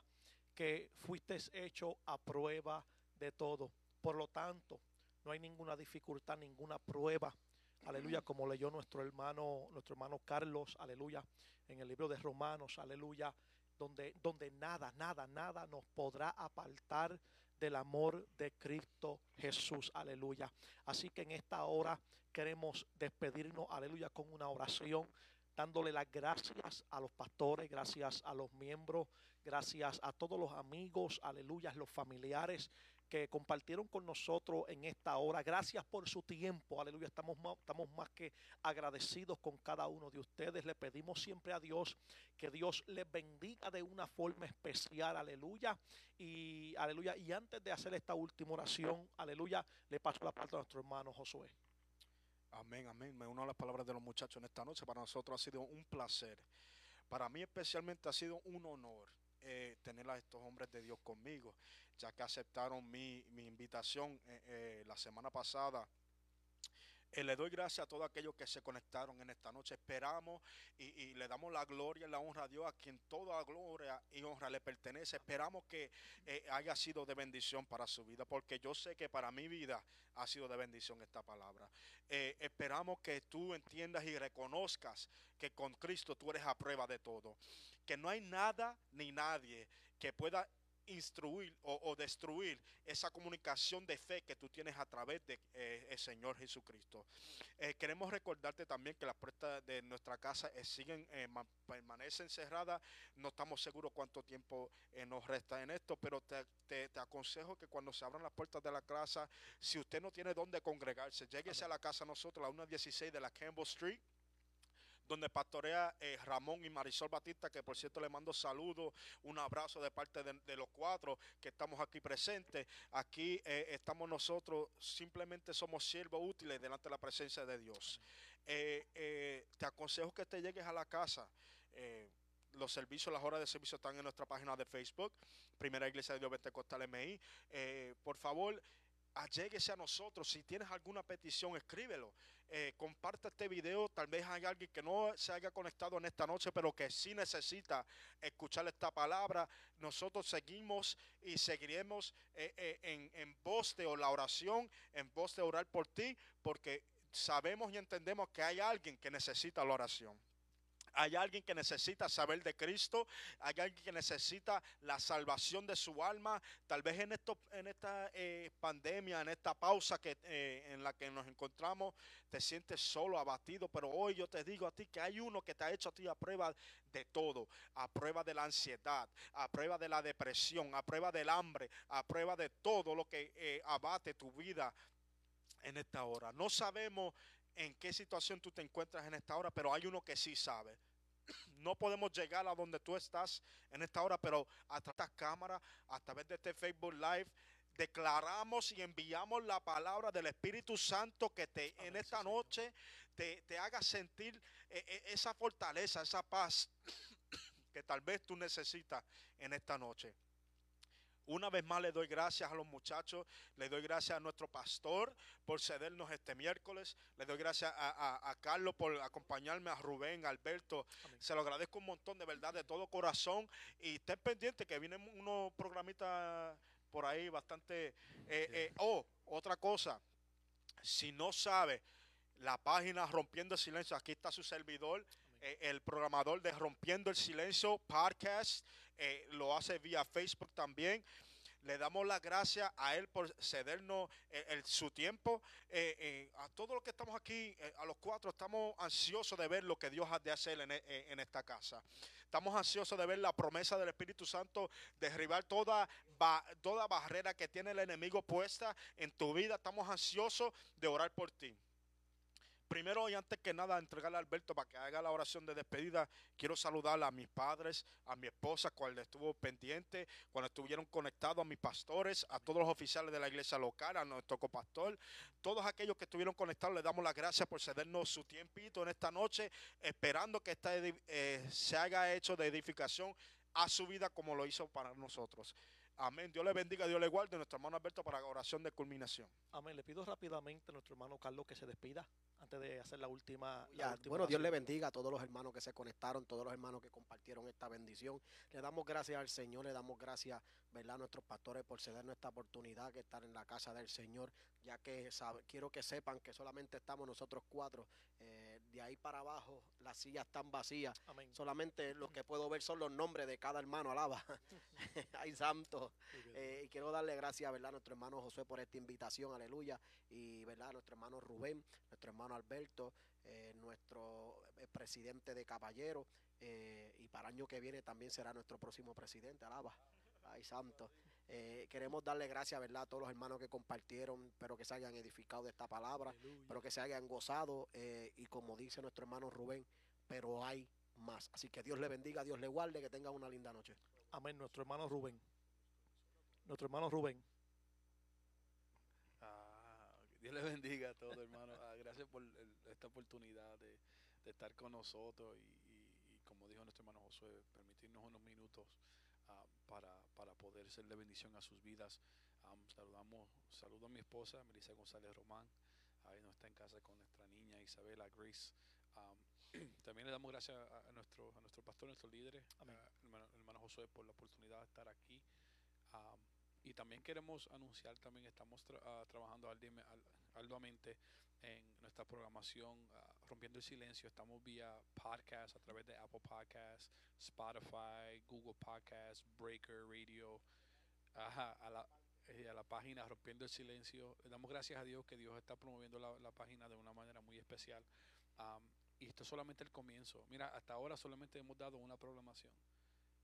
que fuiste hecho a prueba de todo. Por lo tanto, no hay ninguna dificultad, ninguna prueba. Aleluya, como leyó nuestro hermano, nuestro hermano Carlos, aleluya, en el libro de Romanos, aleluya, donde, donde nada, nada, nada nos podrá apartar del amor de Cristo Jesús, aleluya. Así que en esta hora queremos despedirnos, aleluya, con una oración, dándole las gracias a los pastores, gracias a los miembros, gracias a todos los amigos, aleluya, los familiares que compartieron con nosotros en esta hora. Gracias por su tiempo, aleluya. Estamos estamos más que agradecidos con cada uno de ustedes. Le pedimos siempre a Dios que Dios les bendiga de una forma especial, aleluya. Y aleluya. Y antes de hacer esta última oración, aleluya, le paso la parte a nuestro hermano Josué. Amén, amén. Me uno a las palabras de los muchachos en esta noche. Para nosotros ha sido un placer. Para mí especialmente ha sido un honor eh, tener a estos hombres de Dios conmigo, ya que aceptaron mi, mi invitación eh, eh, la semana pasada. Eh, le doy gracias a todos aquellos que se conectaron en esta noche. Esperamos y, le damos la gloria y la honra a Dios, a quien toda gloria y honra le pertenece. Esperamos que eh, haya sido de bendición para su vida, porque yo sé que para mi vida ha sido de bendición esta palabra. Eh, esperamos que tú entiendas y reconozcas que con Cristo tú eres a prueba de todo. Que no hay nada ni nadie que pueda instruir o, o destruir esa comunicación de fe que tú tienes a través de eh, el Señor Jesucristo. Eh, queremos recordarte también que las puertas de nuestra casa eh, siguen, ma- permanecen cerradas. No estamos seguros cuánto tiempo nos resta en esto, pero te, te- te aconsejo que cuando se abran las puertas de la casa, si usted no tiene dónde congregarse, lléguese a la casa nosotros, la 116 de la Campbell Street donde pastorea eh, Ramón y Marisol Batista, que por cierto le mando saludos, un abrazo de parte de, de los cuatro que estamos aquí presentes. Aquí eh, estamos nosotros, simplemente somos siervos útiles delante de la presencia de Dios. Eh, te aconsejo que te llegues a la casa. los servicios, las horas de servicio están en nuestra página de Facebook, Primera Iglesia de Dios Pentecostal MI. Eh, por favor, alléguese a nosotros. Si tienes alguna petición, escríbelo. Eh, comparte este video. Tal vez hay alguien que no se haya conectado en esta noche, pero que sí necesita escuchar esta palabra. Nosotros seguimos y seguiremos eh, eh, en, en voz de la oración, en voz de orar por ti, porque sabemos y entendemos que hay alguien que necesita la oración. Hay alguien que necesita saber de Cristo, hay alguien que necesita la salvación de su alma. Tal vez en, esto, en esta eh, pandemia, en esta pausa que, eh, en la que nos encontramos, te sientes solo, abatido. Pero hoy yo te digo a ti que hay uno que te ha hecho a ti a prueba de todo, a prueba de la ansiedad, a prueba de la depresión, a prueba del hambre, a prueba de todo lo que eh, abate tu vida en esta hora. No sabemos en qué situación tú te encuentras en esta hora, pero hay uno que sí sabe. No podemos llegar a donde tú estás en esta hora, pero a través de esta cámara, a través de este Facebook Live, declaramos y enviamos la palabra del Espíritu Santo que te en Amén, esta noche te, te haga sentir eh, eh, esa fortaleza, esa paz [coughs] que tal vez tú necesitas en esta noche. Una vez más le doy gracias a los muchachos, le doy gracias a nuestro pastor por cedernos este miércoles, le doy gracias a, a- a Carlos por acompañarme, a Rubén, a Alberto, Amén. se lo agradezco un montón de verdad, de todo corazón y estén pendientes que vienen unos programitas por ahí bastante... eh, eh, oh, otra cosa, si no sabe la página Rompiendo el Silencio, aquí está su servidor, eh, el programador de Rompiendo el Silencio podcast, eh, lo hace vía Facebook también. Le damos las gracias a él por cedernos eh, su tiempo. A todos los que estamos aquí, a los cuatro, estamos ansiosos de ver lo que Dios ha de hacer en, esta casa. Estamos ansiosos de ver la promesa del Espíritu Santo, derribar toda, toda barrera que tiene el enemigo puesta en tu vida. Estamos ansiosos de orar por ti. Primero y antes que nada, entregarle a Alberto para que haga la oración de despedida. Quiero saludar a mis padres, a mi esposa, cuando estuvo pendiente, cuando estuvieron conectados, a mis pastores, a todos los oficiales de la iglesia local, a nuestro copastor, todos aquellos que estuvieron conectados, le damos las gracias por cedernos su tiempito en esta noche, esperando que esta eh, se haga hecho de edificación a su vida como lo hizo para nosotros. Amén. Dios le bendiga, Dios le guarde. Nuestro hermano Alberto para oración de culminación. Amén. Le pido rápidamente a nuestro hermano Carlos que se despida antes de hacer la última. la Ya, última bueno, Dios le bendiga a todos los hermanos que se conectaron, todos los hermanos que compartieron esta bendición. Le damos gracias al Señor, le damos gracias, ¿verdad?, a nuestros pastores por cedernos esta oportunidad que estar en la casa del Señor, ya que sabe- quiero que sepan que solamente estamos nosotros cuatro. eh, de ahí para abajo las sillas están vacías. Amén. Solamente lo que puedo ver son los nombres de cada hermano, alaba. [laughs] Ay, santo. Muy bien. Eh, y quiero darle gracias, ¿verdad?, a nuestro hermano Josué por esta invitación, aleluya. Y, ¿verdad?, a nuestro hermano Rubén, nuestro hermano Alberto, eh, nuestro eh, presidente de Caballero. eh, y para el año que viene también será nuestro próximo presidente, alaba. Ay, santo. Eh, queremos darle gracias, ¿verdad?, a todos los hermanos que compartieron. Espero que se hayan edificado de esta palabra. Aleluya. Espero que se hayan gozado. eh, y como dice nuestro hermano Rubén, pero hay más. Así que Dios le bendiga, Dios le guarde, que tenga una linda noche. Amén. Nuestro hermano Rubén. Nuestro hermano Rubén. Ah, Dios le bendiga a todos, hermano. Ah, gracias por el- esta oportunidad de, de estar con nosotros y, y- y como dijo nuestro hermano Josué, permitirnos unos minutos ah, para, para poder ser de bendición a sus vidas. Am, saludamos, saludo a mi esposa, Melissa González Román. Ahí no está en casa con nuestra niña Isabela Grace. Am, [clears throat] también le damos gracias a, a nuestro, a nuestro pastor, nuestros líderes, Amén. a hermano, hermano Josué, por la oportunidad de estar aquí. Am, y también queremos anunciar, también estamos tra- ah, trabajando arduamente en nuestra programación ah, Rompiendo el Silencio. Estamos vía podcast a través de Apple Podcasts, Spotify, Google Podcasts, Breaker Radio, ajá, a, la, eh, a la página Rompiendo el Silencio. Le damos gracias a Dios que Dios está promoviendo la, la página de una manera muy especial. Am, y esto es solamente el comienzo. Mira, hasta ahora solamente hemos dado una programación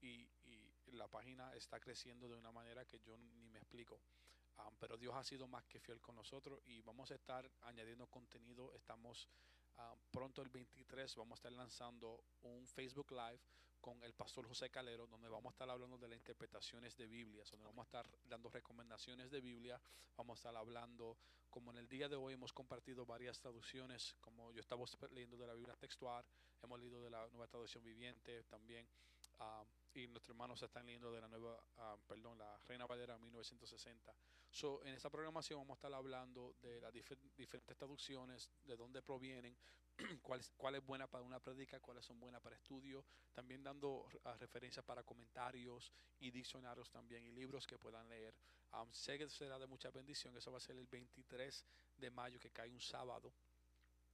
y, y la página está creciendo de una manera que yo ni me explico. Um, pero Dios ha sido más que fiel con nosotros y vamos a estar añadiendo contenido. Estamos um, pronto el 23, vamos a estar lanzando un Facebook Live con el pastor José Calero, donde vamos a estar hablando de las interpretaciones de Biblia, donde vamos a estar dando recomendaciones de Biblia, vamos a estar hablando, como en el día de hoy hemos compartido varias traducciones, como yo estaba leyendo de la Biblia textual, hemos leído de la nueva traducción viviente también, ah, y nuestros hermanos están leyendo de la nueva, ah, perdón, la Reina Valera 1960. So, en esta programación vamos a estar hablando de las difer- diferentes traducciones, de dónde provienen, [clears throat] cuál es, cuál es buena para una prédica, cuáles son buenas para estudio, también dando ah, referencias para comentarios y diccionarios también y libros que puedan leer. Um, sé que será de mucha bendición, eso va a ser el 23 de mayo que cae un sábado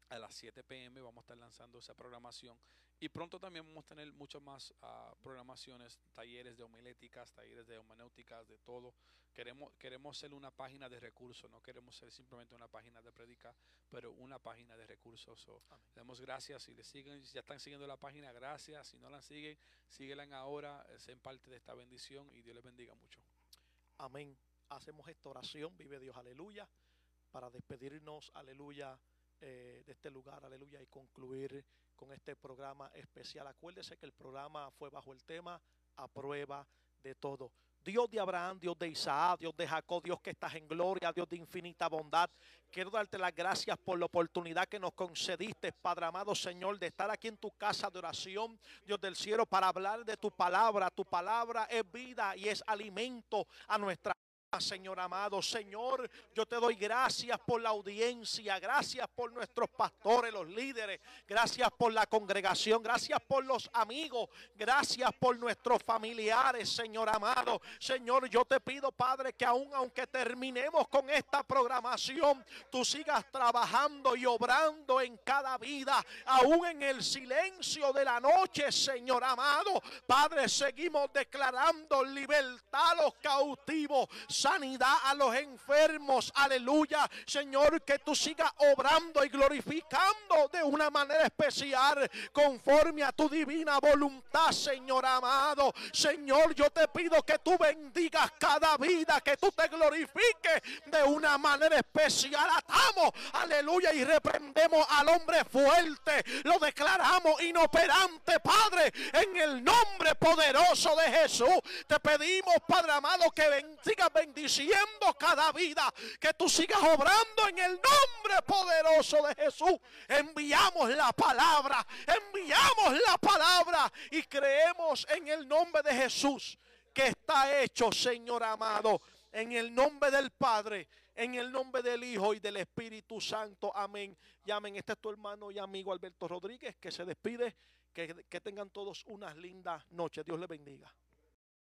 a las 7 pm vamos a estar lanzando esa programación y pronto también vamos a tener muchas más ah, programaciones, talleres de homiléticas, talleres de hermenéuticas, de todo. Queremos, queremos ser una página de recursos, no queremos ser simplemente una página de predica, pero una página de recursos. So, le damos gracias si le siguen, si ya están siguiendo la página, gracias. Si no la siguen, síguelan ahora, eh, sean parte de esta bendición y Dios les bendiga mucho. Amén. Hacemos esta oración. Vive Dios. Aleluya. para despedirnos, aleluya, eh, de este lugar, aleluya, y concluir con este programa especial. Acuérdese que el programa fue bajo el tema a prueba de todo. Dios de Abraham, Dios de Isaac, Dios de Jacob, Dios que estás en gloria, Dios de infinita bondad. Quiero darte las gracias por la oportunidad que nos concediste, Padre amado Señor, de estar aquí en tu casa de oración, Dios del cielo, para hablar de tu palabra. Tu palabra es vida y es alimento a nuestra Señor amado, Señor, yo te doy gracias por la audiencia, gracias por nuestros pastores, los líderes, gracias por la congregación, gracias por los amigos, gracias por nuestros familiares, Señor amado. Señor, yo te pido, Padre, que aún aunque terminemos con esta programación, tú sigas trabajando y obrando en cada vida, aún en el silencio de la noche, Señor amado. Padre, seguimos declarando libertad a los cautivos sanidad a los enfermos. Aleluya. Señor, que tú sigas obrando y glorificando de una manera especial conforme a tu divina voluntad, Señor amado. Señor, yo te pido que tú bendigas cada vida, que tú te glorifiques de una manera especial. Atamos, aleluya, y reprendemos al hombre fuerte. Lo declaramos inoperante, Padre, en el nombre poderoso de Jesús. Te pedimos, Padre amado, que bendiga, bendiciendo cada vida. Que tú sigas obrando en el nombre poderoso de Jesús. Enviamos la palabra, enviamos la palabra y creemos en el nombre de Jesús que está hecho, Señor amado, en el nombre del Padre, en el nombre del Hijo y del Espíritu Santo. Amén. Y amén. Este es tu hermano y amigo Alberto Rodríguez que se despide. Que, que tengan todos unas lindas noches. Dios les bendiga.